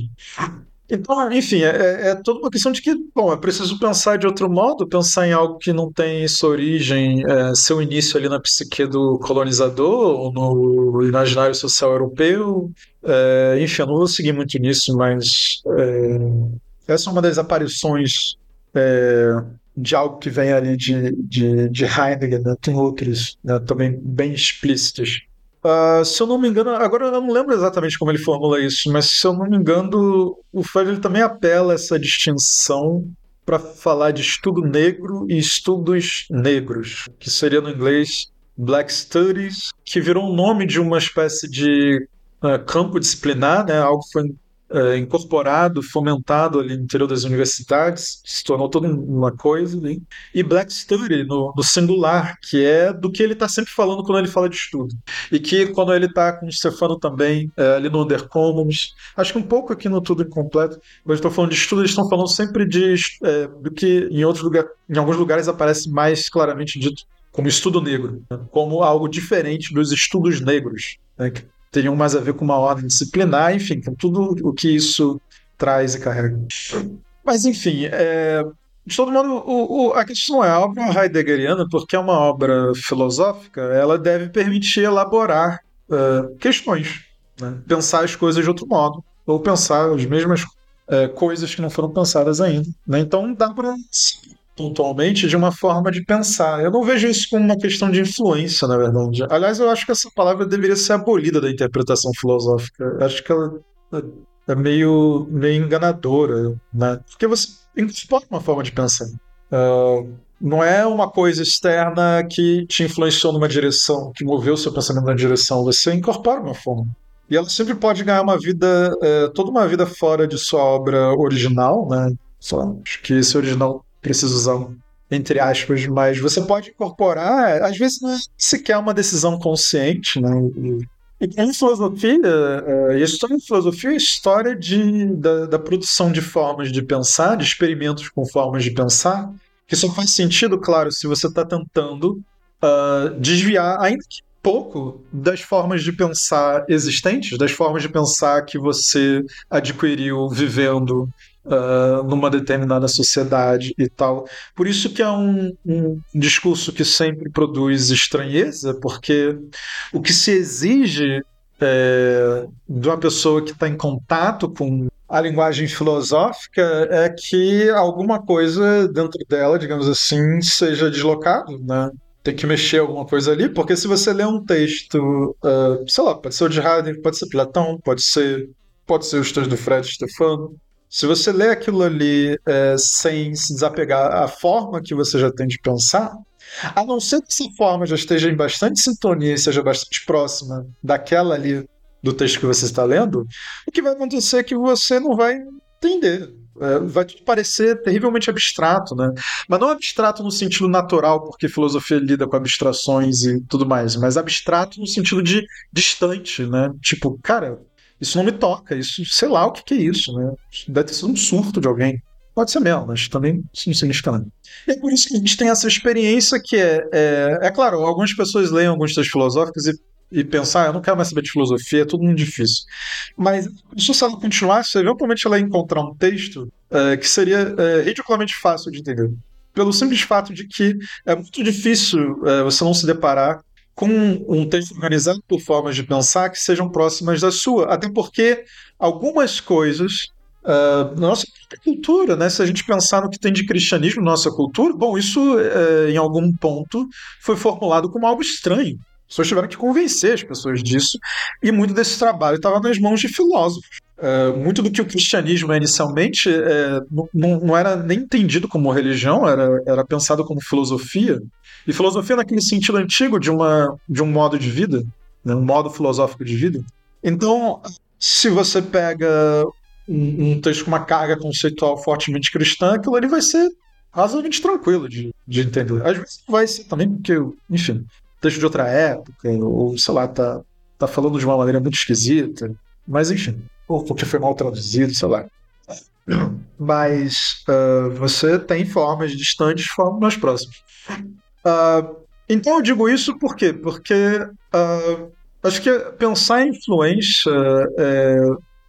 Então, enfim, é, é, é, toda uma questão de que, bom, é preciso pensar de outro modo, pensar em algo que não tem sua origem, é, seu início ali na psique do colonizador, no imaginário social europeu. É, enfim, eu não vou seguir muito nisso, mas é, essa é uma das aparições é, de algo que vem ali de, de, de Heidegger, né? tem outros né? também bem explícitos. Uh, se eu não me engano, agora eu não lembro exatamente como ele formula isso, mas se eu não me engano, o Freud também apela essa distinção para falar de estudo negro e estudos negros, que seria no inglês Black Studies, que virou o nome de uma espécie de uh, campo disciplinar, né? algo que foi é, incorporado, fomentado ali no interior das universidades, se tornou toda uma coisa. Né? E Black Study, no, no, singular, que é do que ele está sempre falando quando ele fala de estudo. E que quando ele está com o Stefano também, é, ali no Under Commons, acho que um pouco aqui no Tudo Incompleto, quando estou falando de estudo, eles estão falando sempre de é, do que em outros lugares, em alguns lugares aparece mais claramente dito como estudo negro, né? como algo diferente dos estudos negros, né? Teriam mais a ver com uma ordem disciplinar, enfim, com tudo o que isso traz e carrega. Mas, enfim, é, de todo modo, o, o, a questão é a obra heideggeriana, porque é uma obra filosófica, ela deve permitir elaborar uh, questões, né? pensar as coisas de outro modo, ou pensar as mesmas uh, coisas que não foram pensadas ainda. Né? Então, dá para pontualmente de uma forma de pensar. Eu não vejo isso como uma questão de influência, na verdade. Aliás, eu acho que essa palavra deveria ser abolida da interpretação filosófica. Eu acho que ela é meio, meio enganadora, né? Porque você incorpora uma forma de pensar. Uh, não é uma coisa externa que te influenciou numa direção, que moveu seu pensamento na direção. Você incorpora uma forma. E ela sempre pode ganhar uma vida, uh, toda uma vida fora de sua obra original, né? Só, acho que esse original preciso usar entre aspas, mas você pode incorporar, às vezes não é sequer uma decisão consciente, né? E, em filosofia, uh, e a história de filosofia é a história de, da, da, produção de formas de pensar, de experimentos com formas de pensar, que só faz sentido, claro, se você está tentando uh, desviar, ainda que pouco das formas de pensar existentes, das formas de pensar que você adquiriu vivendo uh, numa determinada sociedade e tal. Por isso que é um, um discurso que sempre produz estranheza, porque o que se exige é, de uma pessoa que está em contato com a linguagem filosófica é que alguma coisa dentro dela, digamos assim, seja deslocado, né? Tem que mexer alguma coisa ali, porque se você lê um texto, uh, sei lá, pode ser o de Heidegger, pode ser Platão, pode ser, pode ser os textos do Fred Stefano, se você lê aquilo ali é, sem se desapegar à forma que você já tem de pensar, a não ser que essa forma já esteja em bastante sintonia e seja bastante próxima daquela ali do texto que você está lendo, o que vai acontecer é que você não vai entender. É, vai te parecer terrivelmente abstrato, né? Mas não abstrato no sentido natural, porque filosofia lida com abstrações e tudo mais, mas abstrato no sentido de distante, né? Tipo, cara, isso não me toca, isso, sei lá o que, que é isso, né? Deve ter sido um surto de alguém. Pode ser mesmo, mas também isso não significa nada. E é por isso que a gente tem essa experiência que é. É, é claro, algumas pessoas leem alguns textos filosóficos e, e pensam, ah, eu não quero mais saber de filosofia, é tudo muito difícil. Mas se ela continuasse, eventualmente ela encontrar um texto é, que seria é, ridiculamente fácil de entender. Pelo simples fato de que é muito difícil é, você não se deparar com um texto organizado por formas de pensar que sejam próximas da sua. Até porque algumas coisas uh, na nossa cultura, né? Se a gente pensar no que tem de cristianismo na nossa cultura, bom, isso uh, em algum ponto foi formulado como algo estranho. As pessoas tiveram que convencer as pessoas disso, e muito desse trabalho estava nas mãos de filósofos. Uh, muito do que o cristianismo é inicialmente uh, não, não, era nem entendido como religião, era, era pensado como filosofia. E filosofia naquele sentido antigo de, uma, de um modo de vida, né, um modo filosófico de vida. Então, se você pega um, um, texto com uma carga conceitual fortemente cristã, aquilo ali vai ser razoavelmente tranquilo de, de entender. Às vezes vai ser também porque, enfim, texto de outra época, ou sei lá, tá, tá falando de uma maneira muito esquisita. Mas enfim, ou porque foi mal traduzido, sei lá. Mas uh, você tem formas distantes formas mais próximas. Uh, então eu digo isso por quê? Porque uh, acho que pensar em influência é,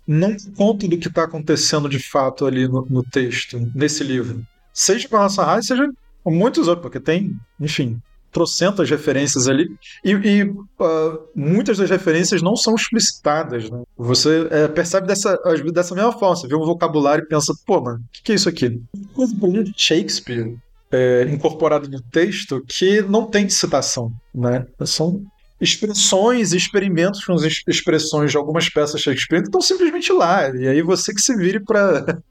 não conta do que está acontecendo de fato ali no, no, texto, nesse livro. Seja com a nossa raça, seja com muitos outros, porque tem, enfim, trocentas referências ali, e, e uh, muitas das referências não são explicitadas. Né? Você é, percebe dessa, dessa mesma forma, você vê um vocabulário e pensa, pô, mano, o que, que, é isso aqui? Coisa de Shakespeare é, incorporado no texto que não tem citação, né? São expressões e experimentos com as expressões de algumas peças Shakespeare estão simplesmente lá. E aí você que se vire para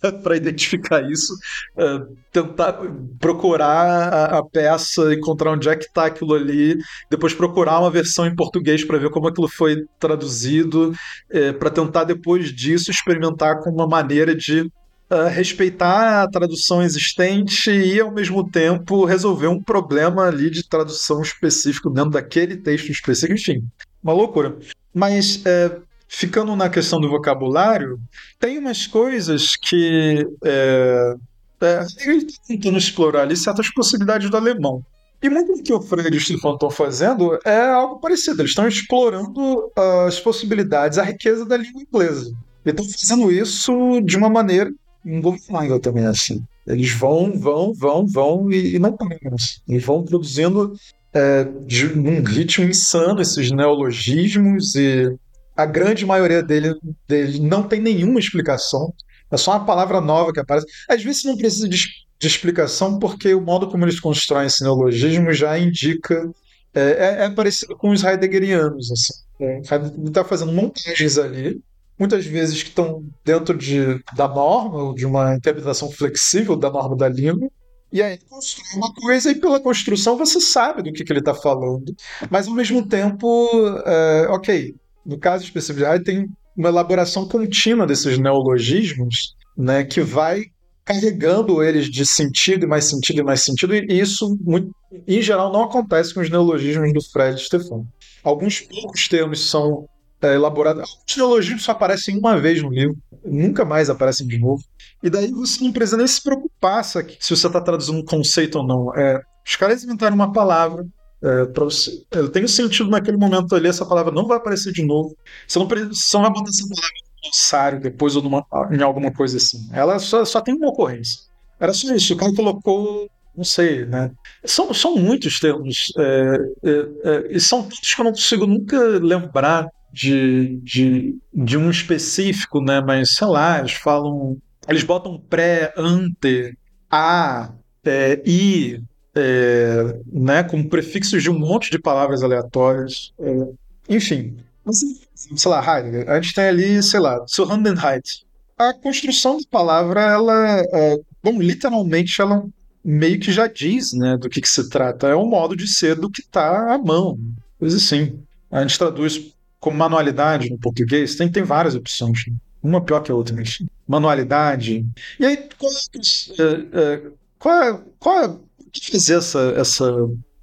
para identificar isso, uh, tentar procurar a, a, peça, encontrar onde é que está aquilo ali, depois procurar uma versão em português para ver como aquilo foi traduzido, é, para tentar depois disso experimentar com uma maneira de Uh, respeitar a tradução existente e, ao mesmo tempo, resolver um problema ali de tradução específico dentro daquele texto específico. Enfim, uma loucura. Mas, é, ficando na questão do vocabulário, tem umas coisas que. É, é, está tentando explorar ali certas possibilidades do alemão. E muito do que o Freire e o Stefan estão fazendo é algo parecido. Eles estão explorando as possibilidades, a riqueza da língua inglesa. E estão fazendo isso de uma maneira ingovernável também, assim. Eles vão, vão, vão, vão e, e não param. Assim. Eles vão produzindo é, de um ritmo insano esses neologismos e a grande maioria deles dele não tem nenhuma explicação. É só uma palavra nova que aparece. Às vezes não precisa de, de explicação porque o modo como eles constroem esse neologismo já indica é, é, é parecido com os heideggerianos. Assim. É, ele está fazendo montagens ali muitas vezes que estão dentro de, da norma, de uma interpretação flexível da norma da língua, e aí constrói uma coisa e pela construção você sabe do que, que ele está falando. Mas ao mesmo tempo, é, ok, no caso específico, tem uma elaboração contínua desses neologismos, né, que vai carregando eles de sentido e mais sentido e mais sentido, e isso, muito, em geral, não acontece com os neologismos do Fred Stefan. Alguns poucos termos são é, elaborado. Os neologismos só aparecem uma vez no livro, nunca mais aparecem de novo. E daí você não precisa nem se preocupar se, se você está traduzindo um conceito ou não. É, os caras inventaram uma palavra, É, você, eu tenho sentido naquele momento ali, essa palavra não vai aparecer de novo. Você não, você não vai botar essa palavra no glossário depois ou numa, em alguma coisa assim. Ela só, só tem uma ocorrência. Era só isso. O cara colocou não sei, né? São, são muitos termos, é, é, é, e são tantos que eu não consigo nunca lembrar de, de, de um específico, né? Mas, sei lá, eles falam, eles botam pré, ante, a, é, i, é, né? Como prefixos de um monte de palavras aleatórias. É, enfim, sei lá, Heidegger, a gente tem ali, sei lá, Zuhandenheit. A construção da palavra, ela, é, bom, literalmente, ela meio que já diz né, do que, que se trata. É um modo de ser do que está à mão. Coisa assim. A gente traduz como manualidade no português, tem, tem várias opções. Uma pior que a outra, mas manualidade. E aí, qual é, é, é qual é, qual é, que fazer essa, essa,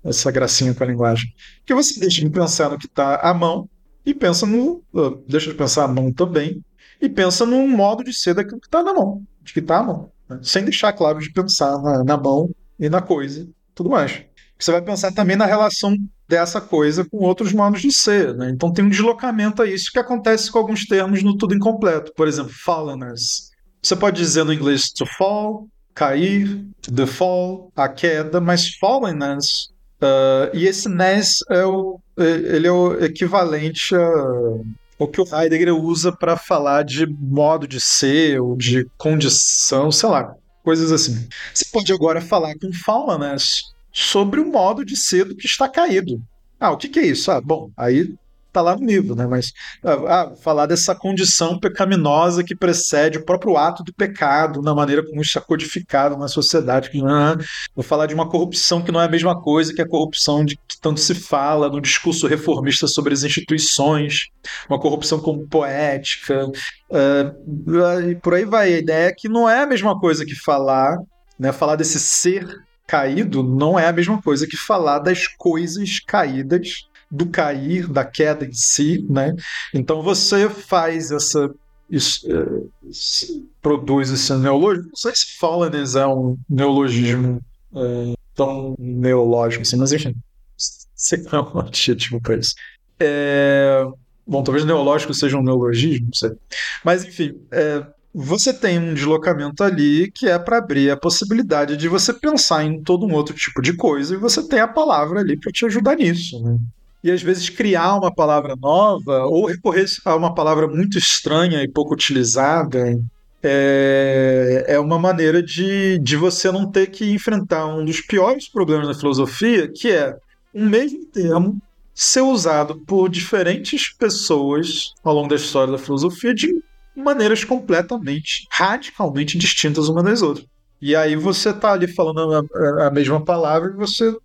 essa gracinha com a linguagem? Porque você deixa de pensar no que está à mão e pensa no. Deixa de pensar à mão também e pensa num modo de ser daquilo que está na mão, de que está à mão sem deixar claro de pensar na, na mão e na coisa tudo mais. Você vai pensar também na relação dessa coisa com outros modos de ser. Né? Então tem um deslocamento a isso que acontece com alguns termos no tudo incompleto. Por exemplo, falleners. Você pode dizer no inglês to fall, cair, the fall, a queda, mas fallenness. Uh, e esse ness é o, ele é o equivalente a o que o Heidegger usa para falar de modo de ser ou de condição, sei lá, coisas assim. Você pode agora falar com Faumanes sobre o modo de ser do que está caído. Ah, o que, que é isso? Ah, bom, aí tá lá no livro, né? Mas ah, ah, falar dessa condição pecaminosa que precede o próprio ato do pecado, na maneira como isso é codificado na sociedade. Ah, vou falar de uma corrupção que não é a mesma coisa que a corrupção de que tanto se fala no discurso reformista sobre as instituições, uma corrupção como poética, uh, e por aí vai. A ideia é que não é a mesma coisa que falar, né? Falar desse ser caído não é a mesma coisa que falar das coisas caídas do cair, da queda em si, né? Então você faz essa isso, é, produz esse neologismo. Não sei se Fallenness é um neologismo é, tão neológico assim, mas enfim, sei é um adjetivo para isso. É, bom, talvez neológico seja um neologismo, não sei. Mas enfim, é, você tem um deslocamento ali que é para abrir a possibilidade de você pensar em todo um outro tipo de coisa e você tem a palavra ali para te ajudar nisso, né? e às vezes criar uma palavra nova ou recorrer a uma palavra muito estranha e pouco utilizada é, é uma maneira de, de você não ter que enfrentar um dos piores problemas da filosofia, que é um mesmo termo ser usado por diferentes pessoas ao longo da história da filosofia de maneiras completamente, radicalmente distintas uma das outras. E aí você está ali falando a, a mesma palavra e você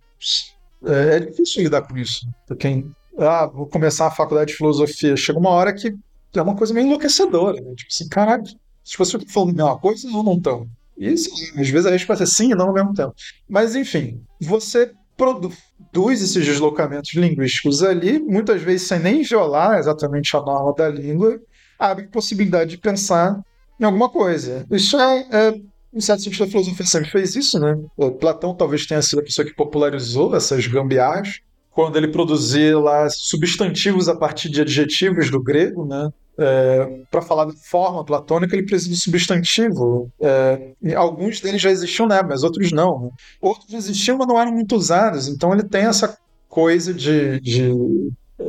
é, é difícil lidar com isso. Quem, ah, vou começar a faculdade de filosofia, chega uma hora que é uma coisa meio enlouquecedora, né? Tipo assim, caralho, se você tá falando a mesma coisa, ou não estão. E assim, às vezes a resposta é sim e não ao mesmo tempo. Mas enfim, você produz esses deslocamentos linguísticos ali, muitas vezes sem nem violar exatamente a norma da língua, abre possibilidade de pensar em alguma coisa. Isso é, é em certo sentido, a filosofia sempre fez isso, né? O Platão talvez tenha sido a pessoa que popularizou essas gambiarras, quando ele produzia lá substantivos a partir de adjetivos do grego, né? É, para falar de forma platônica, ele precisa de substantivo. É, alguns deles já existiam, né? Mas outros não. Né? Outros existiam, mas não eram muito usados. Então ele tem essa coisa de, de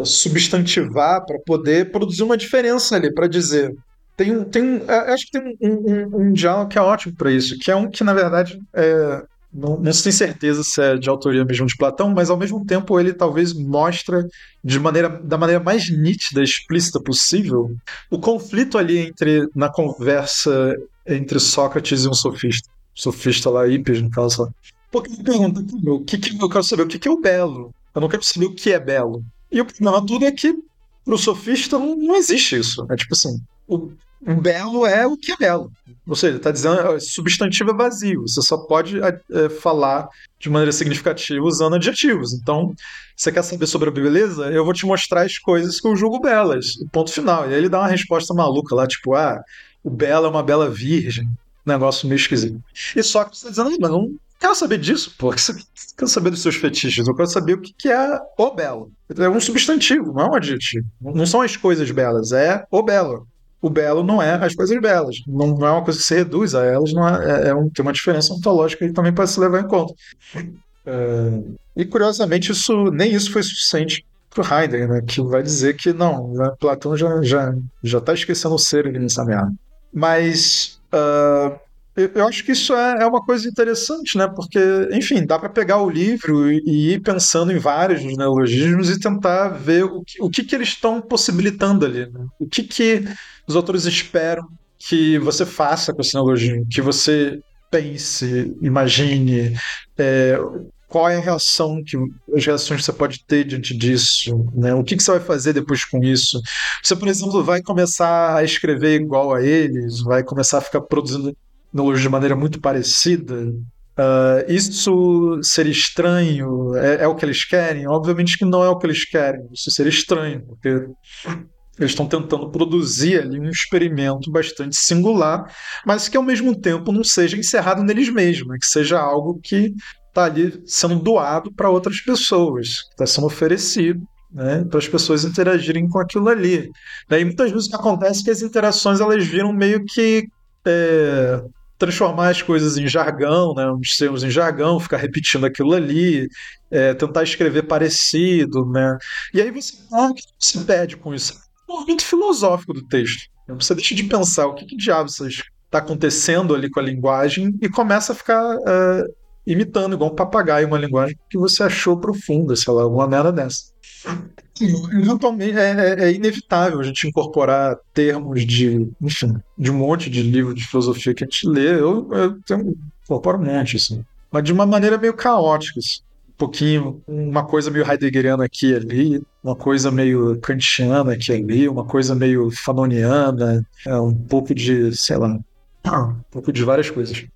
substantivar para poder produzir uma diferença ali, para dizer tem. Tem é, acho que tem um, um, um diálogo que é ótimo para isso, que é um que, na verdade, é, não, não tem certeza se é de autoria mesmo de Platão, mas ao mesmo tempo ele talvez mostra de maneira, da maneira mais nítida, explícita possível, o conflito ali entre na conversa entre Sócrates e um sofista. Sofista lá, Hippias, no caso. Porque ele pergunta, o que, que eu quero saber, o que, que é o belo? Eu não quero saber o que é belo. E o problema tudo é que pro sofista não, não existe isso. É tipo assim, o, um belo é o que é belo. Ou seja, está dizendo substantivo é vazio. Você só pode é, falar de maneira significativa usando adjetivos. Então, você quer saber sobre a beleza? Eu vou te mostrar as coisas que eu julgo belas. Ponto final. E aí ele dá uma resposta maluca lá, tipo, ah, o belo é uma bela virgem. Negócio meio esquisito. E só que você está dizendo, mas não, quero saber disso, pô. Quero saber dos seus fetiches. Eu quero saber o que é o belo. É um substantivo, não é um adjetivo. Não são as coisas belas, é o belo. O belo não é as coisas belas. Não, é uma coisa que se reduz a elas, não é, é, é um, tem uma diferença ontológica que também pode se levar em conta. É, e curiosamente, isso, nem isso foi suficiente para o Heidegger, né, que vai dizer que não, né, Platão já já já está esquecendo o ser ali nessa merda. Mas uh, eu acho que isso é, é, uma coisa interessante, né? Porque, enfim, dá para pegar o livro e, ir pensando em vários neologismos e tentar ver o que, o que, que eles estão possibilitando ali. Né? O que, que os autores esperam que você faça com esse neologismo, que você pense, imagine, é, qual é a reação que as reações que você pode ter diante disso, né? O que, que você vai fazer depois com isso? Você, por exemplo, vai começar a escrever igual a eles, vai começar a ficar produzindo de maneira muito parecida. Uh, isso seria estranho? É, é, o que eles querem? Obviamente que não é o que eles querem. Isso seria estranho, porque eles estão tentando produzir ali um experimento bastante singular, mas que ao mesmo tempo não seja encerrado neles mesmos, que seja algo que está ali sendo doado para outras pessoas, está sendo oferecido né, para as pessoas interagirem com aquilo ali. E muitas vezes o que acontece é que as interações elas viram meio que é, transformar as coisas em jargão, né, os termos em jargão, ficar repetindo aquilo ali, é, tentar escrever parecido, né? E aí você, ah, você pede com isso? É um movimento filosófico do texto. Você deixa de pensar o que, que diabos está acontecendo ali com a linguagem e começa a ficar uh, imitando, igual um papagaio, uma linguagem que você achou profunda, sei lá, alguma merda dessa. Eventualmente é, é, é, inevitável a gente incorporar termos de, enfim, de um monte de livro de filosofia que a gente lê. Eu, eu tenho, incorporo um monte, assim. Mas de uma maneira meio caótica, assim. Um pouquinho, uma coisa meio heideggeriana aqui e ali, uma coisa meio kantiana aqui e ali, uma coisa meio fanoniana, é, um pouco de, sei lá, um pouco de várias coisas.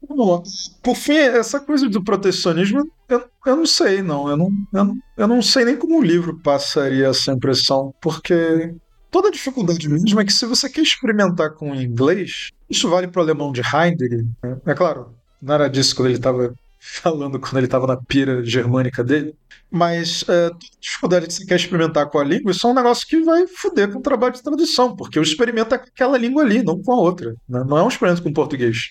Por fim, essa coisa do protecionismo, eu, eu não sei, não. Eu não, eu não. eu não sei nem como o livro passaria essa impressão, porque toda a dificuldade mesmo é que se você quer experimentar com o inglês, isso vale para o alemão de Heidegger. Né? É claro, não era disso quando ele estava falando quando ele estava na pira germânica dele. Mas é, toda dificuldade que você quer experimentar com a língua, isso é um negócio que vai foder com o trabalho de tradução, porque o experimento aquela língua ali, não com a outra. Né? Não é um experimento com português.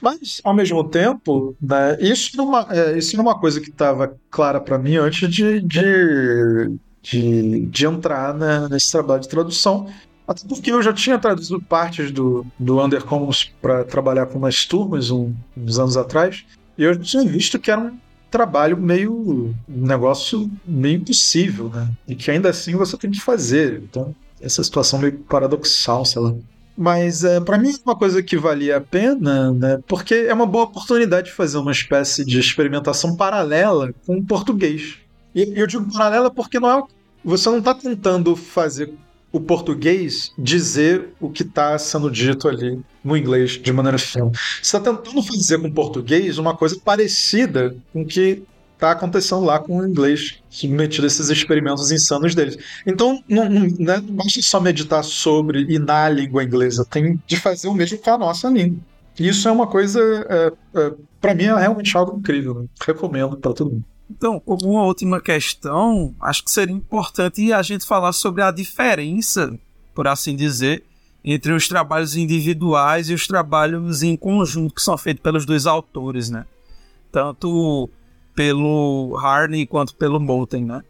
Mas, ao mesmo tempo, né, isso, não é, isso não é uma coisa que estava clara para mim antes de, de, de, de entrar né, nesse trabalho de tradução. Até porque eu já tinha traduzido partes do, do Undercommons para trabalhar com umas turmas um, uns anos atrás. E eu tinha visto que era um trabalho meio. um negócio meio impossível, né? E que ainda assim você tem que fazer. Então, essa situação meio paradoxal, sei lá. Mas é, para mim é uma coisa que valia a pena, né? Porque é uma boa oportunidade de fazer uma espécie de experimentação paralela com o português. E eu digo paralela porque não é, você não está tentando fazer o português dizer o que está sendo dito ali no inglês de maneira fiel. Você está tentando fazer com o português uma coisa parecida com o que está acontecendo lá com o inglês, submetido a esses experimentos insanos deles. Então, não, não, né, não basta só meditar sobre e na língua inglesa, tem de fazer o mesmo com a nossa língua. E isso é uma coisa, é, é, para mim, é realmente algo incrível. Recomendo para todo mundo. Então, como uma última questão, acho que seria importante a gente falar sobre a diferença, por assim dizer, entre os trabalhos individuais e os trabalhos em conjunto que são feitos pelos dois autores, né? Tanto pelo Harney quanto pelo Moulton, né?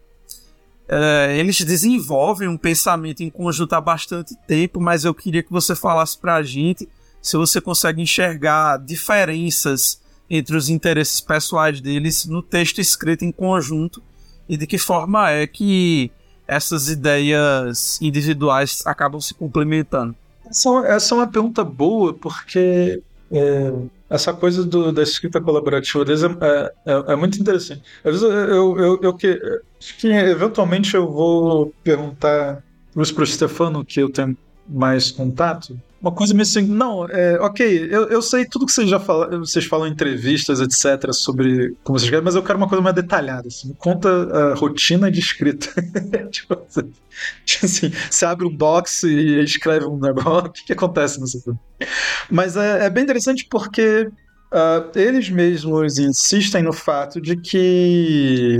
É, eles desenvolvem um pensamento em conjunto há bastante tempo, mas eu queria que você falasse para a gente se você consegue enxergar diferenças entre os interesses pessoais deles no texto escrito em conjunto e de que forma é que essas ideias individuais acabam se complementando. Essa, essa é uma pergunta boa, porque é, essa coisa do, da escrita colaborativa deles é, é, é, é muito interessante. Às vezes eu, eu, eu que, acho que eventualmente eu vou perguntar para o Stefano, que eu tenho mais contato, uma coisa meio assim, não, é, ok, eu, eu sei tudo que vocês já falam, vocês falam em entrevistas, etc, sobre como vocês querem, mas eu quero uma coisa mais detalhada, assim, conta a rotina de escrita. tipo assim, você abre um box e escreve um negócio, o que, que acontece nessa coisa? Mas é, é bem interessante porque uh, eles mesmos insistem no fato de que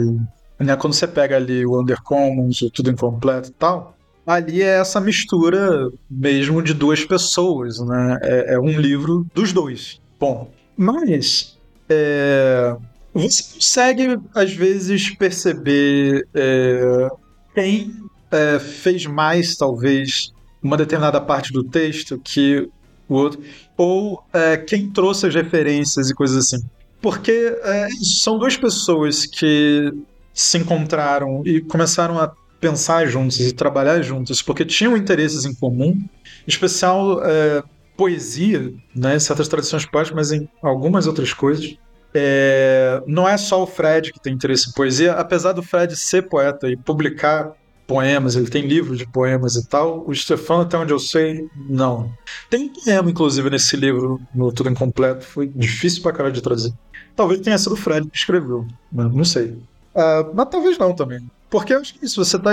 né, quando você pega ali o Undercommons, o Tudo Incompleto e tal, ali é essa mistura mesmo de duas pessoas, né? É, é um livro dos dois. Bom, mas é, você consegue às vezes perceber é, quem é, fez mais, talvez, uma determinada parte do texto que o outro, ou é, quem trouxe as referências e coisas assim. Porque é, são duas pessoas que se encontraram e começaram a pensar juntos e trabalhar juntos, porque tinham interesses em comum, em especial é, poesia, né, certas tradições poéticas, mas em algumas outras coisas. É, não é só o Fred que tem interesse em poesia, apesar do Fred ser poeta e publicar poemas, ele tem livros de poemas e tal. O Stefano, até onde eu sei, não. Tem um poema, inclusive, nesse livro, no Tudo Incompleto. Foi difícil pra caralho de traduzir. Talvez tenha sido o Fred que escreveu, mas não sei. Uh, mas talvez não também. Porque eu acho que se você tá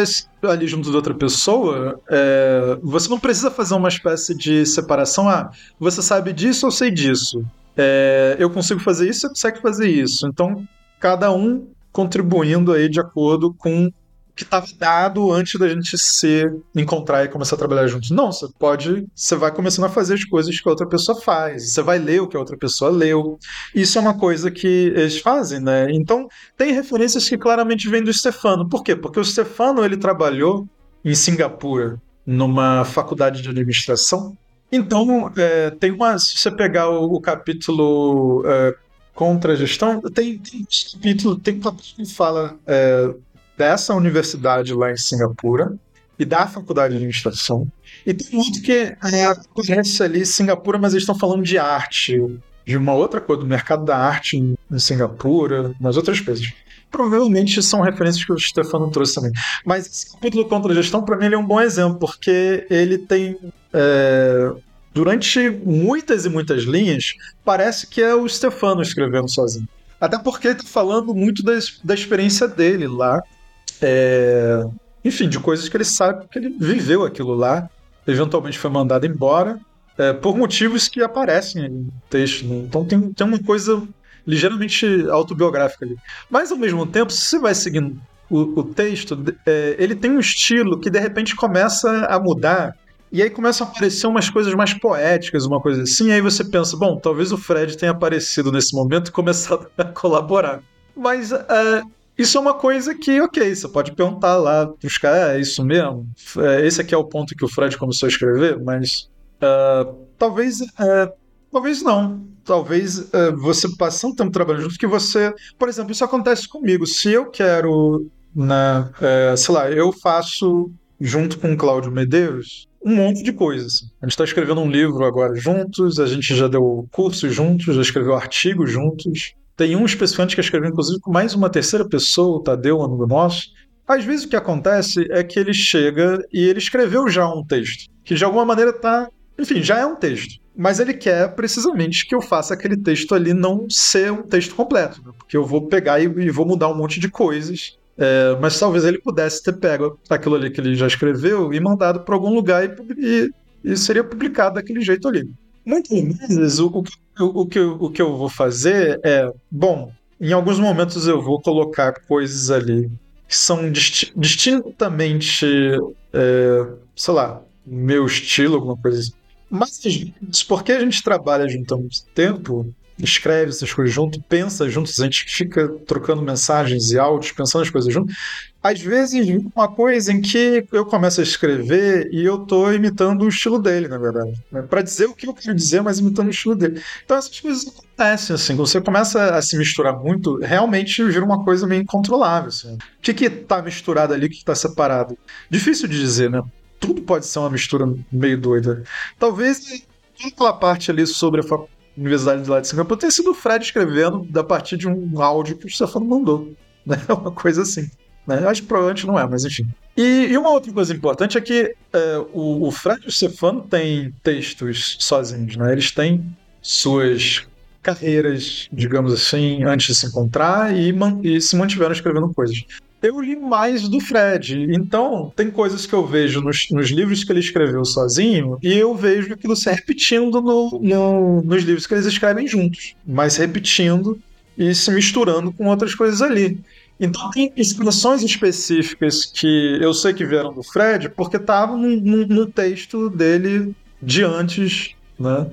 ali junto de outra pessoa, é, você não precisa fazer uma espécie de separação. Ah, você sabe disso, eu sei disso. É, eu consigo fazer isso, você consegue fazer isso. Então, cada um contribuindo aí de acordo com que estava dado antes da gente se encontrar e começar a trabalhar juntos. Não, você pode, você vai começando a fazer as coisas que a outra pessoa faz, você vai ler o que a outra pessoa leu. Isso é uma coisa que eles fazem, né? Então, tem referências que claramente vêm do Stefano. Por quê? Porque o Stefano, ele trabalhou em Singapura, numa faculdade de administração. Então, é, tem uma. Se você pegar o, o capítulo é, contra a gestão, tem, tem capítulo, tem um capítulo que fala é, dessa universidade lá em Singapura e da faculdade de administração. E tem outro que é, acontece ali em Singapura, mas eles estão falando de arte, de uma outra coisa, do mercado da arte em, em Singapura, umas outras coisas. Provavelmente são referências que o Stefano trouxe também. Mas esse capítulo contra a gestão, para mim, ele é um bom exemplo, porque ele tem. É, durante muitas e muitas linhas, parece que é o Stefano escrevendo sozinho. Até porque ele está falando muito da experiência dele lá é, enfim, de coisas que ele sabe que ele viveu aquilo lá, eventualmente foi mandado embora, é, por motivos que aparecem no texto. Né? Então tem, tem uma coisa ligeiramente autobiográfica ali. Mas ao mesmo tempo, se você vai seguindo o, o texto, é, ele tem um estilo que de repente começa a mudar. E aí começam a aparecer umas coisas mais poéticas, uma coisa assim. E aí você pensa, bom, talvez o Fred tenha aparecido nesse momento e começado a colaborar. Mas é, isso é uma coisa que, ok, você pode perguntar lá pros caras, é isso mesmo? É, esse aqui é o ponto que o Fred começou a escrever, mas uh, talvez, uh, talvez não. Talvez uh, você passe um tempo trabalhando junto que você. Por exemplo, isso acontece comigo. Se eu quero, na, uh, sei lá, eu faço junto com o Cláudio Medeiros um monte de coisas. A gente está escrevendo um livro agora juntos, a gente já deu curso juntos, já escreveu artigos juntos. Tem um especificamente que escreveu, inclusive, com mais uma terceira pessoa, o Tadeu, amigo nosso. Às vezes o que acontece é que ele chega e ele escreveu já um texto, que de alguma maneira tá. Enfim, já é um texto. Mas ele quer precisamente que eu faça aquele texto ali não ser um texto completo, né? porque eu vou pegar e, e, vou mudar um monte de coisas. É, mas talvez ele pudesse ter pego aquilo ali que ele já escreveu e mandado para algum lugar e, e, e seria publicado daquele jeito ali. Muitas vezes o, o, o, que, o que eu vou fazer é, bom, em alguns momentos eu vou colocar coisas ali que são disti distintamente, é, sei lá, meu estilo, alguma coisa assim. Mas porque a gente trabalha junto há muito tempo, escreve essas coisas junto, pensa juntos, a gente fica trocando mensagens e áudios, pensando as coisas junto. Às vezes, uma coisa em que eu começo a escrever e eu tô imitando o estilo dele, na verdade. Né? Para dizer o que eu quero dizer, mas imitando o estilo dele. Então, essas coisas acontecem, assim. Quando você começa a se misturar muito, realmente vira uma coisa meio incontrolável, assim. O que que tá misturado ali, o que, que tá separado? Difícil de dizer, né? Tudo pode ser uma mistura meio doida. Talvez aquela parte ali sobre a Universidade de lá de Singapura tenha sido o Fred escrevendo a partir de um áudio que o Stefano mandou. Né? Uma coisa assim. Né? Acho que provavelmente não é, mas enfim. E, e uma outra coisa importante é que é, o, o Fred e o Stefano têm textos sozinhos, né? Eles têm suas carreiras, digamos assim, antes de se encontrar e, e se mantiveram escrevendo coisas. eu li mais do Fred. Então, tem coisas que eu vejo nos, nos livros que ele escreveu sozinho e eu vejo aquilo se repetindo no, no, nos livros que eles escrevem juntos, mas repetindo e se misturando com outras coisas ali. Então tem expressões específicas que eu sei que vieram do Fred porque estavam no, no, no, texto dele de antes, né?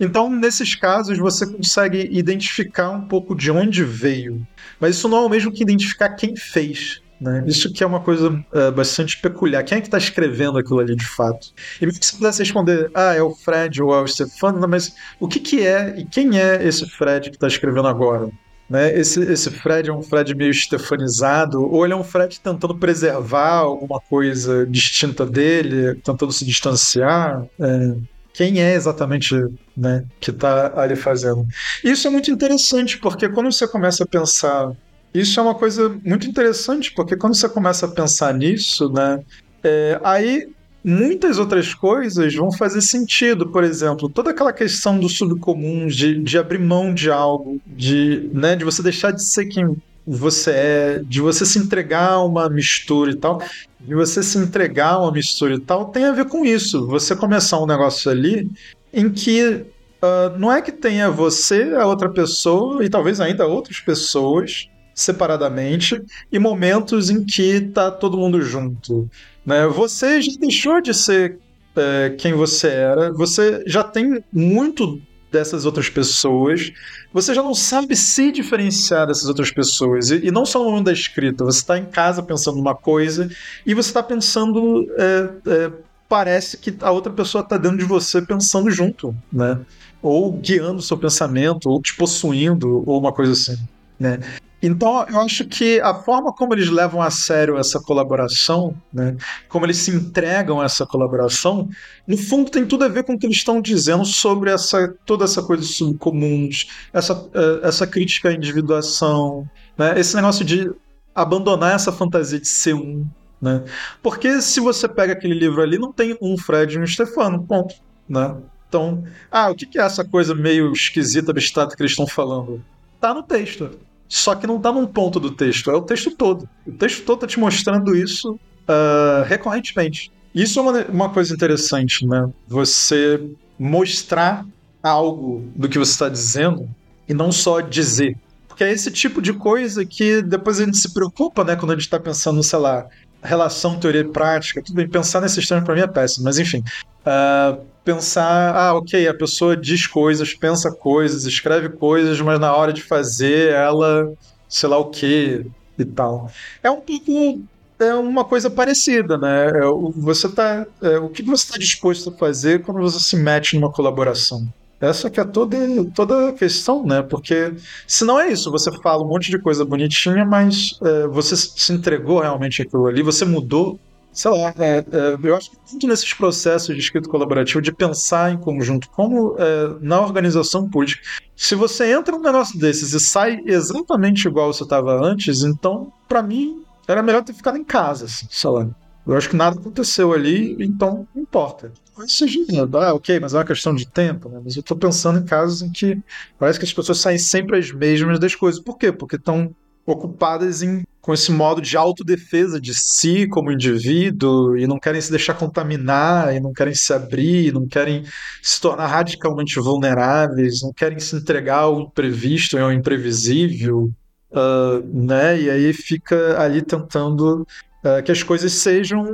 Então, nesses casos, você consegue identificar um pouco de onde veio. Mas isso não é o mesmo que identificar quem fez. Né? Isso que é uma coisa é, bastante peculiar. Quem é que está escrevendo aquilo ali de fato? E se você pudesse responder, ah, é o Fred ou é o Stefano, mas o que, que é e quem é esse Fred que está escrevendo agora? Né? Esse, esse Fred é um Fred meio stefanizado, ou ele é um Fred tentando preservar alguma coisa distinta dele, tentando se distanciar? É, quem é exatamente né, que está ali fazendo? Isso é muito interessante, porque quando você começa a pensar. Isso é uma coisa muito interessante, porque quando você começa a pensar nisso, né, é, aí muitas outras coisas vão fazer sentido. Por exemplo, toda aquela questão do subcomum, de, de abrir mão de algo, de, né, de você deixar de ser quem você é, de você se entregar a uma mistura e tal, de você se entregar a uma mistura e tal, tem a ver com isso. Você começar um negócio ali em que uh, não é que tenha você, a outra pessoa, e talvez ainda outras pessoas separadamente, e momentos em que tá todo mundo junto. Né? Você já deixou de ser é, quem você era, você já tem muito dessas outras pessoas, você já não sabe se diferenciar dessas outras pessoas. E, e não só no momento da escrita, você está em casa pensando uma coisa e você está pensando. É, é, parece que a outra pessoa está dentro de você pensando junto, né? Ou guiando o seu pensamento, ou te possuindo, ou uma coisa assim. Né? Então, eu acho que a forma como eles levam a sério essa colaboração, né, como eles se entregam a essa colaboração, no fundo tem tudo a ver com o que eles estão dizendo sobre essa, toda essa coisa de subcomuns, essa, eh, essa crítica à individuação, né, esse negócio de abandonar essa fantasia de ser um. Né? Porque se você pega aquele livro ali, não tem um Fred e um Stefano, ponto. Né? Então, ah, o que é essa coisa meio esquisita, abstrata que eles estão falando? Tá no texto. Só que não está num ponto do texto, é o texto todo. O texto todo está te mostrando isso uh, recorrentemente. Isso é uma, uma coisa interessante, né? Você mostrar algo do que você está dizendo e não só dizer. Porque é esse tipo de coisa que depois a gente se preocupa, né? Quando a gente está pensando, sei lá, relação teoria e prática. Tudo bem, pensar nesse termos para mim é péssimo, mas enfim. Uh, pensar, ah, ok, a pessoa diz coisas, pensa coisas, escreve coisas, mas na hora de fazer ela, sei lá o que e tal. É um pouco é uma coisa parecida, né? É, você tá, é, o que você está disposto a fazer quando você se mete numa colaboração? Essa que é toda, toda a questão, né? Porque se não é isso, você fala um monte de coisa bonitinha, mas é, você se entregou realmente aquilo ali, você mudou sei lá, é, é, eu acho que muito nesses processos de escrito colaborativo, de pensar em conjunto, como é, na organização política, se você entra num negócio desses e sai exatamente igual você estava antes, então, para mim, era melhor ter ficado em casa, assim, sei lá. Eu acho que nada aconteceu ali, então não importa. Mas seja, ah, ok, mas é uma questão de tempo, né? Mas eu tô pensando em casos em que parece que as pessoas saem sempre as mesmas das coisas. Por quê? Porque estão ocupadas em, com esse modo de autodefesa de si como indivíduo e não querem se deixar contaminar, e não querem se abrir, não querem se tornar radicalmente vulneráveis, não querem se entregar ao imprevisto e ao imprevisível, uh, né? E aí fica ali tentando uh, que as coisas sejam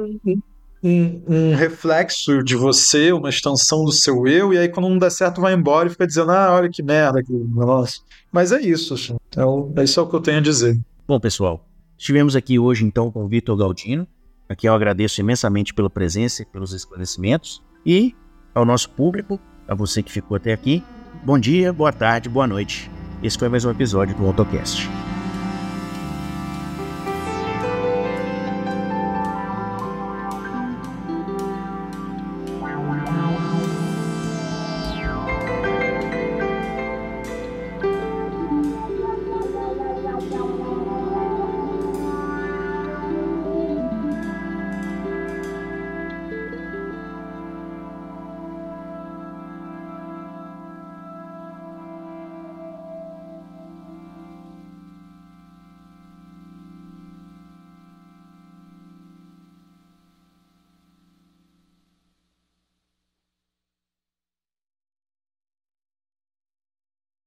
um, um, reflexo de você, uma extensão do seu eu, e aí quando não der certo vai embora e fica dizendo, ah, olha que merda que negócio. Mas é isso, assim. Então, é isso que eu tenho a dizer. Bom, pessoal, estivemos aqui hoje então com o Vitor Galdino, a quem eu agradeço imensamente pela presença e pelos esclarecimentos, e ao nosso público, a você que ficou até aqui, bom dia, boa tarde, boa noite. Esse foi mais um episódio do AutoCast.